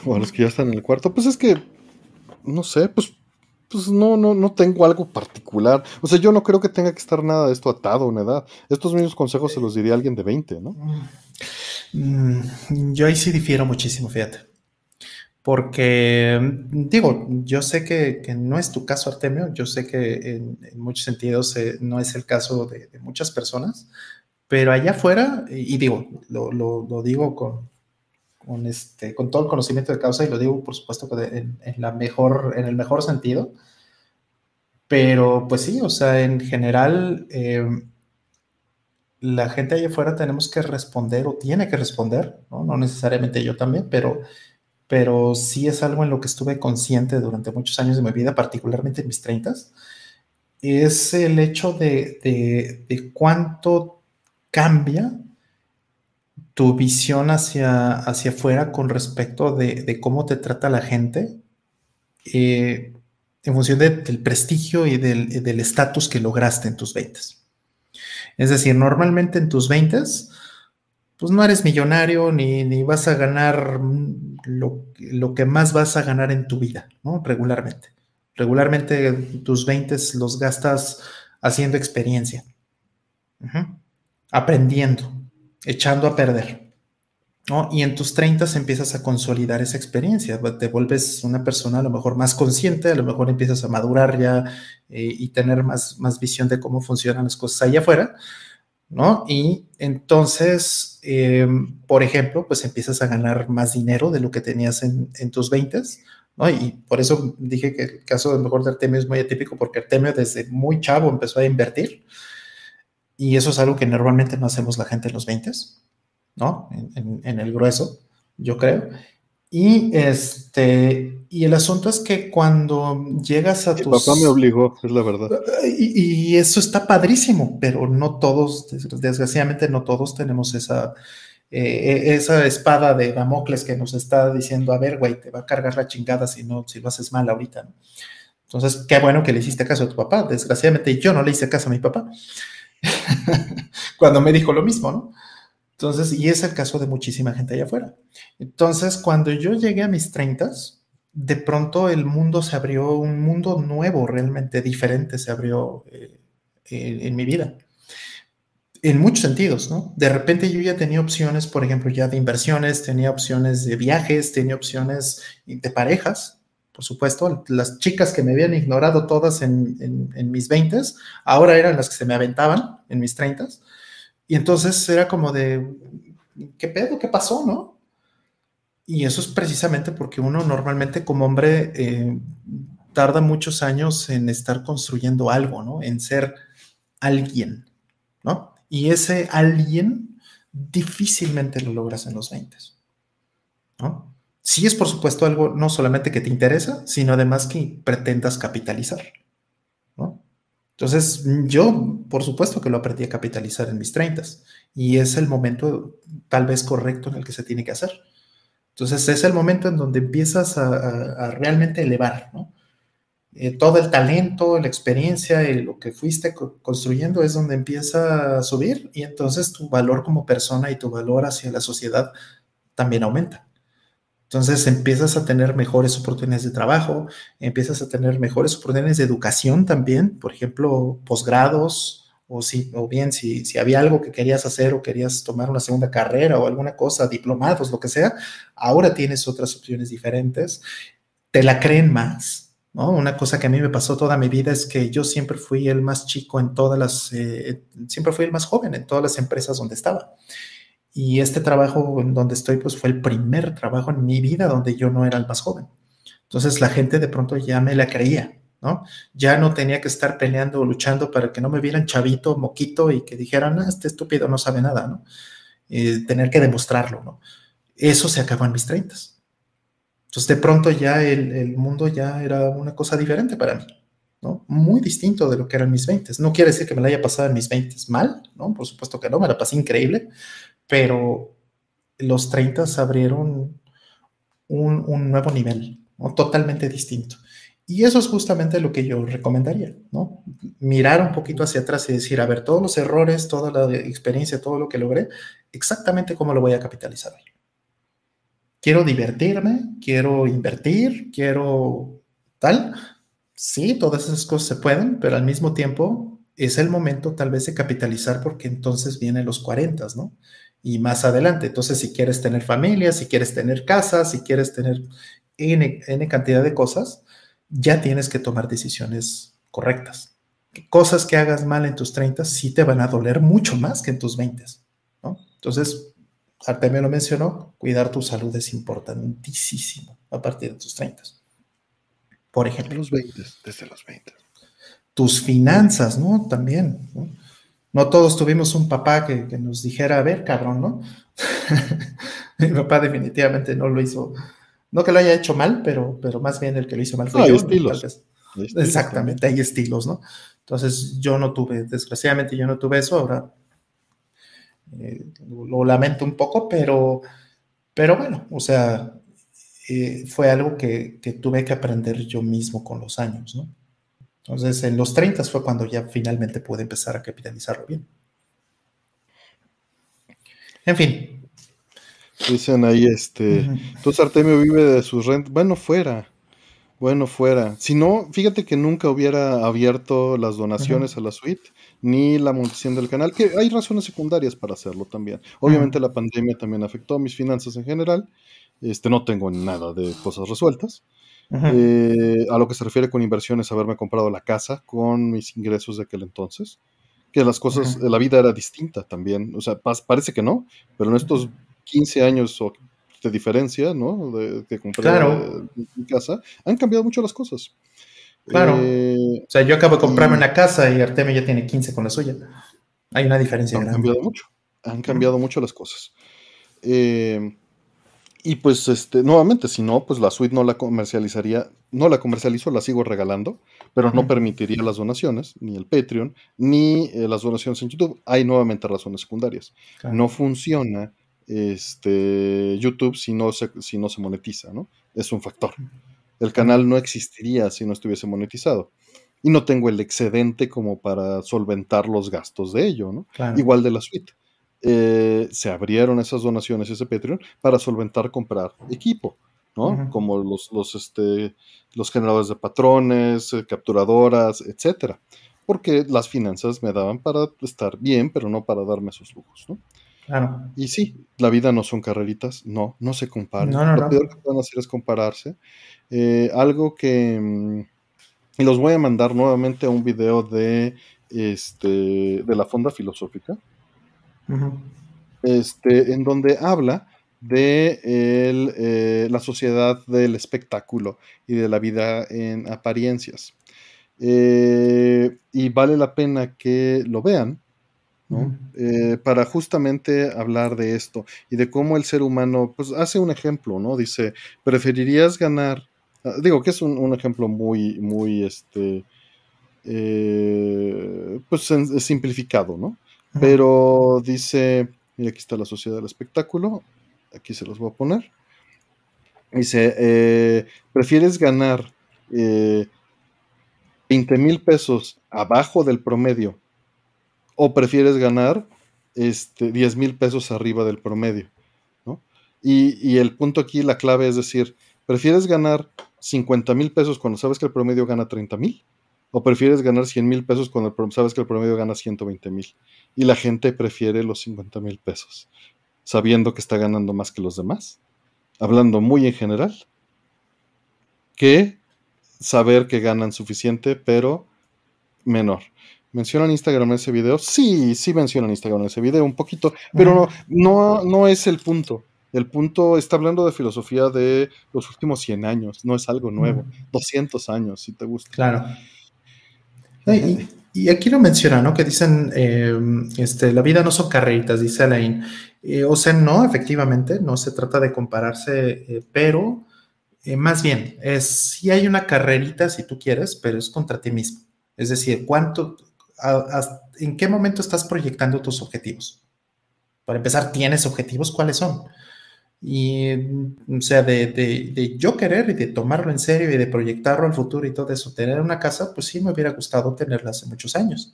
O a los que ya están en el cuarto. Pues es que, no sé, pues, pues no, no, no tengo algo particular. O sea, yo no creo que tenga que estar nada de esto atado una edad. Estos mismos consejos se los diría alguien de 20, ¿no? Mm. Yo ahí sí difiero muchísimo, fíjate. Porque, digo, yo sé que, no es tu caso, Artemio, yo sé que en, muchos sentidos eh, no es el caso de, muchas personas, pero allá afuera, y, digo, lo, digo con, con, este, con todo el conocimiento de causa y lo digo, por supuesto, en, la mejor, en el mejor sentido, pero pues sí, o sea, en general, eh, la gente allá afuera tenemos que responder o tiene que responder, no, necesariamente yo también, pero, pero sí es algo en lo que estuve consciente durante muchos años de mi vida, particularmente en mis 30, es el hecho de, cuánto cambia tu visión hacia, hacia afuera con respecto de, cómo te trata la gente eh, en función del prestigio y del estatus que lograste en tus 20. Es decir, normalmente en tus 20 pues no eres millonario ni, vas a ganar lo, que más vas a ganar en tu vida, ¿no? Regularmente. Regularmente tus 20 los gastas haciendo experiencia, aprendiendo, echando a perder. ¿no? Y en tus 30 empiezas a consolidar esa experiencia, te vuelves una persona a lo mejor más consciente, a lo mejor empiezas a madurar ya eh, y tener más, más visión de cómo funcionan las cosas allá afuera, ¿no? Y entonces, em, por ejemplo, pues empiezas a ganar más dinero de lo que tenías en, en tus 20, ¿no? Y por eso dije que el caso del mejor de Artemio es muy atípico, porque Artemio desde muy chavo empezó a invertir, y eso es algo que normalmente no hacemos la gente en los 20, ¿no? En, el grueso, yo creo. Y este, y el asunto es que cuando llegas a tu papá me obligó, es la verdad. Y, eso está padrísimo, pero no todos, desgraciadamente no todos tenemos esa, eh, esa espada de Damocles que nos está diciendo, a ver, güey, te va a cargar la chingada si no, si lo haces mal ahorita. Entonces, qué bueno que le hiciste caso a tu papá. Desgraciadamente yo no le hice caso a mi papá (laughs) cuando me dijo lo mismo, ¿no? Entonces, y es el caso de muchísima gente allá afuera. Entonces, cuando yo llegué a mis 30, de pronto el mundo se abrió, un mundo nuevo, realmente diferente se abrió eh, en mi vida. En muchos sentidos, ¿no? De repente yo ya tenía opciones, por ejemplo, ya de inversiones, tenía opciones de viajes, tenía opciones de parejas, por supuesto. Las chicas que me habían ignorado todas en, mis 20 ahora eran las que se me aventaban en mis 30 y entonces era como de, ¿qué pedo? ¿Qué pasó? ¿No? Y eso es precisamente porque uno normalmente como hombre eh, tarda muchos años en estar construyendo algo, ¿no? En ser alguien, ¿no? Y ese alguien difícilmente lo logras en los 20, ¿no? Sí es por supuesto algo no solamente que te interesa, sino además que pretendas capitalizar. Entonces, yo, por supuesto que lo aprendí a capitalizar en mis 30 y es el momento tal vez correcto en el que se tiene que hacer. Entonces, es el momento en donde empiezas a, realmente elevar, ¿no? Eh, todo el talento, la experiencia, lo que fuiste construyendo es donde empieza a subir y entonces tu valor como persona y tu valor hacia la sociedad también aumenta. Entonces empiezas a tener mejores oportunidades de trabajo, empiezas a tener mejores oportunidades de educación también, por ejemplo, posgrados, o, si, o bien si, si había algo que querías hacer o querías tomar una segunda carrera o alguna cosa, diplomados, lo que sea, ahora tienes otras opciones diferentes, te la creen más, ¿no? Una cosa que a mí me pasó toda mi vida es que yo siempre fui el más chico en todas las, eh, siempre fui el más joven en todas las empresas donde estaba. Y este trabajo en donde estoy, pues fue el primer trabajo en mi vida donde yo no era el más joven. Entonces la gente de pronto ya me la creía, ¿no? Ya no tenía que estar peleando o luchando para que no me vieran chavito, moquito y que dijeran, ah, este estúpido no sabe nada, ¿no? tener que demostrarlo, ¿no? Eso se acabó en mis treintas. Entonces de pronto ya el, el, mundo ya era una cosa diferente para mí, ¿no? Muy distinto de lo que eran mis 20. No quiere decir que me la haya pasado en mis 20 mal, ¿no? Por supuesto que no, me la pasé increíble, pero los 30 abrieron un, nuevo nivel, totalmente distinto. Y eso es justamente lo que yo recomendaría, ¿no? Mirar un poquito hacia atrás y decir, a ver, todos los errores, toda la experiencia, todo lo que logré, exactamente cómo lo voy a capitalizar. Quiero divertirme, quiero invertir, quiero tal. Sí, todas esas cosas se pueden, pero al mismo tiempo es el momento tal vez de capitalizar porque entonces vienen los 40, ¿no? Y más adelante. Entonces, si quieres tener familia, si quieres tener casa, si quieres tener N, cantidad de cosas, ya tienes que tomar decisiones correctas. Cosas que hagas mal en tus 30 sí te van a doler mucho más que en tus 20, ¿no? Entonces, Artemio lo mencionó, cuidar tu salud es importantísimo a partir de tus 30. Por ejemplo. Los 20, desde los 20. Tus finanzas, ¿no? También, ¿no? No todos tuvimos un papá que, nos dijera, a ver, cabrón, ¿no? (laughs) Mi papá definitivamente no lo hizo, no que lo haya hecho mal, pero, pero más bien el que lo hizo mal fue yo. Estilos. Exactamente, hay estilos, ¿no? Entonces yo no tuve, desgraciadamente yo no tuve eso, ahora eh, lo, lamento un poco, pero, pero bueno, o sea, eh, fue algo que, que tuve que aprender yo mismo con los años, ¿no? Entonces, en los 30 fue cuando ya finalmente pude empezar a capitalizarlo bien. En fin. Dicen ahí, este, entonces Artemio vive de sus rentas, bueno, fuera. Bueno, fuera. Si no, fíjate que nunca hubiera abierto las donaciones a la suite ni la monetización del canal, que hay razones secundarias para hacerlo también. Obviamente la pandemia también afectó a mis finanzas en general. Este, no tengo nada de cosas resueltas. Eh, a lo que se refiere con inversiones, haberme comprado la casa con mis ingresos de aquel entonces, que las cosas, la vida era distinta también. O sea, parece que no, pero en estos 15 años de diferencia, ¿no? De, que compré mi casa, han cambiado mucho las cosas. Claro. Eh, o sea, yo acabo de comprarme una casa y Artemio ya tiene 15 con la suya. Hay una diferencia han cambiado mucho. Han cambiado mucho las cosas. Eh, y pues, este, nuevamente, si no, pues la suite no la comercializaría, no la comercializo, la sigo regalando, pero no permitiría las donaciones, ni el Patreon, ni eh, las donaciones en YouTube. Hay nuevamente razones secundarias. No funciona este, YouTube si no, se, si no se monetiza, ¿no? Es un factor. El canal no existiría si no estuviese monetizado. Y no tengo el excedente como para solventar los gastos de ello, ¿no? Igual de la suite. Eh, se abrieron esas donaciones, ese Patreon, para solventar comprar equipo, ¿no? Como los, los, este, los generadores de patrones, eh, capturadoras, etcétera. Porque las finanzas me daban para estar bien, pero no para darme esos lujos, ¿no? Claro. Y sí, la vida no son carreritas, no, no se comparan. Lo peor que pueden hacer es compararse. Eh, algo que. Mm, y los voy a mandar nuevamente a un video de, este, de la Fonda Filosófica este, en donde habla de eh, la sociedad del espectáculo y de la vida en apariencias. Eh, y vale la pena que lo vean, eh, para justamente hablar de esto y de cómo el ser humano, pues hace un ejemplo, ¿no? Dice, preferirías ganar, ah, digo que es un, ejemplo muy, muy, este, pues simplificado, ¿no? Pero dice, mira, aquí está la sociedad del espectáculo, aquí se los voy a poner. Dice, eh, ¿prefieres ganar 20 eh, mil pesos abajo del promedio o prefieres ganar este, 10 mil pesos arriba del promedio? Y, y, el punto aquí, la clave es decir, ¿prefieres ganar 50 mil pesos cuando sabes que el promedio gana 30 mil? ¿O prefieres ganar 100 mil pesos cuando sabes que el promedio gana 120 mil? Y la gente prefiere los 50 mil pesos, sabiendo que está ganando más que los demás, hablando muy en general, que saber que ganan suficiente, pero menor. ¿Mencionan Instagram en ese video? Sí, sí mencionan Instagram en ese video, un poquito, pero no, no, no es el punto. El punto está hablando de filosofía de los últimos 100 años, no es algo nuevo, 200 años, si te gusta. Claro. Y, aquí lo menciona, ¿no? Que dicen, eh, este, la vida no son carreritas, dice Alain. Eh, o sea, no, efectivamente, no se trata de compararse, eh, pero más bien, es si hay una carrerita, si tú quieres, pero es contra ti mismo. Es decir, ¿cuánto, ¿en qué momento estás proyectando tus objetivos? Para empezar, ¿tienes objetivos? ¿Cuáles son? Y, o sea, de, de, yo querer y de tomarlo en serio y de proyectarlo al futuro y todo eso, tener una casa, pues sí me hubiera gustado tenerla hace muchos años.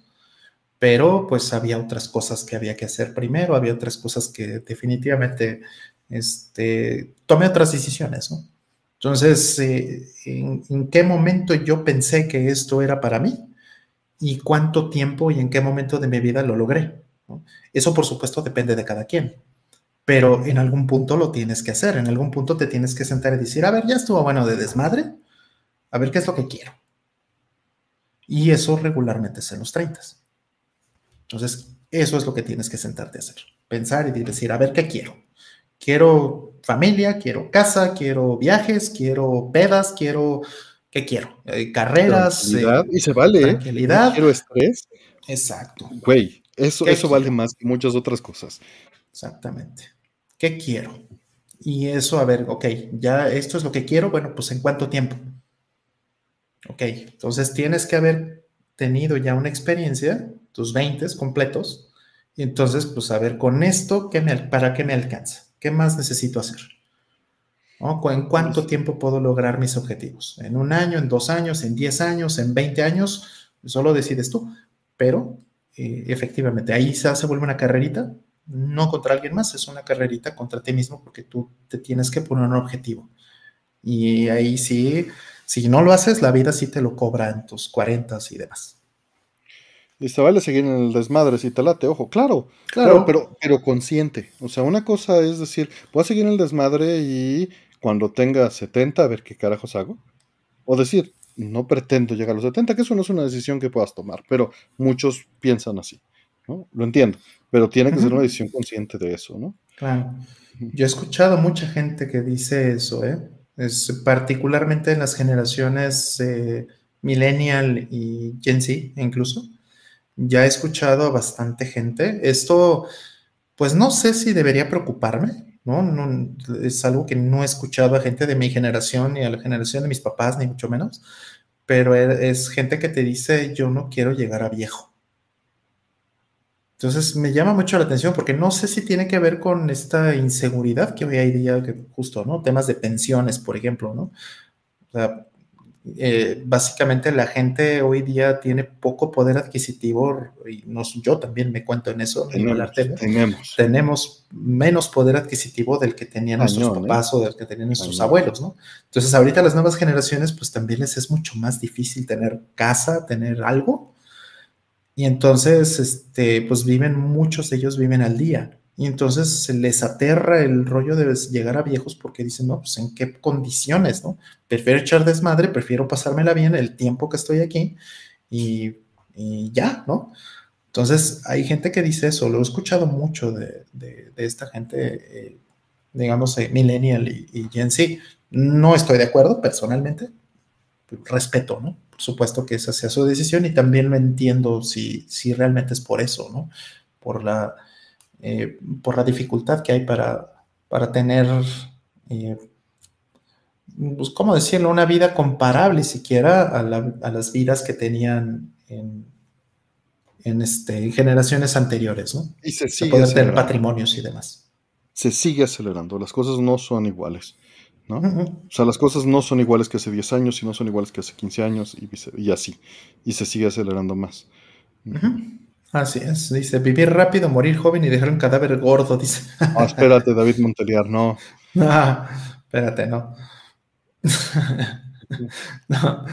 Pero pues había otras cosas que había que hacer primero, había otras cosas que definitivamente este, tomé otras decisiones, ¿no? Entonces, eh, ¿en, ¿en qué momento yo pensé que esto era para mí? ¿Y cuánto tiempo y en qué momento de mi vida lo logré? ¿no? Eso, por supuesto, depende de cada quien pero en algún punto lo tienes que hacer, en algún punto te tienes que sentar y decir, a ver, ya estuvo bueno de desmadre, a ver qué es lo que quiero. Y eso regularmente es en los 30. Entonces, eso es lo que tienes que sentarte a hacer, pensar y decir, a ver qué quiero. Quiero familia, quiero casa, quiero viajes, quiero pedas, quiero, ¿qué quiero? Eh, carreras. Eh, y se vale. ¿eh? Tranquilidad. quiero estrés. Exacto. Güey, eso, eso vale más que muchas otras cosas. Exactamente. ¿Qué quiero? Y eso, a ver, ok, ya esto es lo que quiero, bueno, pues en cuánto tiempo. Ok, entonces tienes que haber tenido ya una experiencia, tus 20 completos, y entonces, pues a ver, con esto, ¿qué me, ¿para qué me alcanza? ¿Qué más necesito hacer? ¿En cuánto tiempo puedo lograr mis objetivos? ¿En un año, en dos años, en 10 años, en 20 años? Solo decides tú. Pero eh, efectivamente, ahí se, se vuelve una carrerita no contra alguien más, es una carrerita contra ti mismo porque tú te tienes que poner un objetivo. Y ahí sí, Si no lo haces, la vida sí te lo cobra en tus 40 y demás. Y se vale seguir en el desmadre si te late, ojo, claro, claro, pero, pero consciente. O sea, una cosa es decir, voy a seguir en el desmadre y cuando tenga 70 a ver qué carajos hago. O decir, no pretendo llegar a los 70, que eso no es una decisión que puedas tomar, pero muchos piensan así, ¿no? Lo entiendo, pero tiene que ser una decisión consciente de eso, ¿no? Claro. Yo he escuchado mucha gente que dice eso, ¿eh? Es particularmente en las generaciones eh, millennial y Gen Z incluso ya he escuchado a bastante gente. Esto, pues no sé si debería preocuparme, ¿no? ¿no? Es algo que no he escuchado a gente de mi generación ni a la generación de mis papás, ni mucho menos, pero e, es gente que te dice, yo no quiero llegar a viejo. Entonces me llama mucho la atención porque no sé si tiene que ver con esta inseguridad que hoy hay día, que justo, ¿no? Temas de pensiones, por ejemplo, ¿no? O sea, eh, básicamente la gente hoy día tiene poco poder adquisitivo, y yo también me cuento en eso, tenemos, tenemos, menos poder adquisitivo del que tenían nuestros ¿eh? papás o del que tenían nuestros abuelos, ¿no? Entonces ahorita las nuevas generaciones pues también les es mucho más difícil tener casa, tener algo, y entonces, este, pues viven, muchos de ellos viven al día. Y entonces se les aterra el rollo de llegar a viejos porque dicen, no, pues en qué condiciones, ¿no? Prefiero echar desmadre, prefiero pasármela bien el tiempo que estoy aquí y, ya, ¿no? Entonces hay gente que dice eso, lo he escuchado mucho de, esta gente, eh, digamos, eh, millennial y, y Gen Z. No estoy de acuerdo personalmente, respeto, ¿no? Supuesto que esa sea su decisión y también lo entiendo si, si realmente es por eso, ¿no? Por la eh, por la dificultad que hay para, para tener, eh, pues, ¿cómo decirlo?, una vida comparable siquiera a, las vidas que tenían en, en, este, generaciones anteriores, ¿no? Y se sigue poder tener patrimonios y demás. Se sigue acelerando, las cosas no son iguales. ¿No? O sea, las cosas no son iguales que hace 10 años y no son iguales que hace 15 años y, y así. Y se sigue acelerando más. Así es, dice, vivir rápido, morir joven y dejar un cadáver gordo, dice. (laughs) Ah, espérate, David Monteliar, no. (laughs) Ah, espérate, no. (laughs) no.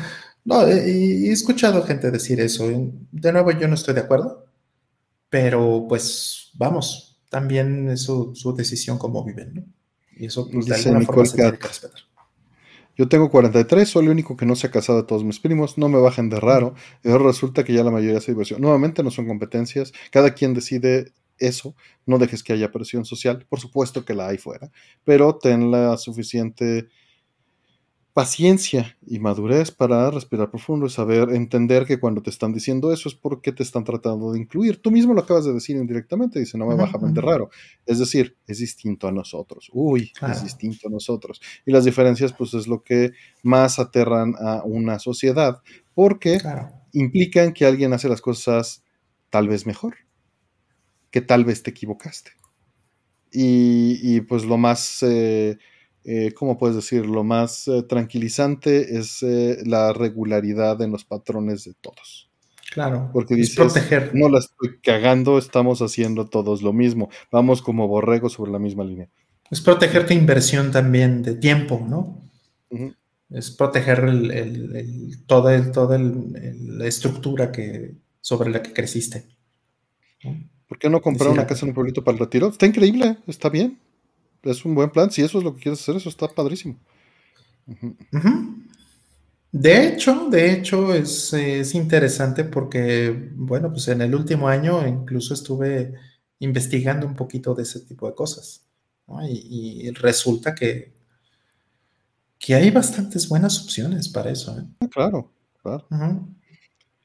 No, he escuchado gente decir eso. De nuevo, yo no estoy de acuerdo, pero pues vamos, también es su, decisión como viven, ¿no? Y eso pues, de alguna forma se tiene que respetar. Yo tengo 43, soy el único que no se ha casado de todos mis primos, no me bajen de raro. Y ahora resulta que ya la mayoría se divorció. Nuevamente no son competencias, cada quien decide eso, no dejes que haya presión social, por supuesto que la hay fuera, pero ten la suficiente paciencia y madurez para respirar profundo y saber entender que cuando te están diciendo eso es porque te están tratando de incluir. Tú mismo lo acabas de decir indirectamente, dice, no me baja de raro. Es decir, es distinto a nosotros. Uy, es distinto a nosotros. Y las diferencias, pues es lo que más aterran a una sociedad, porque implican que alguien hace las cosas tal vez mejor, que tal vez te equivocaste. Y, pues lo más... Eh, eh, ¿cómo puedes decir? Lo más eh, tranquilizante es eh, la regularidad en los patrones de todos. Claro. Porque dices, proteger. no la estoy cagando, estamos haciendo todos lo mismo. Vamos como borregos sobre la misma línea. Es proteger tu inversión también de tiempo, ¿no? Es proteger el, toda, la estructura que, sobre la que creciste. ¿Por qué no comprar una casa en un pueblito para el retiro? Está increíble, está bien es un buen plan. Si eso es lo que quieres hacer, eso está padrísimo. De hecho, de hecho es, interesante porque, bueno, pues en el último año incluso estuve investigando un poquito de ese tipo de cosas. Y, resulta que, que hay bastantes buenas opciones para eso. ¿eh? Ah, claro, claro.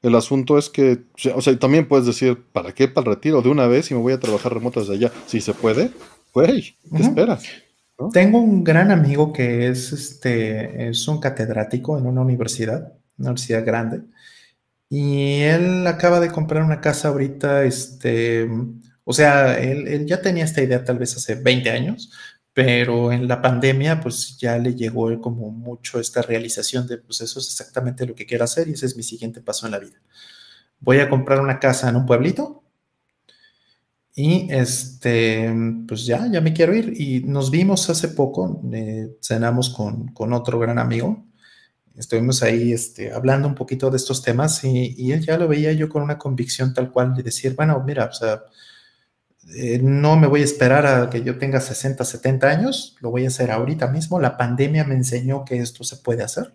El asunto es que, o sea, también puedes decir, ¿para qué para el retiro de una vez y me voy a trabajar remoto desde allá? Si se puede, güey, ¿qué esperas? Tengo un gran amigo que es, este, es un catedrático en una universidad, una universidad grande, y él acaba de comprar una casa ahorita, este, o sea, él, ya tenía esta idea tal vez hace 20 años, pero en la pandemia pues ya le llegó como mucho esta realización de pues eso es exactamente lo que quiero hacer y ese es mi siguiente paso en la vida. Voy a comprar una casa en un pueblito y este, pues ya, ya me quiero ir. Y nos vimos hace poco, eh, cenamos con, otro gran amigo. Estuvimos ahí este, hablando un poquito de estos temas y, él ya lo veía yo con una convicción tal cual de decir, bueno, mira, o sea, eh, no me voy a esperar a que yo tenga 60, 70 años, lo voy a hacer ahorita mismo. La pandemia me enseñó que esto se puede hacer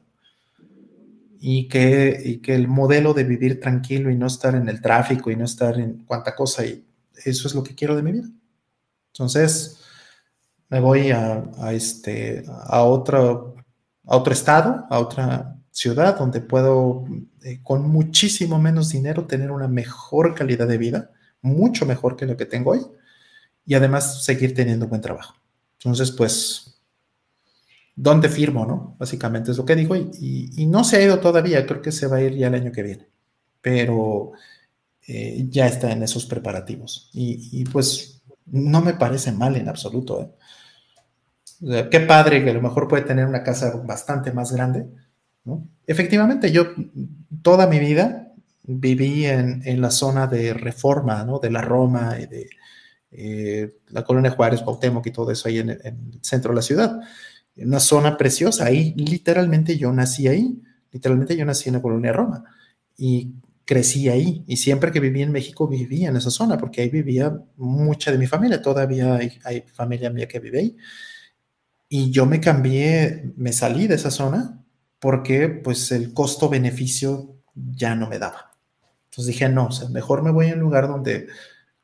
y que, y que el modelo de vivir tranquilo y no estar en el tráfico y no estar en cuanta cosa, y eso es lo que quiero de mi vida. Entonces, me voy a, este, a, otro, a otro estado, a otra ciudad donde puedo, eh, con muchísimo menos dinero, tener una mejor calidad de vida, mucho mejor que lo que tengo hoy, y además seguir teniendo buen trabajo. Entonces, pues, ¿dónde firmo, no? Básicamente es lo que digo, y, no se ha ido todavía, creo que se va a ir ya el año que viene, pero eh, ya está en esos preparativos. Y, pues no me parece mal en absoluto. ¿eh? qué padre que a lo mejor puede tener una casa bastante más grande. Efectivamente, yo toda mi vida viví en, la zona de Reforma, ¿no? de la Roma y de eh, la colonia Juárez, Cuauhtémoc y todo eso ahí en, el centro de la ciudad. Una zona preciosa, ahí literalmente yo nací ahí, literalmente yo nací en la colonia Roma y crecí ahí y siempre que viví en México vivía en esa zona porque ahí vivía mucha de mi familia, todavía hay, hay familia mía que vive ahí. Y yo me cambié, me salí de esa zona porque pues el costo-beneficio ya no me daba. Entonces dije, no, o sea, mejor me voy a un lugar donde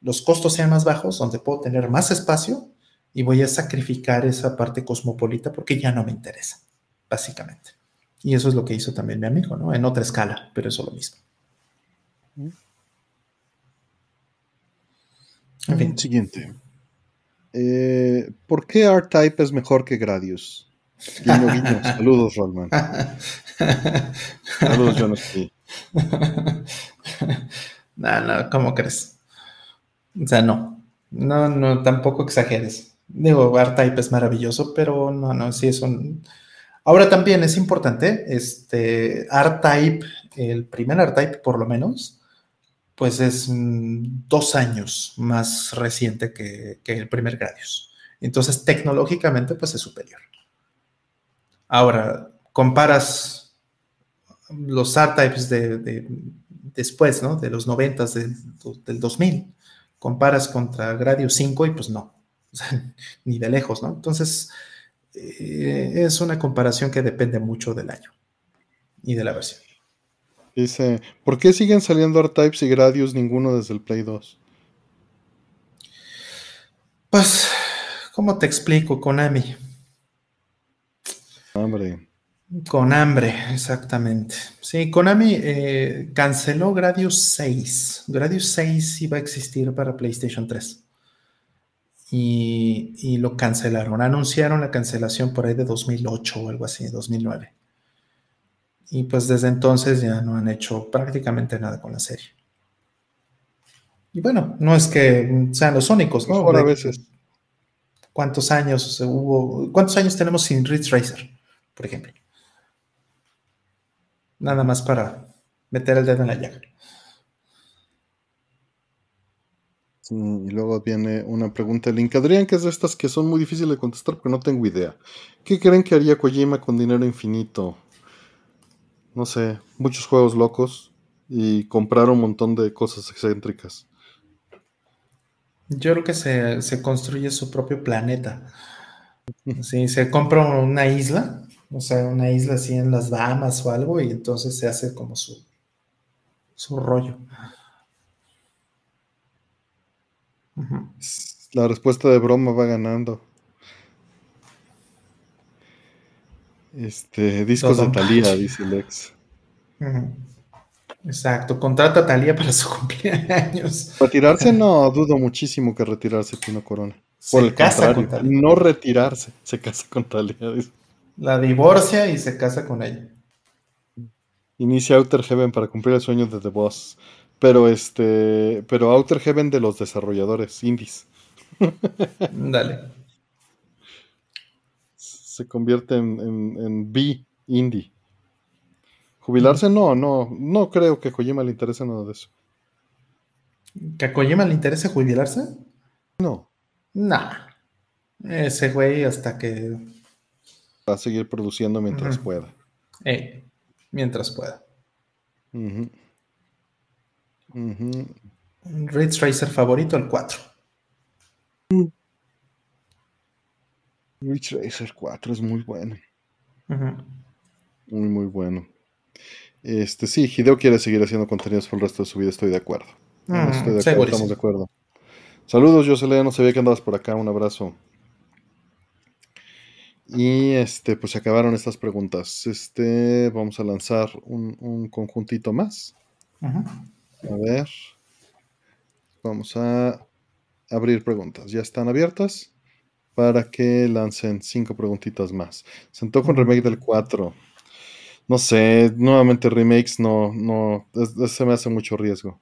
los costos sean más bajos, donde puedo tener más espacio y voy a sacrificar esa parte cosmopolita porque ya no me interesa, básicamente. Y eso es lo que hizo también mi amigo, ¿no? En otra escala, pero eso lo mismo. En fin. Siguiente. Eh, ¿Por qué R-Type es mejor que Gradius? Guiño, guiño. (laughs) Saludos, Rollman. Saludos, John (laughs) No, no, ¿cómo crees? O sea, no. No, no, tampoco exageres. Digo, R-Type es maravilloso, pero no, no, sí es un... Ahora también es importante, este, R-Type, el primer R-Type por lo menos, pues es mm, dos años más reciente que, el primer Gradius. Entonces, tecnológicamente, pues es superior. Ahora, comparas los R-Types de, después, ¿no? De los 90, del, del 2000, comparas contra Gradius 5 y pues no, (laughs) ni de lejos, ¿no? Entonces, eh, es una comparación que depende mucho del año y de la versión. Dice, ¿por qué siguen saliendo R-Types y Gradius ninguno desde el Play 2? Pues, ¿cómo te explico? Konami. Hambre. Con hambre, exactamente. Sí, Konami eh, canceló Gradius 6. Gradius 6 iba a existir para PlayStation 3. Y, y, lo cancelaron. Anunciaron la cancelación por ahí de 2008 o algo así, 2009 y pues desde entonces ya no han hecho prácticamente nada con la serie. Y bueno, no es que sean los únicos, ¿no? Por a veces. ¿Cuántos años hubo? ¿Cuántos años tenemos sin Ridge Racer, por ejemplo? Nada más para meter el dedo en la llaga. y luego viene una pregunta de Link Adrián, que es de estas que son muy difíciles de contestar porque no tengo idea. ¿Qué creen que haría Kojima con dinero infinito? No sé, muchos juegos locos y comprar un montón de cosas excéntricas. Yo creo que se, construye su propio planeta. Sí, se compra una isla, o sea, una isla así en las Bahamas o algo, y entonces se hace como su, su rollo. La respuesta de broma va ganando. Este, discos de Talía, dice Lex. Exacto, contrata a Talía para su (laughs) cumpleaños. Retirarse no dudo muchísimo que retirarse Pino Corona. Por se el casa con Talía. no retirarse, se casa con Talía. La divorcia y se casa con ella. Inicia Outer Heaven para cumplir el sueño de The Boss. Pero este, pero Outer Heaven de los desarrolladores indies. Dale se convierte en, B indie. Jubilarse, no, no, no creo que a Kojima le interese nada de eso. ¿Que a Kojima le interese jubilarse? No. Nah. Ese güey hasta que. Va a seguir produciendo mientras pueda. Eh, mientras pueda. Ridge Racer favorito, el 4. Ridge Racer 4 es muy bueno. Muy, muy bueno. Este, sí, Hideo quiere seguir haciendo contenidos por el resto de su vida, estoy de acuerdo. Mm, estoy de acuerdo estamos de acuerdo. Saludos, Jocelyn, no sabía que andabas por acá, un abrazo. Y este, pues se acabaron estas preguntas. Este, vamos a lanzar un, conjuntito más. A ver. Vamos a abrir preguntas. Ya están abiertas para que lancen cinco preguntitas más. Sentó con remake del 4. No sé, nuevamente remakes no, no, se me hace mucho riesgo.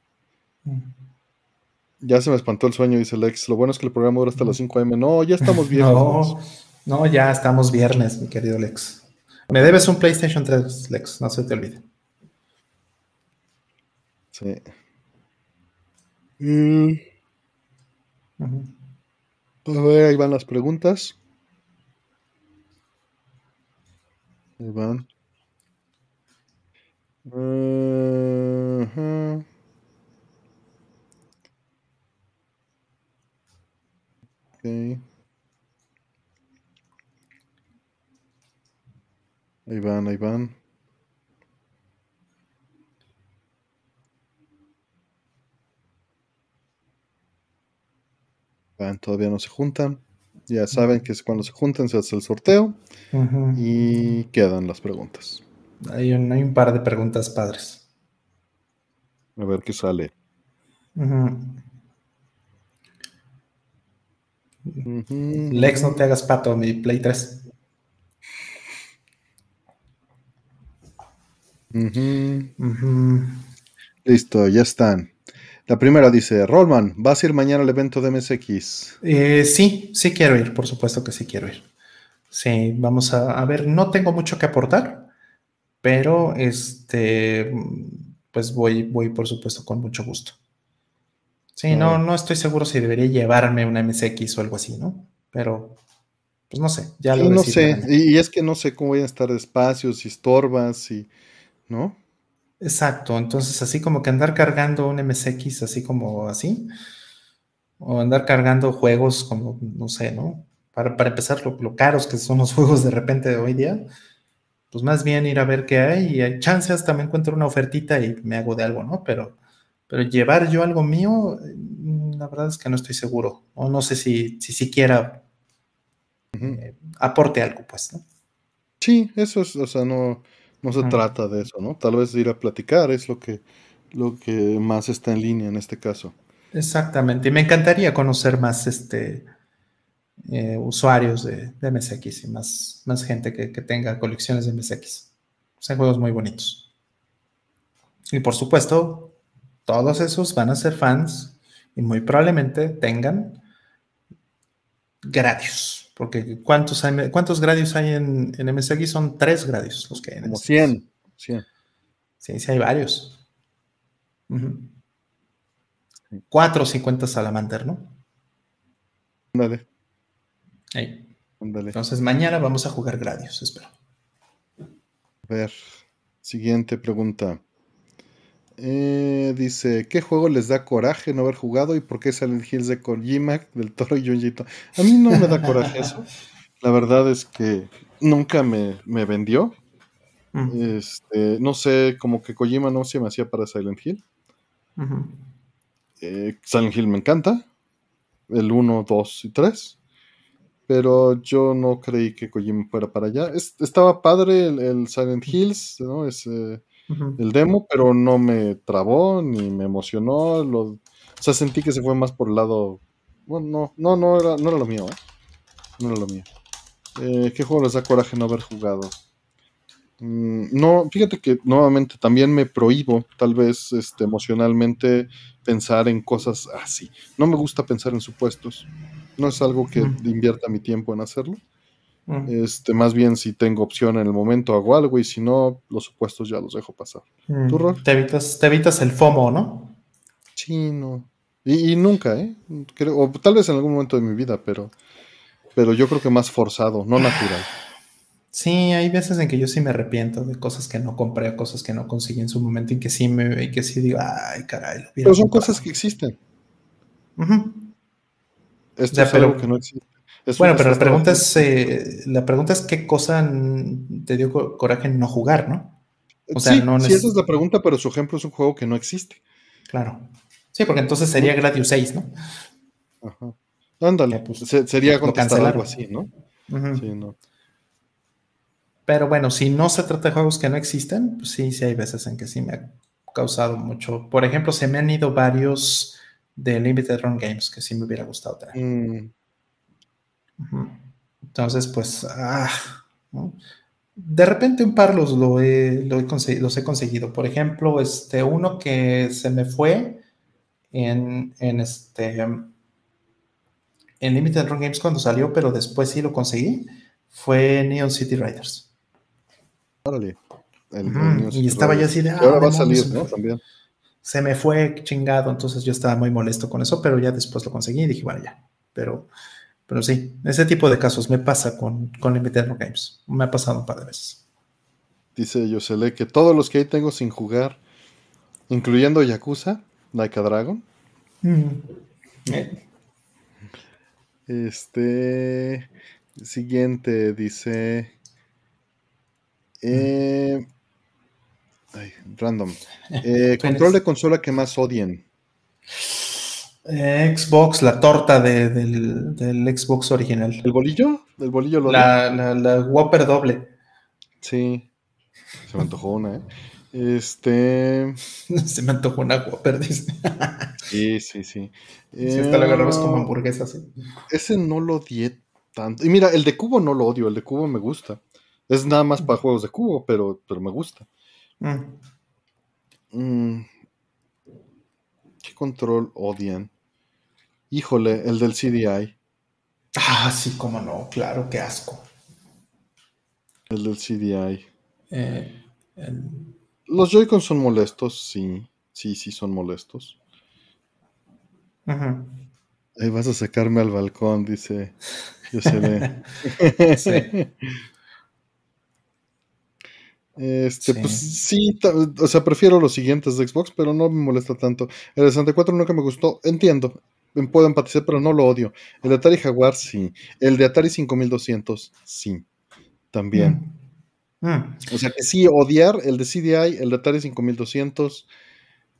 Ya se me espantó el sueño, dice Lex. Lo bueno es que el programa dura hasta las 5 am. No, ya estamos (laughs) no. No, ya estamos viernes, mi querido Lex. Me debes un PlayStation 3, Lex, no se te olvide. Sí. Mm. A ver, ahí van las preguntas. Ahí van. Okay. Ahí van, ahí van. Todavía no se juntan. Ya saben que es cuando se juntan se hace el sorteo y quedan las preguntas. Hay un, hay un, par de preguntas padres. A ver qué sale. Lex, no te hagas pato, mi Play 3. Listo, ya están. La primera dice, Rollman, ¿vas a ir mañana al evento de MSX? Eh, sí, sí quiero ir, por supuesto que sí quiero ir. Sí, vamos a, ver, no tengo mucho que aportar, pero este, pues voy, voy por supuesto con mucho gusto. Sí, no, no estoy seguro si debería llevarme una MSX o algo así, ¿no? Pero, pues no sé, ya lo No sé, y es que no sé cómo voy a estar espacios, si estorbas, y... ¿no? Exacto, entonces así como que andar cargando un MSX así como así, o andar cargando juegos como, no sé, ¿no? Para, empezar, lo, caros que son los (laughs) juegos de repente de hoy día, pues más bien ir a ver qué hay y hay chances me encuentro una ofertita y me hago de algo, ¿no? Pero, pero llevar yo algo mío, mm, la verdad es que no estoy seguro, o no sé si, si siquiera eh, aporte algo, pues, ¿no? Sí, eso es, o sea, no no se trata de eso, ¿no? Tal vez ir a platicar es lo que, lo que más está en línea en este caso. Exactamente. Y me encantaría conocer más este, eh, usuarios de, MSX y más, más gente que, tenga colecciones de MSX. Son juegos muy bonitos. Y por supuesto, todos esos van a ser fans y muy probablemente tengan gradios. Porque ¿cuántos, cuántos gradios hay en, en MSX? Son tres gradios los que hay en Como 100. 100. Sí, sí hay varios. Cuatro si cuentas Salamander, ¿no? Ándale. Ahí. Entonces mañana vamos a jugar gradios, espero. A ver, siguiente pregunta. Eh, dice, ¿qué juego les da coraje no haber jugado y por qué Silent Hills de Kojima, (laughs) del Toro y Junjito? A mí no me da coraje eso. La verdad es que nunca me, vendió. Este, no sé, como que Kojima no se me hacía para Silent Hill. Eh, Silent Hill me encanta. El 1, 2 y 3. Pero yo no creí que Kojima fuera para allá. estaba padre el, Silent Hills, ¿no? Es, el demo, pero no me trabó ni me emocionó. Lo, o sea, sentí que se fue más por el lado. Bueno, no, no, no era, no era lo mío, ¿eh? No era lo mío. Eh, ¿Qué juego les da coraje no haber jugado? Mm, no, fíjate que nuevamente también me prohíbo, tal vez este, emocionalmente, pensar en cosas así. No me gusta pensar en supuestos. No es algo que invierta mi tiempo en hacerlo. Este, más bien si tengo opción en el momento hago algo y si no, los supuestos ya los dejo pasar. Te evitas, te evitas el FOMO, ¿no? Sí, no. Y, nunca, ¿eh? o tal vez en algún momento de mi vida, pero, pero yo creo que más forzado, no natural. Sí, hay veces en que yo sí me arrepiento de cosas que no compré, cosas que no conseguí en su momento y que sí me y que sí digo, ay, caray. pero son cosas que existen. Esto es algo que no existe. Bueno, pero la pregunta es, eh, la pregunta es qué cosa te dio coraje en no jugar, ¿no? O sea, sí, no sí, esa es la pregunta, pero su ejemplo es un juego que no existe. Claro. Sí, porque entonces sería Gradius 6, ¿no? Ajá. Ándale, pues, sería contestar algo así, ¿no? Sí, no. Pero bueno, si no se trata de juegos que no existen, pues sí, sí hay veces en que sí me ha causado mucho. Por ejemplo, se me han ido varios de Limited Run Games que sí me hubiera gustado traer. Mm. Entonces, pues, ah, de repente un par los, lo he, los he conseguido. Por ejemplo, este, uno que se me fue en, en este en Limited Run Games cuando salió, pero después sí lo conseguí, fue Neon City Riders. Órale. y estaba ya así de. ahora va a salir, ¿no? También. Se me fue chingado, entonces yo estaba muy molesto con eso, pero ya después lo conseguí y dije, bueno, ya. Pero, pero sí, ese tipo de casos me pasa con, con Limited Games. Me ha pasado un par de veces. Dice Yosele que todos los que ahí tengo sin jugar, incluyendo Yakuza, Like a Dragon. Este. Siguiente, dice. Eh, ay, random. (laughs) Eh, control de consola que más odien. Xbox, la torta del, Xbox original. ¿El bolillo? ¿El bolillo lo la, la, la, Whopper doble. Sí. Se me antojó una, ¿eh? Este. (laughs) Se me antojó una Whopper, dice. (laughs) sí, sí, sí. Si hasta la agarrabas como eh, hamburguesa, sí. Ese no lo odié tanto. Y mira, el de cubo no lo odio, el de cubo me gusta. Es nada más para juegos de cubo, pero, pero me gusta. Mm. Mm. ¿Qué control odian? Híjole, el del CDI. Ah, sí, cómo no, claro, qué asco. El del CDI. Eh, Los Joy-Con son molestos, sí. Sí, sí, son molestos. Ahí vas a sacarme al balcón, dice. Yo se ve. (laughs) sí. Este, pues sí, o sea, prefiero los siguientes de Xbox, pero no me molesta tanto. El 64 nunca me gustó, entiendo, puedo empatizar, pero no lo odio. El de Atari Jaguar, sí. El de Atari 5200, sí. También. Mm. Mm. O sea que sí, odiar el de CDI, el de Atari 5200,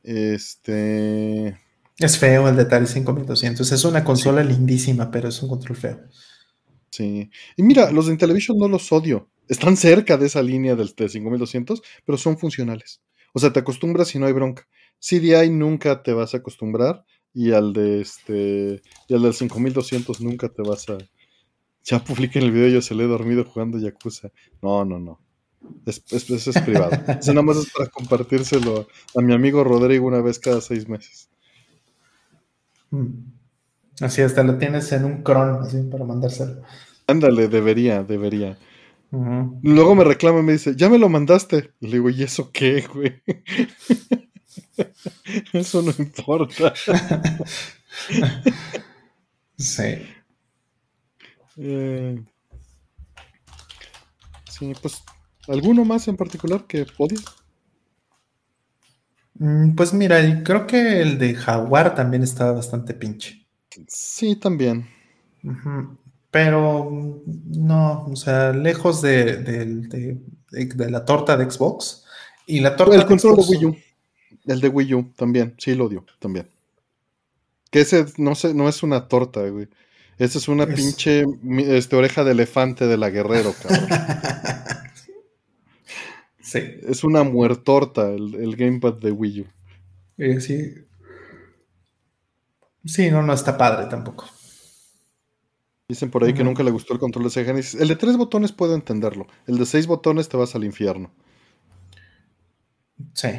este... Es feo el de Atari 5200. Es una consola lindísima, pero es un control feo. Sí. Y mira, los de Intellivision no los odio. Están cerca de esa línea del de 5200, pero son funcionales. O sea, te acostumbras y no hay bronca. CDI nunca te vas a acostumbrar y al de este y al del 5200 nunca te vas a ya publiqué en el video yo se le he dormido jugando Yakuza. No, no, no. Eso es, privado. (laughs) Eso nada más es para compartírselo a mi amigo Rodrigo una vez cada seis meses. Mm. Así hasta lo tienes en un cron, así para mandárselo. Ándale, debería, debería. Luego me reclama y me dice, ya me lo mandaste. le digo, ¿y eso qué, güey? (laughs) eso no importa. sí. Eh, sí, pues, ¿alguno más en particular que odies? Mm, pues mira, creo que el de Jaguar también estaba bastante pinche. Sí, también. Pero no, o sea, lejos de, la torta de Xbox y la torta el control de Wii U. El de Wii U también, sí lo odio, también. Que ese no, sé, no es una torta, güey. Esa es una pinche este, oreja de elefante de la guerrero, cabrón. (laughs) sí. Es una muertorta el, el gamepad de Wii U. Eh, sí. Sí, no, no está padre tampoco. Dicen por ahí que nunca le gustó el control de ese Genesis. El de tres botones puedo entenderlo. El de seis botones te vas al infierno. Sí.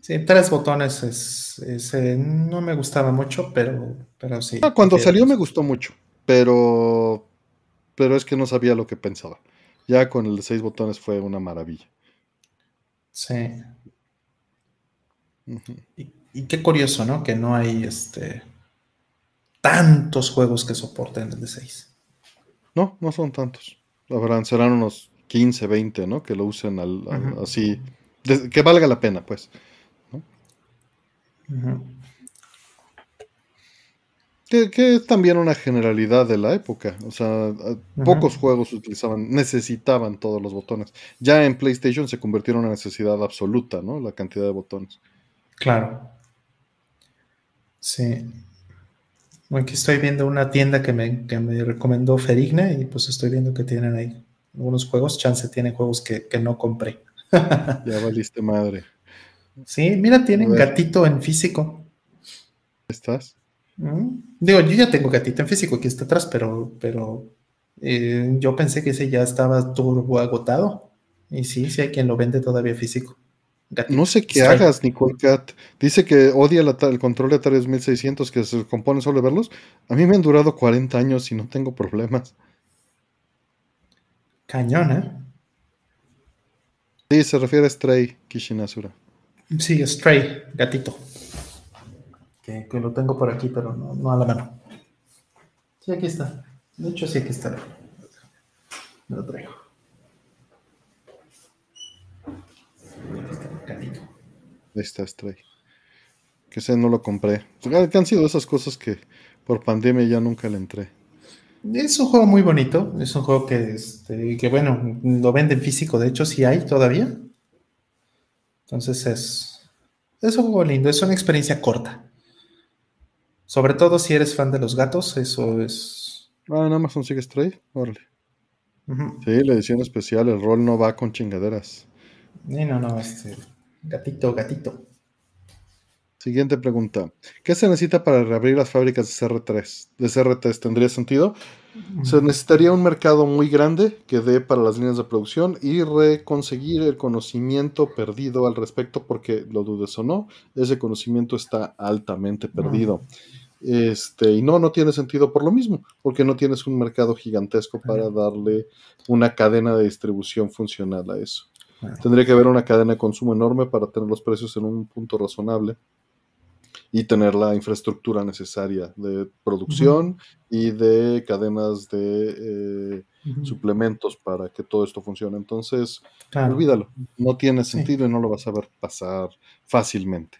Sí, tres botones es, eh, no me gustaba mucho, pero, pero sí. Ah, cuando salió me gustó mucho, pero, pero es que no sabía lo que pensaba. Ya con el de seis botones fue una maravilla. Sí. y, y, qué curioso, ¿no? Que no hay este tantos juegos que soporten el de 6. No, no son tantos. Habrán, serán unos 15, 20, ¿no? Que lo usen así, que valga la pena, pues. Que, es también una generalidad de la época. O sea, pocos juegos utilizaban, necesitaban todos los botones. Ya en PlayStation se convirtieron en una necesidad absoluta, ¿no? La cantidad de botones. Claro. Sí. Aquí estoy viendo una tienda que me, que me recomendó Ferigna y pues estoy viendo que tienen ahí algunos juegos. Chance tienen juegos que, no compré. (laughs) ya valiste madre. Sí, mira, tienen gatito en físico. ¿Estás? Mm. Digo, yo ya tengo gatito en físico, aquí está atrás, pero, pero eh, yo pensé que ese ya estaba turbo agotado. Y sí, sí hay quien lo vende todavía físico. No sé qué hagas, Nicole Cat. Dice que odia el, control de Atari 2600 que se compone solo de verlos. A mí me han durado 40 años y no tengo problemas. Cañón, ¿eh? Sí, se refiere a Stray Kishinasura. Sí, Stray, gatito que, lo tengo por aquí, pero no, a la mano. Sí, aquí está. De hecho, sí, aquí está. Me lo traigo. Ahí está Stray. Que ese no lo compré. Que han sido esas cosas que por pandemia ya nunca le entré. Es un juego muy bonito. Es un juego que, este, que bueno, lo venden físico. De hecho, sí hay todavía. Entonces es, es un juego lindo. Es una experiencia corta. Sobre todo si eres fan de los gatos, eso es. Ah, en Amazon sigue Stray, órale. Sí, la edición especial, el rol no va con chingaderas. Sí, no, no, este. Gatito, gatito. Siguiente pregunta. ¿Qué se necesita para reabrir las fábricas de CR3? ¿De CR3 tendría sentido? Se necesitaría un mercado muy grande que dé para las líneas de producción y reconseguir el conocimiento perdido al respecto, porque lo dudes o no, ese conocimiento está altamente perdido. Este, y no, no tiene sentido por lo mismo, porque no tienes un mercado gigantesco para darle una cadena de distribución funcional a eso. Tendría que haber una cadena de consumo enorme para tener los precios en un punto razonable y tener la infraestructura necesaria de producción y de cadenas de eh, suplementos para que todo esto funcione. Entonces, olvídalo, no tiene sentido y no lo vas a ver pasar fácilmente.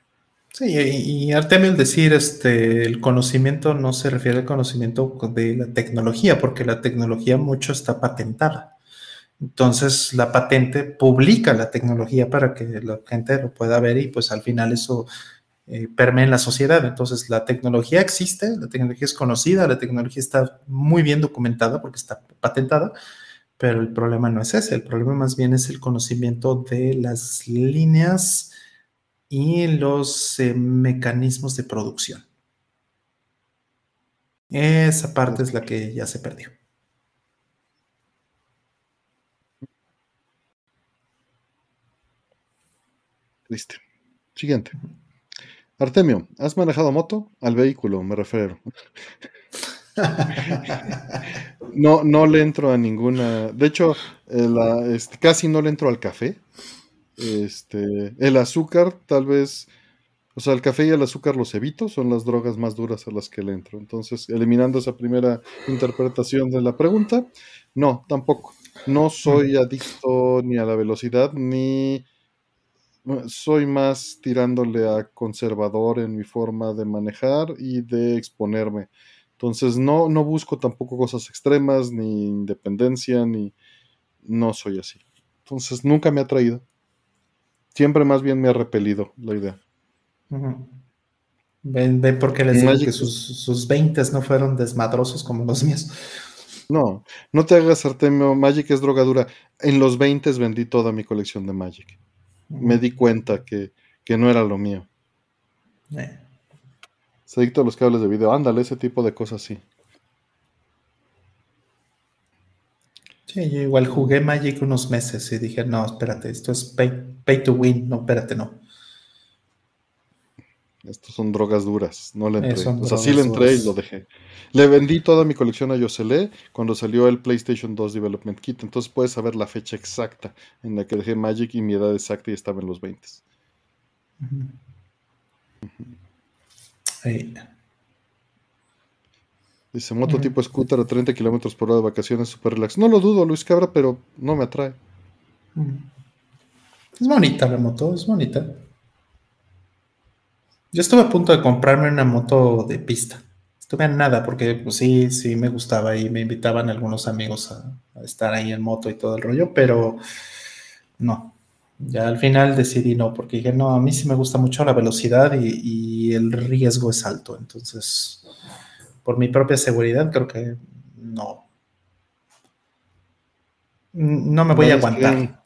Sí, y, Artemio, el decir este, el conocimiento no se refiere al conocimiento de la tecnología, porque la tecnología mucho está patentada. Entonces, la patente publica la tecnología para que la gente lo pueda ver y pues al final eso eh, permea en la sociedad. Entonces, la tecnología existe, la tecnología es conocida, la tecnología está muy bien documentada porque está patentada, pero el problema no es ese, el problema más bien es el conocimiento de las líneas y los eh, mecanismos de producción. Esa parte es la que ya se perdió. Listo. Siguiente. Artemio, ¿has manejado moto? Al vehículo, me refiero. (laughs) no, no le entro a ninguna. De hecho, este, casi no le entro al café. Este, el azúcar, tal vez. O sea, el café y el azúcar los evito, son las drogas más duras a las que le entro. Entonces, eliminando esa primera interpretación de la pregunta, no, tampoco. No soy adicto ni a la velocidad ni soy más tirándole a conservador en mi forma de manejar y de exponerme. Entonces no, no busco tampoco cosas extremas, ni independencia, ni... No soy así. Entonces nunca me ha traído. Siempre más bien me ha repelido la idea. Ven, ven porque les digo que sus, sus 20 no fueron desmadrosos como los míos. No, no te hagas Artemio, Magic es drogadura. En los 20 vendí toda mi colección de Magic me di cuenta que, no era lo mío. Eh. Se dictó los cables de video, ándale, ese tipo de cosas sí. Sí, yo igual jugué Magic unos meses y dije, no, espérate, esto es pay, to win, no, espérate, no. Estos son drogas duras, no le entré. o sea, sí le entré y lo dejé. Le vendí toda mi colección a Yosele cuando salió el PlayStation 2 Development Kit. Entonces puedes saber la fecha exacta en la que dejé Magic y mi edad exacta y estaba en los 20. Dice, moto tipo scooter a 30 kilómetros por hora de vacaciones, super relax. No lo dudo, Luis Cabra, pero no me atrae. Es bonita la moto, es bonita. Yo estuve a punto de comprarme una moto de pista. Estuve a nada porque pues, sí, sí me gustaba y me invitaban algunos amigos a, estar ahí en moto y todo el rollo, pero no. Ya al final decidí no, porque dije, no, a mí sí me gusta mucho la velocidad y el riesgo es alto. Entonces, por mi propia seguridad, creo que no. No me voy a aguantar.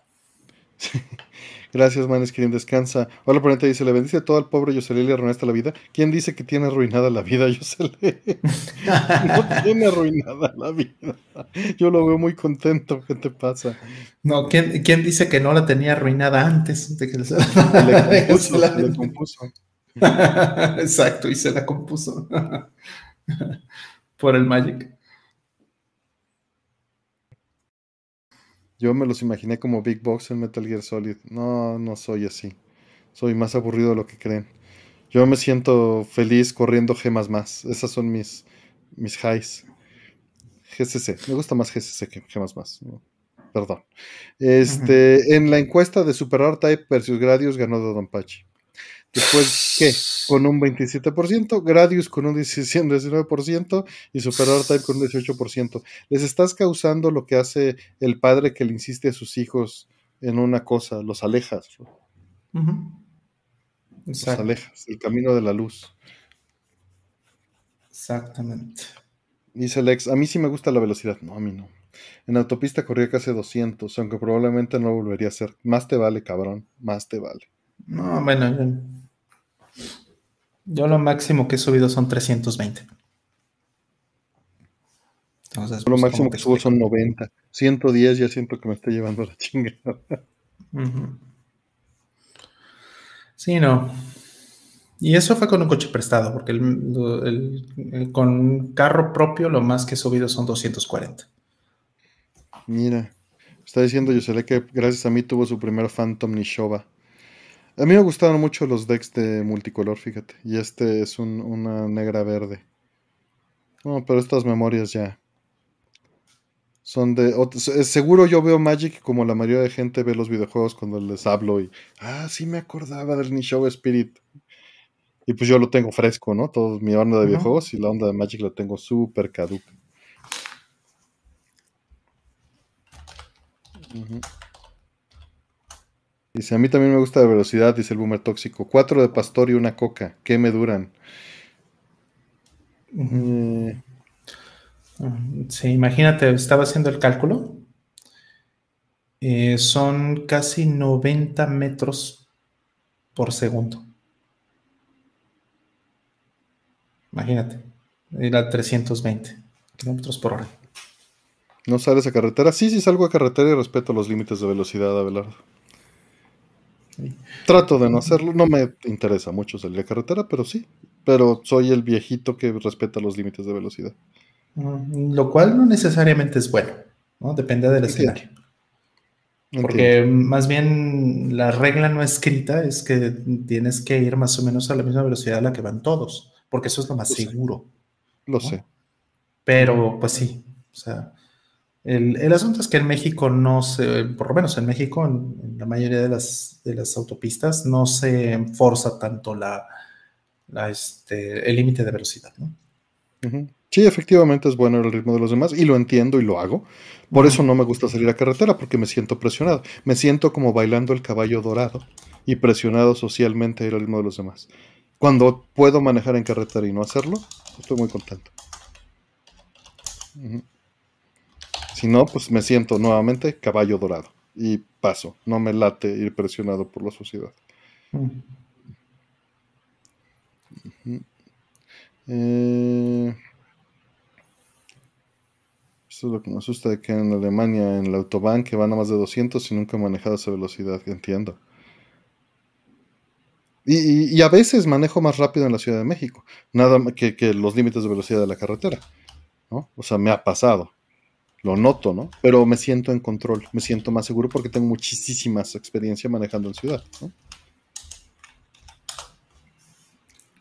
(laughs) Gracias, Maneskin, descansa. Hola, ponente dice, le bendice todo al pobre Yosele y le arruinaste la vida. ¿Quién dice que tiene arruinada la vida, (laughs) Yosele? (laughs) no tiene arruinada la vida. Yo lo veo muy contento. ¿Qué te pasa? No, ¿quién, quién dice que no la tenía arruinada antes de que le, (laughs) le compuso? Exacto, y se la compuso. por el Magic. Yo me los imaginé como Big Box en Metal Gear Solid. No, no soy así. Soy más aburrido de lo que creen. Yo me siento feliz corriendo gemas más. Esas son mis, mis highs. GCC. Me gusta más GCC que gemas más. Perdón. Este, En la encuesta de Super Art Type versus Gradius ganó Don Pachi. Después, ¿qué? Con un 27%, Gradius con un 19% y Super Type con un 18%. Les estás causando lo que hace el padre que le insiste a sus hijos en una cosa, los alejas. Los alejas, el camino de la luz. Exactamente. Dice Lex, a mí sí me gusta la velocidad. No, a mí no. En autopista corría casi 200, aunque probablemente no volvería a ser. Más te vale, cabrón, más te vale. No, bueno, yo lo máximo que he subido son 320. Entonces, lo pues, máximo que subo son 90. 110 ya siento que me está llevando la (laughs) chingada. Sí, no. Y eso fue con un coche prestado, porque el, con carro propio lo más que he subido son 240. Mira, está diciendo Yosele que gracias a mí tuvo su primer Phantom Nishova. A mí me gustaron mucho los decks de multicolor, fíjate. Y este es una negra verde. No, pero estas memorias ya son de... Seguro yo veo Magic como la mayoría de gente ve los videojuegos cuando les hablo y... Ah, sí me acordaba del Nishow Spirit. Y pues yo lo tengo fresco, ¿no? Todo mi onda de videojuegos y la onda de Magic la tengo súper caduca. Dice, a mí también me gusta la velocidad, dice el boomer tóxico. Cuatro de pastor y una coca. ¿Qué me duran? Eh, sí, imagínate, estaba haciendo el cálculo. Eh, son casi 90 metros por segundo. Imagínate, era 320 kilómetros por hora. ¿No sales a carretera? Sí, sí salgo a carretera y respeto los límites de velocidad, Abelardo. Trato de no hacerlo, no me interesa mucho salir a carretera, pero sí, pero soy el viejito que respeta los límites de velocidad. Mm, lo cual no necesariamente es bueno, ¿no? Depende del escenario. Porque más bien la regla no escrita es que tienes que ir más o menos a la misma velocidad a la que van todos, porque eso es lo más seguro. Lo sé. Pero pues sí, o sea, el, asunto es que en México no se, por lo menos en México, en, la mayoría de las, de las, autopistas, no se forza tanto la, este, el límite de velocidad. ¿no? Sí, efectivamente es bueno el ritmo de los demás y lo entiendo y lo hago. Por eso no me gusta salir a carretera porque me siento presionado. Me siento como bailando el caballo dorado y presionado socialmente al ritmo de los demás. Cuando puedo manejar en carretera y no hacerlo, estoy muy contento. Si no, pues me siento nuevamente caballo dorado y paso. No me late ir presionado por la sociedad. Eh, esto es lo que me asusta de que en Alemania, en la autobahn, que van a más de 200 y nunca he manejado esa velocidad, entiendo. Y, a veces manejo más rápido en la Ciudad de México, nada que, que los límites de velocidad de la carretera. ¿no? O sea, me ha pasado lo noto, ¿no? Pero me siento en control, me siento más seguro porque tengo muchísima experiencia manejando en ciudad, ¿no?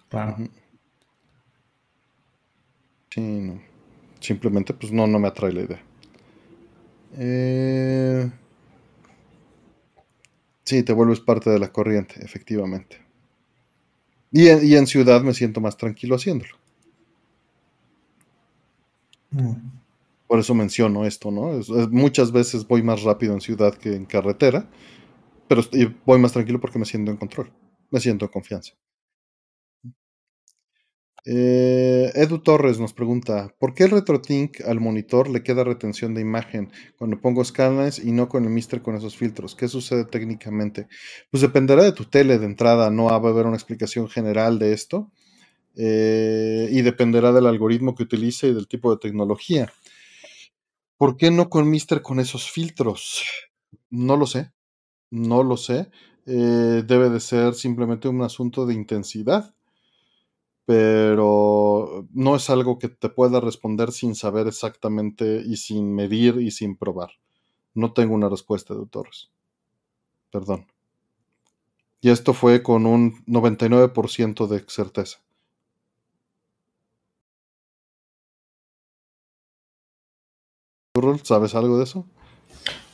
Claro. Sí, no. Simplemente, pues no, no me atrae la idea. Eh, sí, te vuelves parte de la corriente, efectivamente. Y en, ciudad me siento más tranquilo haciéndolo. Mm. Por eso menciono esto, ¿no? muchas veces voy más rápido en ciudad que en carretera, pero voy más tranquilo porque me siento en control, me siento en confianza. Eh, Edu Torres nos pregunta, ¿por qué el RetroTink al monitor le queda retención de imagen cuando pongo escalas y no con el Mister con esos filtros? ¿Qué sucede técnicamente? Pues dependerá de tu tele de entrada, no va a haber una explicación general de esto eh, y dependerá del algoritmo que utilice y del tipo de tecnología. ¿Por qué no con Mister con esos filtros? No lo sé, no lo sé. Eh, debe de ser simplemente un asunto de intensidad pero no es algo que te pueda responder sin saber exactamente y sin medir y sin probar. No tengo una respuesta de. Perdón. Y esto fue con un 99% de certeza. ¿Sabes algo de eso?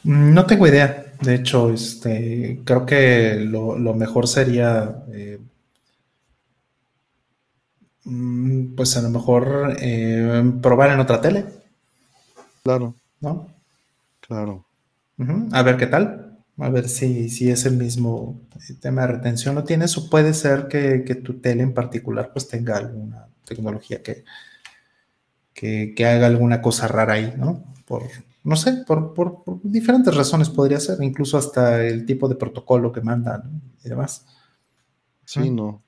No tengo idea. De hecho, este, creo que lo, mejor sería eh, Mm, pues a lo mejor eh, probar en otra tele. Claro. ¿No? Claro. A ver qué tal. A ver si, si es el mismo tema de retención lo tienes o puede ser que, tu tele en particular pues tenga alguna tecnología que, que, haga alguna cosa rara ahí, ¿no? Por, no sé, por, por, diferentes razones podría ser, incluso hasta el tipo de protocolo que mandan y demás. Sí, no.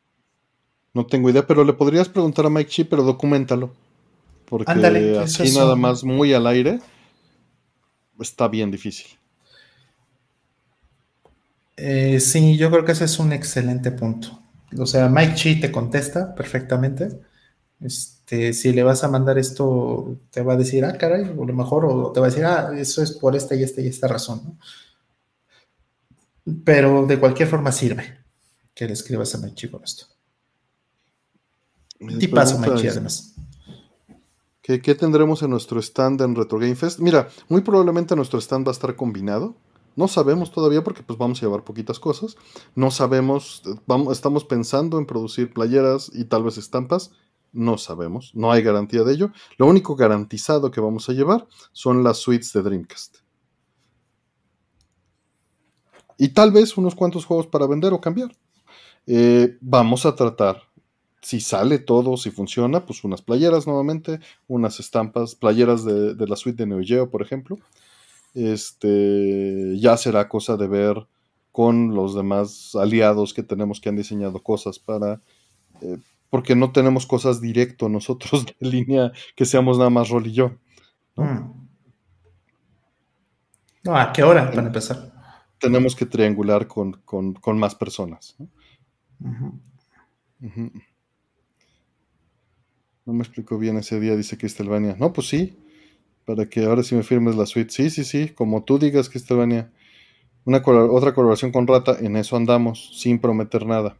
No tengo idea, pero le podrías preguntar a Mike Chi, pero documentalo. Porque así nada más muy al aire está bien difícil. Eh, sí, yo creo que ese es un excelente punto. O sea, Mike Chi te contesta perfectamente. Este, si le vas a mandar esto, te va a decir, ah, caray, o lo mejor, o te va a decir, ah, eso es por esta y esta y esta razón, Pero de cualquier forma sirve que le escribas a Mike Chi con esto. Tipazo, Mike, además. ¿qué, ¿Qué tendremos en nuestro stand en Retro Game Fest? Mira, muy probablemente nuestro stand va a estar combinado. No sabemos todavía porque pues vamos a llevar poquitas cosas. No sabemos, vamos, estamos pensando en producir playeras y tal vez estampas. No sabemos, no hay garantía de ello. Lo único garantizado que vamos a llevar son las suites de Dreamcast. Y tal vez unos cuantos juegos para vender o cambiar. Eh, vamos a tratar si sale todo, si funciona, pues unas playeras nuevamente, unas estampas, playeras de, la suite de Neo Geo, por ejemplo. Este, ya será cosa de ver con los demás aliados que tenemos que han diseñado cosas para... Eh, porque no tenemos cosas directo nosotros de línea que seamos nada más Rol y yo. ¿no? Mm. ¿a qué hora para empezar? Tenemos que triangular con, más personas. No me explicó bien ese día, dice Cristelvania. No, pues sí, para que ahora sí me firmes la suite. Sí, sí, sí, como tú digas, Cristelvania. Una otra colaboración con Rata, en eso andamos, sin prometer nada.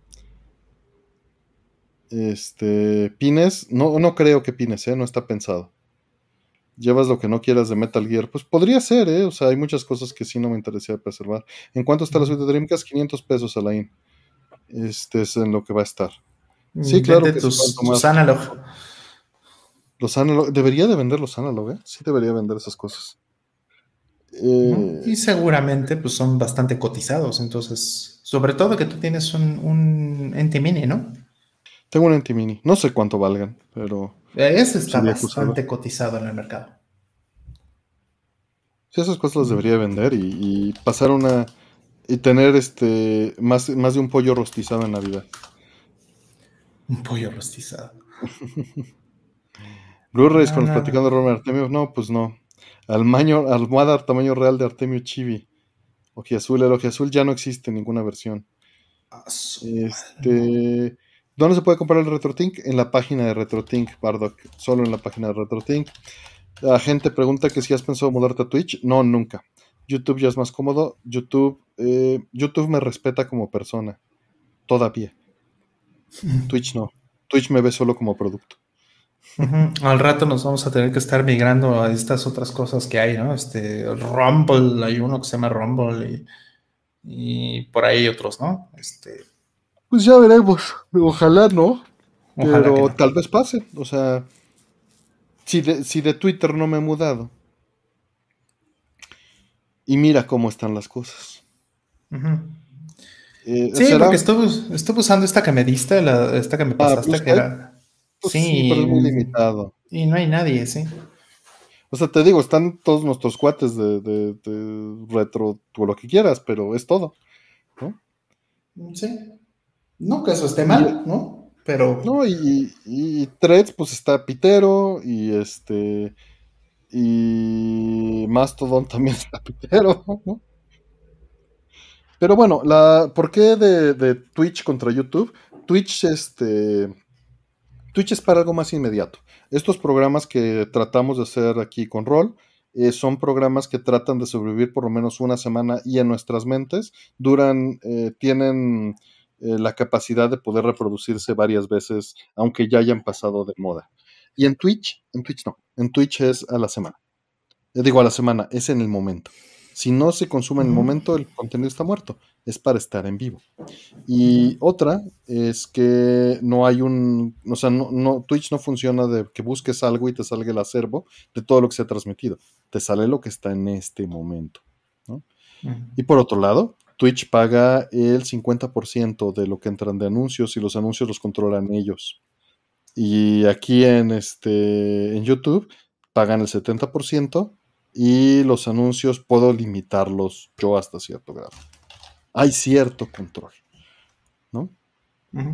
Este, Pines, no, no creo que Pines, ¿eh? no está pensado. Llevas lo que no quieras de Metal Gear, pues podría ser, ¿eh? O sea, hay muchas cosas que sí no me interesaría preservar. ¿En cuánto está la suite de Dreamcast? 500 pesos a la IN. Este es en lo que va a estar. Sí, claro. Que tus, tus analog. Los debería de vender los analog, ¿eh? Sí debería vender esas cosas. Eh, y seguramente pues son bastante cotizados, entonces, sobre todo que tú tienes un, un Mini, ¿no? Tengo un Enti Mini, no sé cuánto valgan, pero... Ese está bastante cotizado en el mercado. Sí, esas cosas las debería vender y, pasar una... y tener este más, más de un pollo rostizado en Navidad. Un pollo rostizado. (laughs) Blu-rays con platicando Robert Artemio. No, pues no. Almaño, almohada tamaño real de Artemio Chibi. Ojiazul. El Ojiazul ya no existe en ninguna versión. Ah, este. ¿Dónde se puede comprar el RetroTink? En la página de RetroTink, Bardock. Solo en la página de RetroTink. La gente pregunta que si has pensado mudarte a Twitch. No, nunca. YouTube ya es más cómodo. YouTube, eh, YouTube me respeta como persona. Todavía. (laughs) Twitch no. Twitch me ve solo como producto. Al rato nos vamos a tener que estar migrando a estas otras cosas que hay, ¿no? Este, Rumble, hay uno que se llama Rumble y, por ahí otros, ¿no? Este. Pues ya veremos. Ojalá no. pero tal vez pase. O sea, si de, si de Twitter no me he mudado. Y mira cómo están las cosas. Eh, sí, porque estuve, usando esta que me diste, esta que me ah, pasaste, pues, que era pues sí, pero es muy limitado. Y no hay nadie, sí. O sea, te digo, están todos nuestros cuates de, de, retro, tú lo que quieras, pero es todo. ¿no? Sí. No que eso esté mal, ¿no? Pero. No, y, y, Threads, pues está Pitero, y este. Y Mastodon (laughs) también está Pitero, ¿no? Pero bueno, la, ¿por qué de, de Twitch contra YouTube? Twitch, este Twitch es para algo más inmediato. Estos programas que tratamos de hacer aquí con Roll eh, son programas que tratan de sobrevivir por lo menos una semana y en nuestras mentes duran, eh, tienen eh, la capacidad de poder reproducirse varias veces, aunque ya hayan pasado de moda. Y en Twitch, en Twitch no, en Twitch es a la semana. digo a la semana, es en el momento. Si no se consume en el momento, el contenido está muerto. Es para estar en vivo. Y otra es que no hay un. O sea, no, Twitch no funciona de que busques algo y te salga el acervo de todo lo que se ha transmitido. Te sale lo que está en este momento. Y por otro lado, Twitch paga el 50% de lo que entran de anuncios y los anuncios los controlan ellos. Y aquí en, este, en YouTube pagan el 70% y los anuncios puedo limitarlos yo hasta cierto grado. Hay cierto control, ¿no?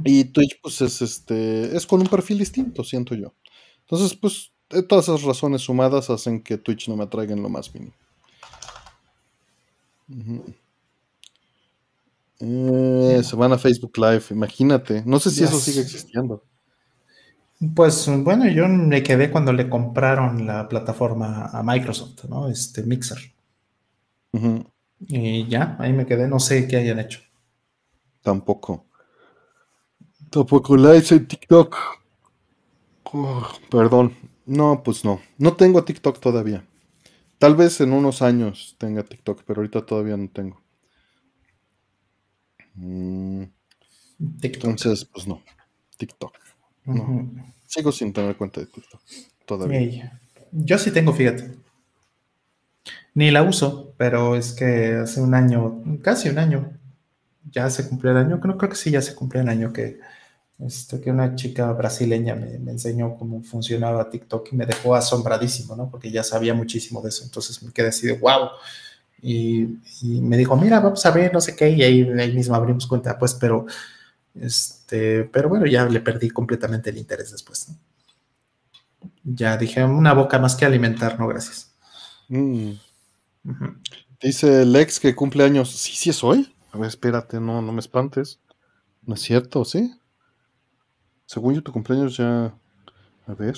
Y Twitch, pues es este, es con un perfil distinto, siento yo. Entonces, pues, todas esas razones sumadas hacen que Twitch no me atraiga en lo más mínimo. Eh, se van a Facebook Live, imagínate. No sé si eso sigue existiendo. Pues bueno, yo me quedé cuando le compraron la plataforma a Microsoft, ¿no? Este Mixer. Y ya, ahí me quedé, no sé qué hayan hecho. Tampoco. Tampoco la hice en TikTok. perdón. No, pues no. No tengo TikTok todavía. Tal vez en unos años tenga TikTok, pero ahorita todavía no tengo. Mm. Entonces, pues no. TikTok. No. Sigo sin tener cuenta de TikTok todavía. Yo sí tengo, fíjate. Ni la uso, pero es que hace un año, casi un año, ya se cumplió el año, creo, creo que sí, ya se cumplió el año que, este, que una chica brasileña me, enseñó cómo funcionaba TikTok y me dejó asombradísimo, ¿no? Porque ya sabía muchísimo de eso, entonces me quedé así de wow. Y, me dijo, mira, vamos a ver, no sé qué, y ahí, ahí mismo abrimos cuenta, pues, pero este, pero bueno, ya le perdí completamente el interés después. Ya dije, una boca más que alimentar, no, gracias. Mm. Dice Lex que cumple años. Sí, sí es hoy. A ver, espérate, no, no me espantes. No es cierto, ¿sí? Según yo, tu cumpleaños ya. A ver.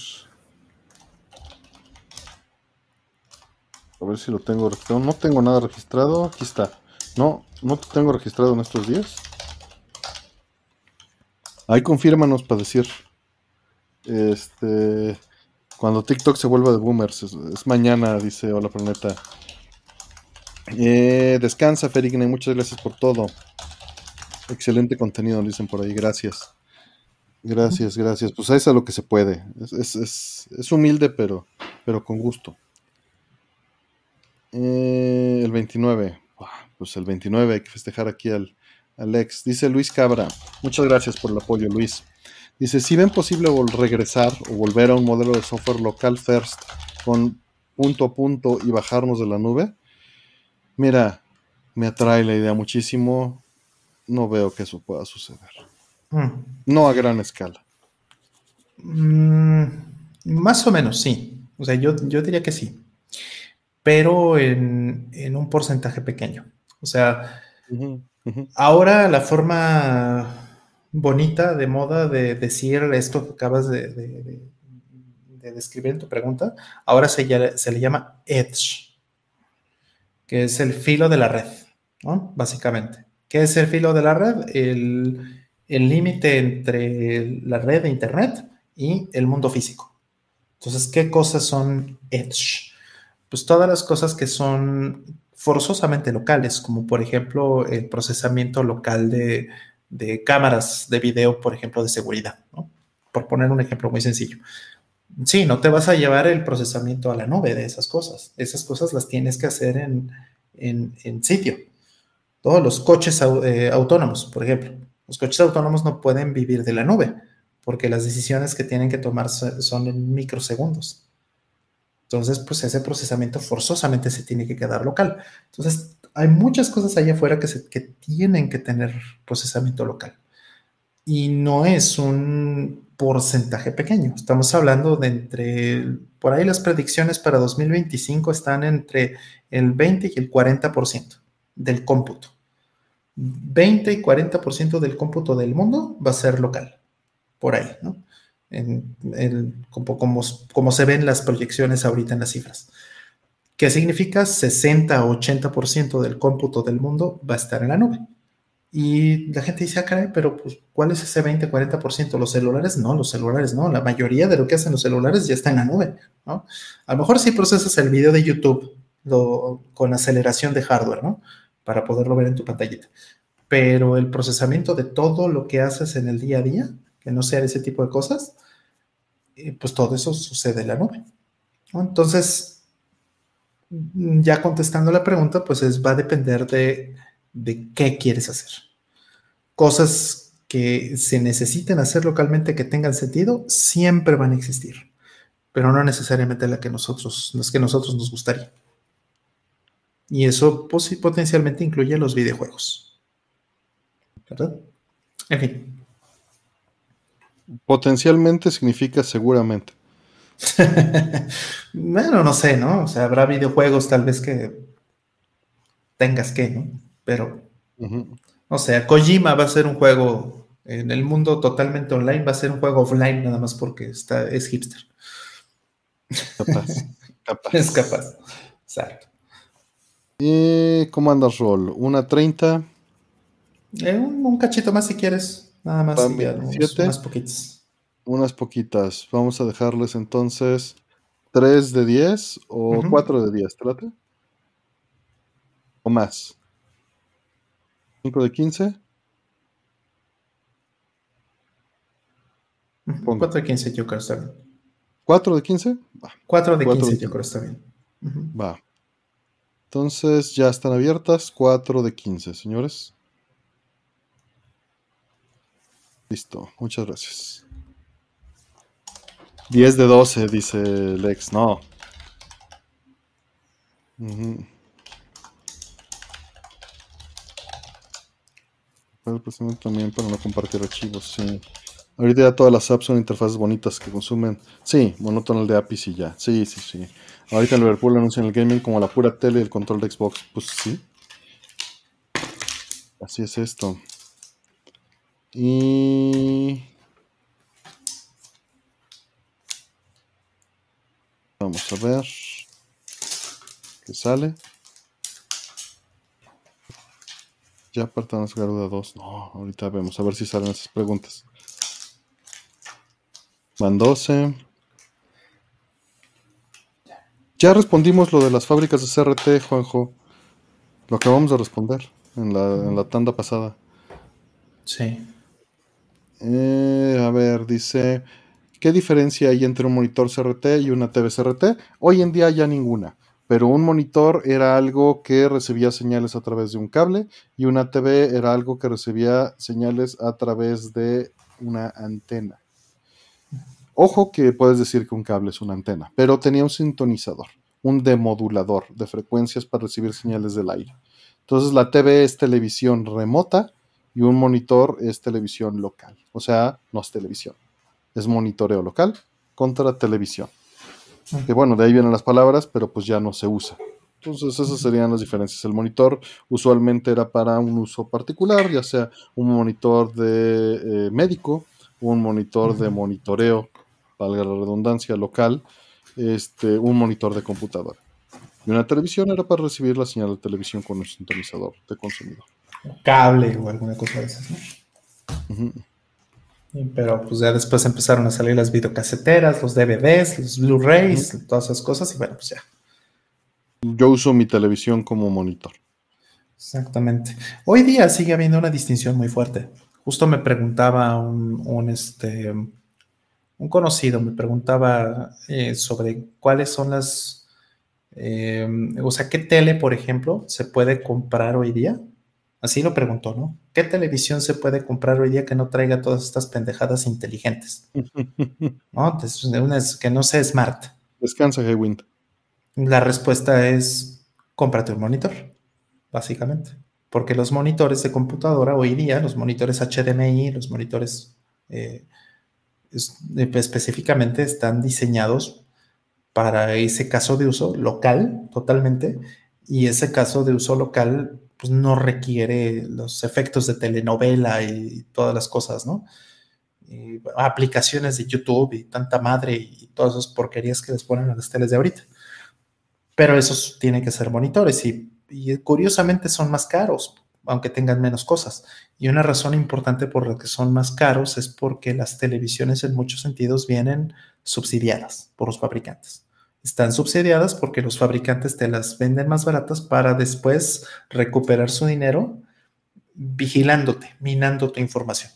A ver si lo tengo registrado. No tengo nada registrado. Aquí está. No, no te tengo registrado en estos días. Ahí confírmanos para decir. Este. Cuando TikTok se vuelva de boomers. Es, mañana, dice Hola Planeta. Eh, descansa, Ferigna, muchas gracias por todo. Excelente contenido, dicen por ahí. Gracias. Gracias, gracias. Pues es a lo que se puede. Es, humilde, pero, pero con gusto. Eh, el 29. Pues el 29 hay que festejar aquí al, Alex. Dice Luis Cabra. Muchas gracias por el apoyo, Luis. Dice, si ven posible regresar o volver a un modelo de software local first con punto a punto y bajarnos de la nube, mira, me atrae la idea muchísimo. No veo que eso pueda suceder. Mm. No a gran escala. Mm, más o menos, sí. O sea, yo, yo diría que sí. Pero en, un porcentaje pequeño. O sea, Ahora la forma bonita de moda de decir esto que acabas de, describir en tu pregunta, ahora se, le llama edge, que es el filo de la red, ¿no? Básicamente. ¿Qué es el filo de la red? El límite entre la red de Internet y el mundo físico, Entonces, ¿qué cosas son edge? Pues todas las cosas que son forzosamente locales, como por ejemplo el procesamiento local de, cámaras de video, por ejemplo, de seguridad. Por poner un ejemplo muy sencillo. Sí, no te vas a llevar el procesamiento a la nube de esas cosas. Esas cosas las tienes que hacer en, en, sitio. Todos los coches eh, autónomos, por ejemplo. Los coches autónomos no pueden vivir de la nube porque las decisiones que tienen que tomar son en microsegundos. Entonces, pues ese procesamiento forzosamente se tiene que quedar local. Entonces, hay muchas cosas allá afuera que, se, que tienen que tener procesamiento local. Y no es un porcentaje pequeño. Estamos hablando de entre, por ahí las predicciones para 2025 están entre el 20 y el 40% del cómputo. 20 y 40% del cómputo del mundo va a ser local por ahí, ¿no? En, como, como, se ven las proyecciones ahorita en las cifras. ¿Qué significa? 60 o 80% del cómputo del mundo va a estar en la nube. Y la gente dice, ah, caray, pero pues, ¿cuál es ese 20, 40%? ¿Los celulares? No, los celulares no. La mayoría de lo que hacen los celulares ya está en la nube, ¿no? A lo mejor sí procesas el video de YouTube con aceleración de hardware, ¿no? Para poderlo ver en tu pantallita. Pero el procesamiento de todo lo que haces en el día a día que no sean ese tipo de cosas, pues todo eso sucede en la nube. Entonces, ya contestando la pregunta, pues es, va a depender de, qué quieres hacer. Cosas que se necesiten hacer localmente que tengan sentido, siempre van a existir, pero no necesariamente la que nosotros, las que nosotros nos gustaría. Y eso potencialmente incluye los videojuegos. ¿Verdad? En fin. Potencialmente significa seguramente. (laughs) bueno, no sé, ¿no? O sea, habrá videojuegos tal vez que tengas que, ¿no? Pero, o sea, Kojima va a ser un juego en el mundo totalmente online, va a ser un juego offline nada más porque está, es hipster. Capaz. (laughs) capaz. Es capaz. Exacto. ¿Y cómo andas, Roll? ¿Una 30? Eh, un, cachito más si quieres. Nada más, unas poquitas. Unas poquitas. Vamos a dejarles entonces 3 de 10 o 4 de 10, ¿trate? ¿O más? ¿5 de 15? 4 de 15 yo creo que está bien. ¿4 de 15? Va. 4 de 15 yo creo que está bien. Va. Entonces ya están abiertas 4 de 15, señores. Listo, muchas gracias. 10 de 12, dice Lex. No. también para no compartir archivos, sí. Ahorita ya todas las apps son interfaces bonitas que consumen. Sí, monótono de APIs y ya. Sí, sí, sí. Ahorita en Liverpool anuncian el gaming como la pura tele y el control de Xbox. Pues sí. Así es esto. Y... Vamos a ver qué sale. Ya apartamos Garuda 2. No, ahorita vemos a ver si salen esas preguntas. Van 12. Ya respondimos lo de las fábricas de CRT, Juanjo. Lo acabamos de responder en la, en la tanda pasada. Sí. Eh, a ver, dice, ¿qué diferencia hay entre un monitor CRT y una TV CRT? Hoy en día ya ninguna, pero un monitor era algo que recibía señales a través de un cable y una TV era algo que recibía señales a través de una antena. Ojo que puedes decir que un cable es una antena, pero tenía un sintonizador, un demodulador de frecuencias para recibir señales del aire. Entonces la TV es televisión remota y un monitor es televisión local. O sea, no es televisión, es monitoreo local contra televisión. Que bueno, de ahí vienen las palabras, pero pues ya no se usa. Entonces esas serían las diferencias. El monitor usualmente era para un uso particular, ya sea un monitor de eh, médico, un monitor de monitoreo, valga la redundancia, local, este, un monitor de computadora. Y una televisión era para recibir la señal de televisión con un sintonizador de consumidor cable o alguna cosa de esas, ¿no? pero pues ya después empezaron a salir las videocaseteras, los DVDs, los Blu-rays, todas esas cosas y bueno, pues ya. Yo uso mi televisión como monitor. Exactamente. Hoy día sigue habiendo una distinción muy fuerte. Justo me preguntaba un, este, un conocido, me preguntaba eh, sobre cuáles son las, eh, o sea, qué tele, por ejemplo, se puede comprar hoy día Así lo preguntó, ¿no? ¿Qué televisión se puede comprar hoy día que no traiga todas estas pendejadas inteligentes? (laughs) ¿No? que no sea smart. Descansa, Hewind. La respuesta es cómprate un monitor, básicamente. Porque los monitores de computadora hoy día, los monitores HDMI, los monitores eh, específicamente están diseñados para ese caso de uso local totalmente y ese caso de uso local pues no requiere los efectos de telenovela y todas las cosas, ¿no? aplicaciones de YouTube y tanta madre y todas esas porquerías que les ponen a las teles de ahorita. Pero esos tienen que ser monitores y, y curiosamente son más caros, aunque tengan menos cosas. Y una razón importante por la que son más caros es porque las televisiones en muchos sentidos vienen subsidiadas por los fabricantes están subsidiadas porque los fabricantes te las venden más baratas para después recuperar su dinero vigilándote, minando tu información.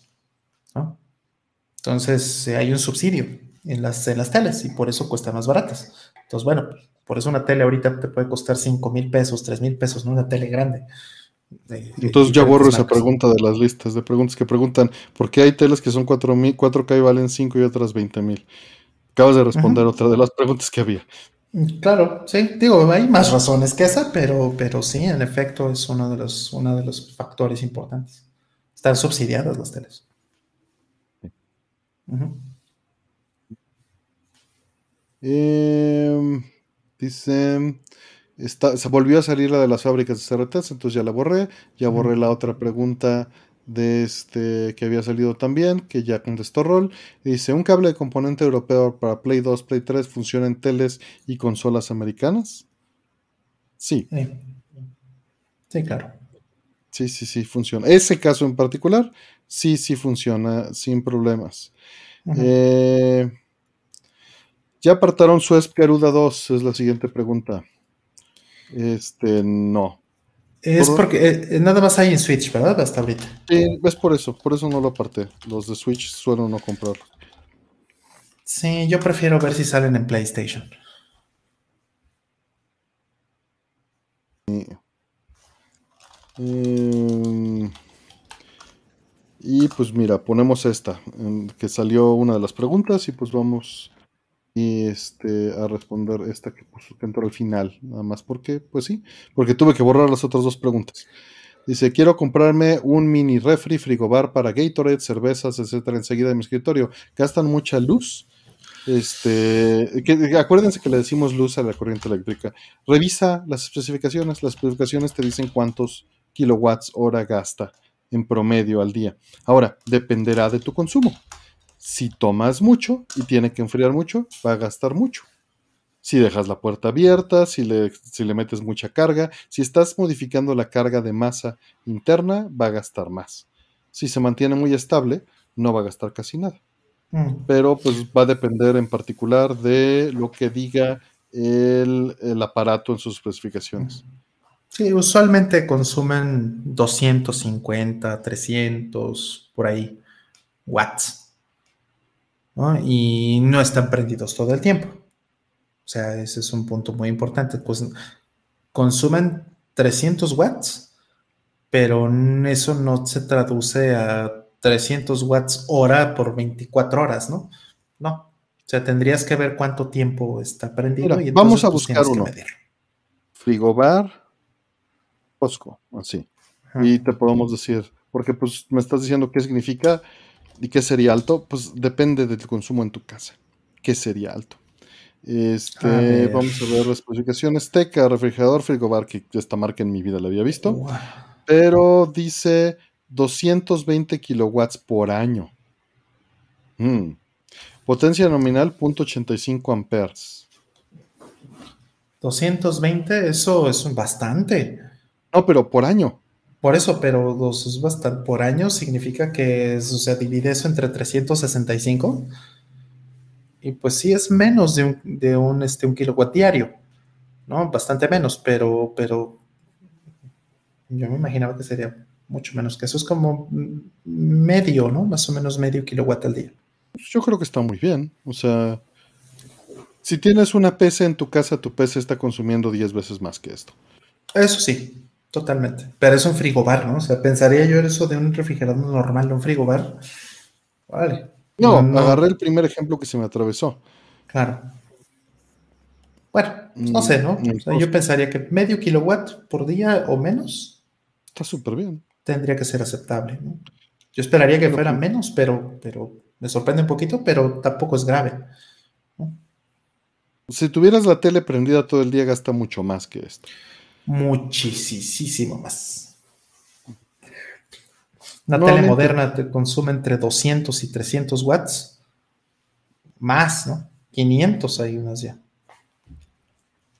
Entonces hay un subsidio en las, en las teles y por eso cuestan más baratas. Entonces, bueno, por eso una tele ahorita te puede costar 5 mil pesos, 3 mil pesos, no una tele grande. Entonces ya borro esa pregunta de las listas de preguntas que preguntan, ¿por qué hay teles que son 4, 4K y valen 5 y otras 20 mil? Acabas de responder otra de las preguntas que había. Claro, sí, digo, hay más razones que esa, pero, pero sí, en efecto, es uno de los, uno de los factores importantes. Están subsidiadas las teles. Em, dice, se volvió a salir la de las fábricas de CRTs, entonces ya la borré. Ya borré la otra pregunta de este que había salido también, que ya contestó Roll. Dice, ¿un cable de componente europeo para Play 2, Play 3 funciona en teles y consolas americanas? Sí. Sí, claro. Sí, sí, sí, funciona. Ese caso en particular, sí, sí funciona sin problemas. Eh, ¿Ya apartaron su Garuda 2? Es la siguiente pregunta. Este, no. Es porque eh, eh, nada más hay en Switch, ¿verdad? Hasta ahorita. Sí, es por eso, por eso no lo aparté. Los de Switch suelo no comprarlo. Sí, yo prefiero ver si salen en PlayStation. Em, y pues mira, ponemos esta, que salió una de las preguntas y pues vamos y este, a responder esta que, puso, que entró al final, nada más porque, pues sí, porque tuve que borrar las otras dos preguntas. Dice, quiero comprarme un mini refri, frigobar para Gatorade, cervezas, etcétera, enseguida de mi escritorio. ¿Gastan mucha luz? Este, que, acuérdense que le decimos luz a la corriente eléctrica. Revisa las especificaciones. Las especificaciones te dicen cuántos kilowatts hora gasta en promedio al día. Ahora, dependerá de tu consumo. Si tomas mucho y tiene que enfriar mucho, va a gastar mucho. Si dejas la puerta abierta, si le, si le metes mucha carga, si estás modificando la carga de masa interna, va a gastar más. Si se mantiene muy estable, no va a gastar casi nada. Mm. Pero pues va a depender en particular de lo que diga el, el aparato en sus especificaciones. Sí, usualmente consumen 250, 300, por ahí, watts. Y no están prendidos todo el tiempo. O sea, ese es un punto muy importante. Pues consumen 300 watts, pero eso no se traduce a 300 watts hora por 24 horas, ¿no? No. O sea, tendrías que ver cuánto tiempo está prendido. y vamos a pues, buscar uno. Frigobar, Costco, así. Y te podemos decir, porque pues me estás diciendo qué significa ¿Y qué sería alto? Pues depende del consumo en tu casa. ¿Qué sería alto? Este, vamos a ver las especificaciones. Teca, refrigerador, frigobar, que esta marca en mi vida la había visto. Pero dice 220 kilowatts por año. Mm. Potencia nominal, 0.85 amperes. 220, eso es bastante. No, pero por año. Por eso, pero dos es bastante por año significa que, o sea, divide eso entre 365 y pues sí es menos de un, de un, este, un kilowatt diario, ¿no? Bastante menos, pero, pero yo me imaginaba que sería mucho menos que eso. Es como medio, ¿no? Más o menos medio kilowatt al día. Yo creo que está muy bien. O sea, si tienes una PC en tu casa, tu PC está consumiendo 10 veces más que esto. Eso sí, totalmente. Pero es un frigobar, ¿no? O sea, pensaría yo eso de un refrigerador normal, de un frigobar. Vale. No, agarré el primer ejemplo que se me atravesó. Claro. Bueno, pues no sé, ¿no? Mm, yo pensaría que medio kilowatt por día o menos. Está súper bien. Tendría que ser aceptable, ¿no? Yo esperaría que fuera menos, pero, pero me sorprende un poquito, pero tampoco es grave. Si tuvieras la tele prendida todo el día, gasta mucho más que esto. Muchísimo más. Una tele moderna te consume entre 200 y 300 watts. Más, ¿no? 500 hay unas ya.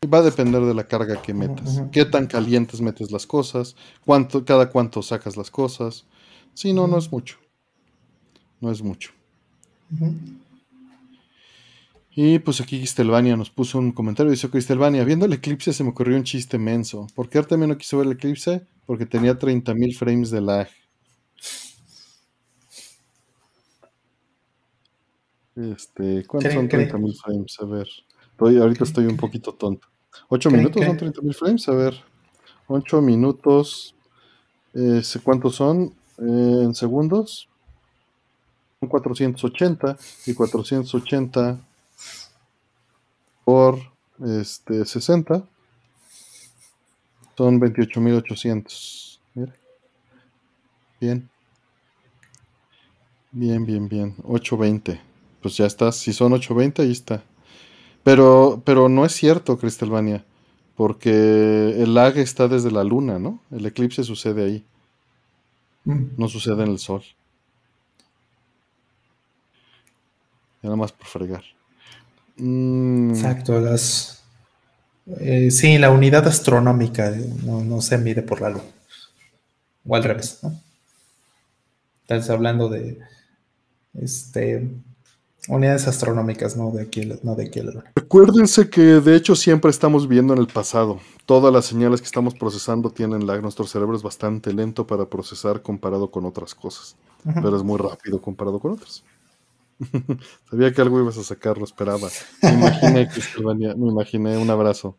Va a depender de la carga que metas. Qué tan calientes metes las cosas, cuánto, cada cuánto sacas las cosas. Sí, no, no es mucho. No es mucho. Y pues aquí Cristelvania nos puso un comentario. Dice Cristelvania, viendo el eclipse se me ocurrió un chiste menso. ¿Por qué Artemio no quiso ver el eclipse? Porque tenía 30.000 frames de lag. Este, ¿cuántos son 30.000 frames? A ver, ahorita estoy un poquito tonto. ¿8 minutos son 30.000 frames? A ver, 8 minutos. Eh, ¿Cuántos son eh, en segundos? Son 480 y 480 por este, 60 son 28.800. Bien. Bien, bien, bien. 820 pues ya está. Si son 820, ahí está. Pero, pero no es cierto, Cristelvania, porque el lag está desde la luna, ¿no? El eclipse sucede ahí. No sucede en el sol. Nada más por fregar. Mm. Exacto, las. Eh, sí, la unidad astronómica eh, no, no, se mide por la luz. O al revés, ¿no? Estás hablando de este Unidades astronómicas, no de aquí, no de aquí Recuérdense que de hecho siempre estamos viendo en el pasado. Todas las señales que estamos procesando tienen lag. Nuestro cerebro es bastante lento para procesar comparado con otras cosas. Pero es muy rápido comparado con otras. (laughs) Sabía que algo ibas a sacar, lo esperaba. Me imaginé, me imaginé. Un abrazo.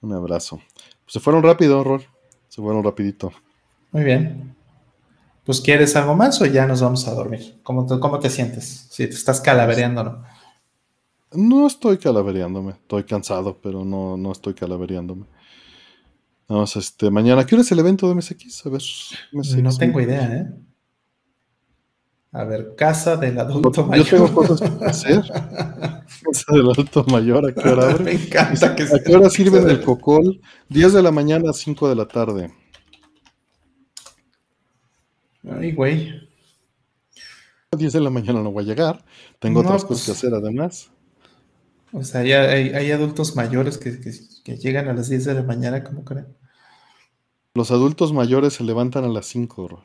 Un abrazo. Pues se fueron rápido, Rol. Se fueron rapidito. Muy bien. Pues, ¿quieres algo más o ya nos vamos a dormir? ¿Cómo te, cómo te sientes? Si te estás calavereando, ¿no? No estoy calavereándome. Estoy cansado, pero no, no estoy calavereándome. Vamos, este, mañana, ¿qué hora es el evento de MSX? A ver, No tengo idea, ¿eh? A ver, casa del adulto mayor. Yo tengo cosas que hacer. casa del adulto mayor, ¿a qué hora (laughs) abre? Me encanta que ¿A qué hora sirven el cocol? 10 de la mañana a 5 de la tarde. Ay, güey. A 10 de la mañana no voy a llegar. Tengo otras cosas que pues, hacer además. O sea, ya hay, adultos mayores que, llegan a las 10 de la mañana, ¿cómo creen? Los adultos mayores se levantan a las 5,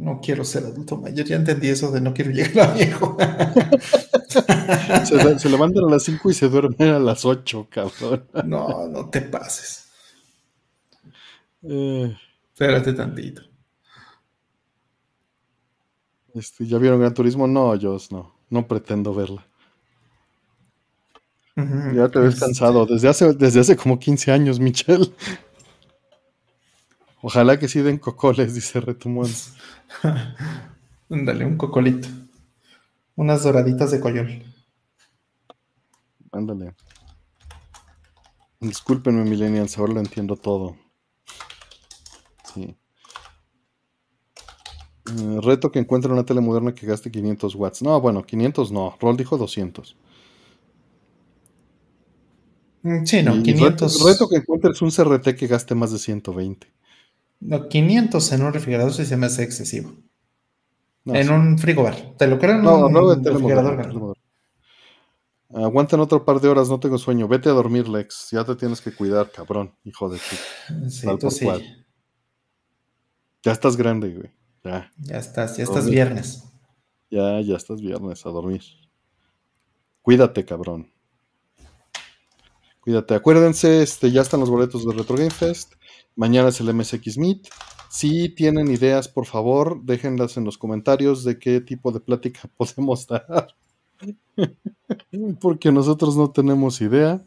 No quiero ser adulto mayor, ya entendí eso de no quiero llegar a viejo. se, levantan a las 5 y se duermen a las 8, cabrón. No, no te pases. Eh. Espérate tantito. Este, ¿Ya vieron Gran Turismo? No, yo no. No pretendo verla. ya te ves este. cansado. Desde hace, desde hace como 15 años, Michelle. Ojalá que sí den cocoles, (laughs) dice Retumón. (laughs) Dale un cocolito. Unas doraditas de coyol. Ándale. Discúlpenme, millennials, ahora lo entiendo todo. Sí. Eh, reto que encuentre una tele moderna que gaste 500 watts. No, bueno, 500 no. Roll dijo 200. Mm, sí, no, 500. Reto, que encuentres un CRT que gaste más de 120. No, 500 en un refrigerador sí se me hace excesivo. en un frigobar. ¿Te lo creo no, un no, refrigerador? Aguantan otro par de horas, no tengo sueño. Vete a dormir, Lex. Ya te tienes que cuidar, cabrón, hijo de ti. Sí, por cual. Ya estás grande, güey. Ya. Ya estás, ya estás viernes. Ya, ya estás viernes a dormir. Cuídate, cabrón. Cuídate. Acuérdense, este, ya están los boletos de Retro Game Fest. Mañana es el MSX Meet. Si tienen ideas, por favor, déjenlas en los comentarios de qué tipo de plática (laughs) podemos dar. (laughs) porque nosotros no tenemos idea.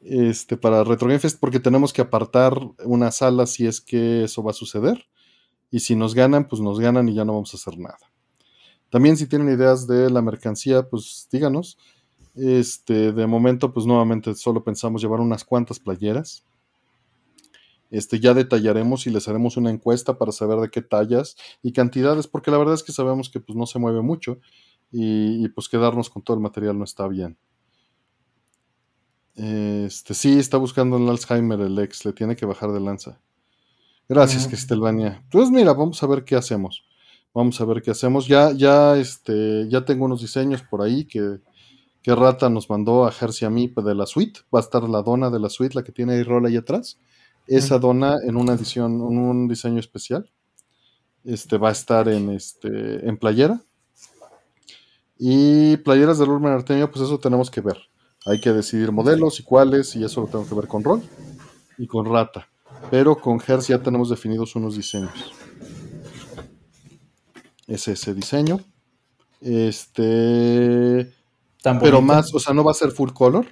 Este, para Retro porque tenemos que apartar una sala si es que eso va a suceder. Y si nos ganan, pues nos ganan y ya no vamos a hacer nada. También si tienen ideas de la mercancía, pues díganos. Este, de momento, pues nuevamente solo pensamos llevar unas cuantas playeras. Este, ya detallaremos y les haremos una encuesta para saber de qué tallas y cantidades, porque la verdad es que sabemos que pues, no se mueve mucho y, pues quedarnos con todo el material no está bien. Este, sí, está buscando el Alzheimer el ex, le tiene que bajar de lanza. Gracias, Cristelvania. Pues mira, vamos a ver qué hacemos. Vamos a ver qué hacemos. Ya, ya, este, ya tengo unos diseños por ahí que, que Rata nos mandó a Jersey a mí de la suite. Va a estar la dona de la suite, la que tiene ahí rol ahí atrás. Esa dona en una edición, en un diseño especial. Este va a estar en este en playera. Y playeras de Rulman Artemio, pues eso tenemos que ver. Hay que decidir modelos y cuáles, y eso lo tengo que ver con Rol y con Rata. Pero con Hertz ya tenemos definidos unos diseños. Es ese diseño. Este. pero más, o sea, no va a ser full color.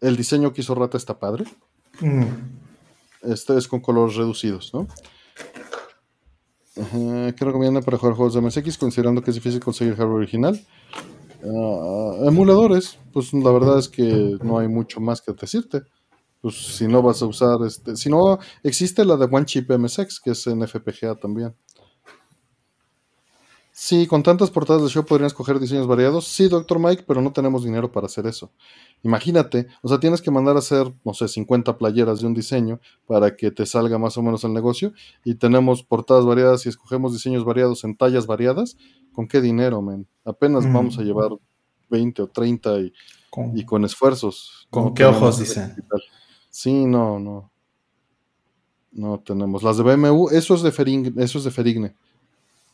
El diseño que hizo Rata está padre. Mm. Este es con colores reducidos, ¿no? ¿Qué recomienda para jugar juegos de MSX considerando que es difícil conseguir hardware original? Ah, emuladores, pues la verdad es que no hay mucho más que decirte. Pues si no vas a usar este, si no existe la de One Chip MSX que es en FPGA también. Sí, con tantas portadas de show podrían escoger diseños variados. Sí, doctor Mike, pero no tenemos dinero para hacer eso. Imagínate, o sea, tienes que mandar a hacer, no sé, 50 playeras de un diseño para que te salga más o menos el negocio. Y tenemos portadas variadas y escogemos diseños variados en tallas variadas. ¿Con qué dinero, men? Apenas vamos a mm. llevar 20 o 30 y con, y con esfuerzos. ¿Con qué ojos dicen? Sí, no, no. No tenemos. Las de BMW, eso es de Ferigne. Eso es de Ferigne.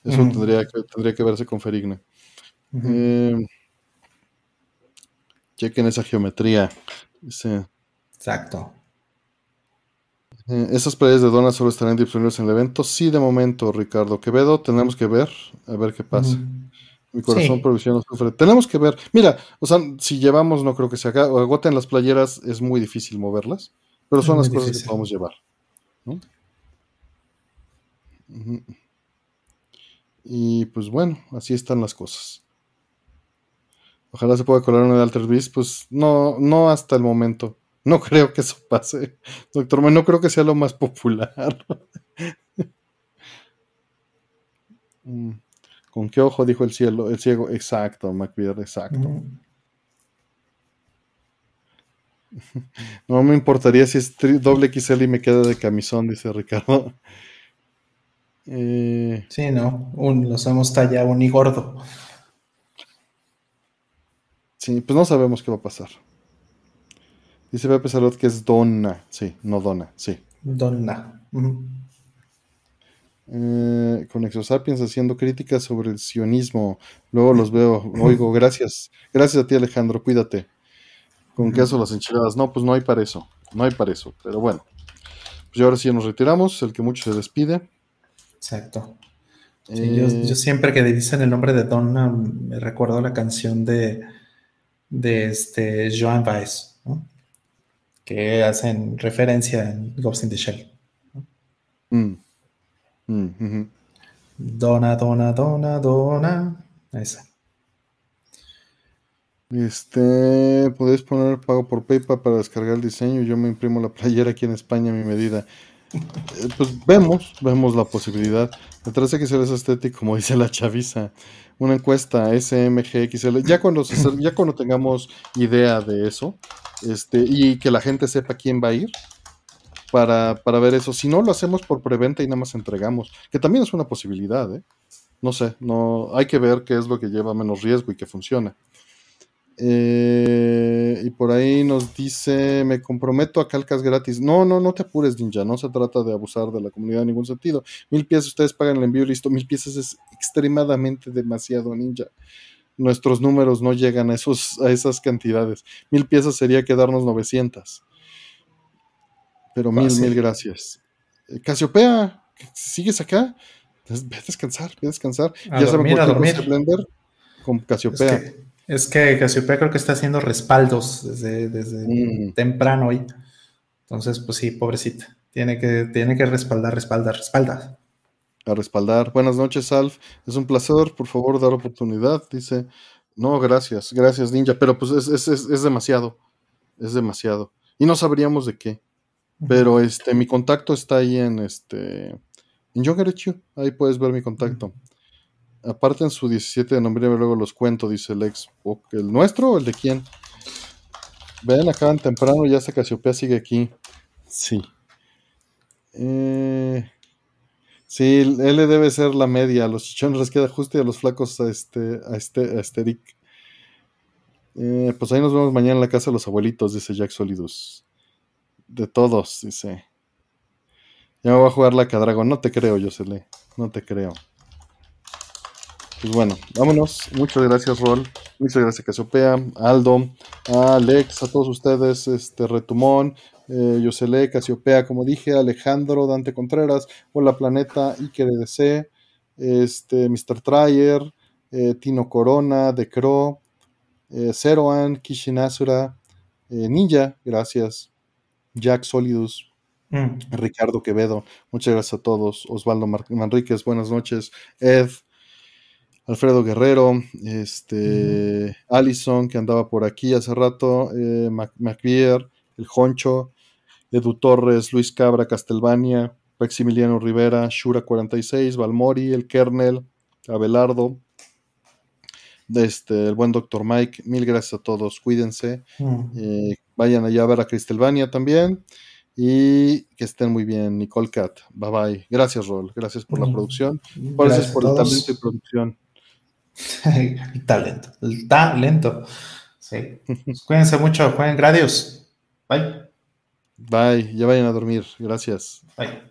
Eso tendría, que, tendría que verse con Ferigne. Eh, chequen esa geometría. Exacto. Eh, ¿Esas playas de Dona solo estarán disponibles en el evento? Sí, de momento, Ricardo Quevedo. Tenemos que ver, a ver qué pasa. Mi corazón provisional sufre. Tenemos que ver. Mira, o sea, si llevamos, no creo que se haga. Agoten las playeras, es muy difícil moverlas. Pero son las cosas que podemos llevar. Y pues bueno, así están las cosas. Ojalá se pueda colar una de Alter Beast, pues no, no hasta el momento. No (laughs) creo que eso pase. Doctor, no creo que sea lo más popular. (laughs) Mm, ¿Con qué ojo dijo el cielo? El ciego, exacto, McBeard, exacto. (laughs) No me importaría si es doble XL y me queda de camisón, dice Ricardo. Eh, sí, no, un, los hemos tallado un y gordo. Sí, pues no sabemos qué va a pasar. Dice Pepe Salud que es donna, sí, no dona, sí. Donna. Eh, con Exosapiens haciendo críticas sobre el sionismo. Luego los veo, (laughs) oigo, gracias. Gracias a ti, Alejandro, cuídate. Con queso las enchiladas. No, pues no hay para eso. No hay para eso. Pero bueno. Pues ahora sí nos retiramos. El que mucho se despide. Exacto. yo, eh, siempre que dicen el nombre de Donna me recuerdo la canción de, de este Joan Baez, que hacen referencia en Ghost in the Shell. Mm. Mm, dona, dona, dona, dona. Esa. Este, podéis poner pago por PayPal para descargar el diseño. Yo me imprimo la playera aquí en España a mi medida. Eh, pues vemos, vemos la posibilidad. Detrás de que sea estético, como dice la chaviza. Una encuesta SMGXL. Ya cuando, ya cuando tengamos idea de eso, este, y que la gente sepa quién va a ir, para, para, ver eso. Si no, lo hacemos por preventa y nada más entregamos, que también es una posibilidad, ¿eh? No sé, no, hay que ver qué es lo que lleva menos riesgo y que funciona. Eh, y por ahí nos dice, me comprometo a calcas gratis. No, no, no te apures, ninja. No se trata de abusar de la comunidad en ningún sentido. Mil piezas, ustedes pagan el envío listo. Mil piezas es extremadamente demasiado, ninja. Nuestros números no llegan a, esos, a esas cantidades. Mil piezas sería quedarnos 900. Pero mil, mil gracias. Eh, Casiopea, ¿sigues acá? Ve a descansar, ve a descansar. ya dormir, a dormir. Blender con Casiopea. Es que Casiopea creo que está haciendo respaldos desde, desde mm. temprano hoy. Entonces, pues sí, pobrecita. Tiene que, tiene que respaldar, respaldar, respaldar. A respaldar. Buenas noches, Alf. Es un placer, por favor, dar oportunidad. Dice, no, gracias, gracias, Ninja. Pero pues es, es, demasiado. Es demasiado. Y no sabríamos de qué. Pero este, mi contacto está ahí en este. En Ahí puedes ver mi contacto. Aparte en su 17 de noviembre, luego los cuento, dice el ex. ¿El nuestro o el de quién? Ven, acaban temprano, ya hasta Casiopea sigue aquí. Sí. Eh, sí, él debe ser la media. A los chichones les queda justo y a los flacos a este, a este, a este eh, pues ahí nos vemos mañana en la casa de los abuelitos, dice Jack Solidus. De todos, dice. Ya me voy a jugar la Cadrago. No te creo, Yosele. No te creo. Pues bueno, vámonos. Muchas gracias, Rol. Muchas gracias, Casiopea, Aldo, a Alex, a todos ustedes, este Retumón, eh, Yosele, Casiopea, como dije, Alejandro, Dante Contreras, Hola Planeta, Iker DC, este, Mr. Tryer, eh, Tino Corona, De Cro, eh, Zeroan, Kishinasura, eh, Ninja, gracias, Jack Solidus, mm. Ricardo Quevedo, muchas gracias a todos, Osvaldo Manríquez, buenas noches, Ed, Alfredo Guerrero, este, Allison, que andaba por aquí hace rato, eh, el Honcho, Edu Torres, Luis Cabra, Castelvania, Maximiliano Rivera, Shura 46, Valmori, el Kernel, Abelardo, este, el buen doctor Mike, mil gracias a todos, cuídense, eh, vayan allá a ver a Castelvania también y que estén muy bien, Nicole Cat, bye bye, gracias Rol, gracias por la producción, gracias por el talento y producción. (laughs) el talento, el talento. Sí. Pues cuídense mucho, jueguen Gradius. Bye. Bye, ya vayan a dormir. Gracias. Bye.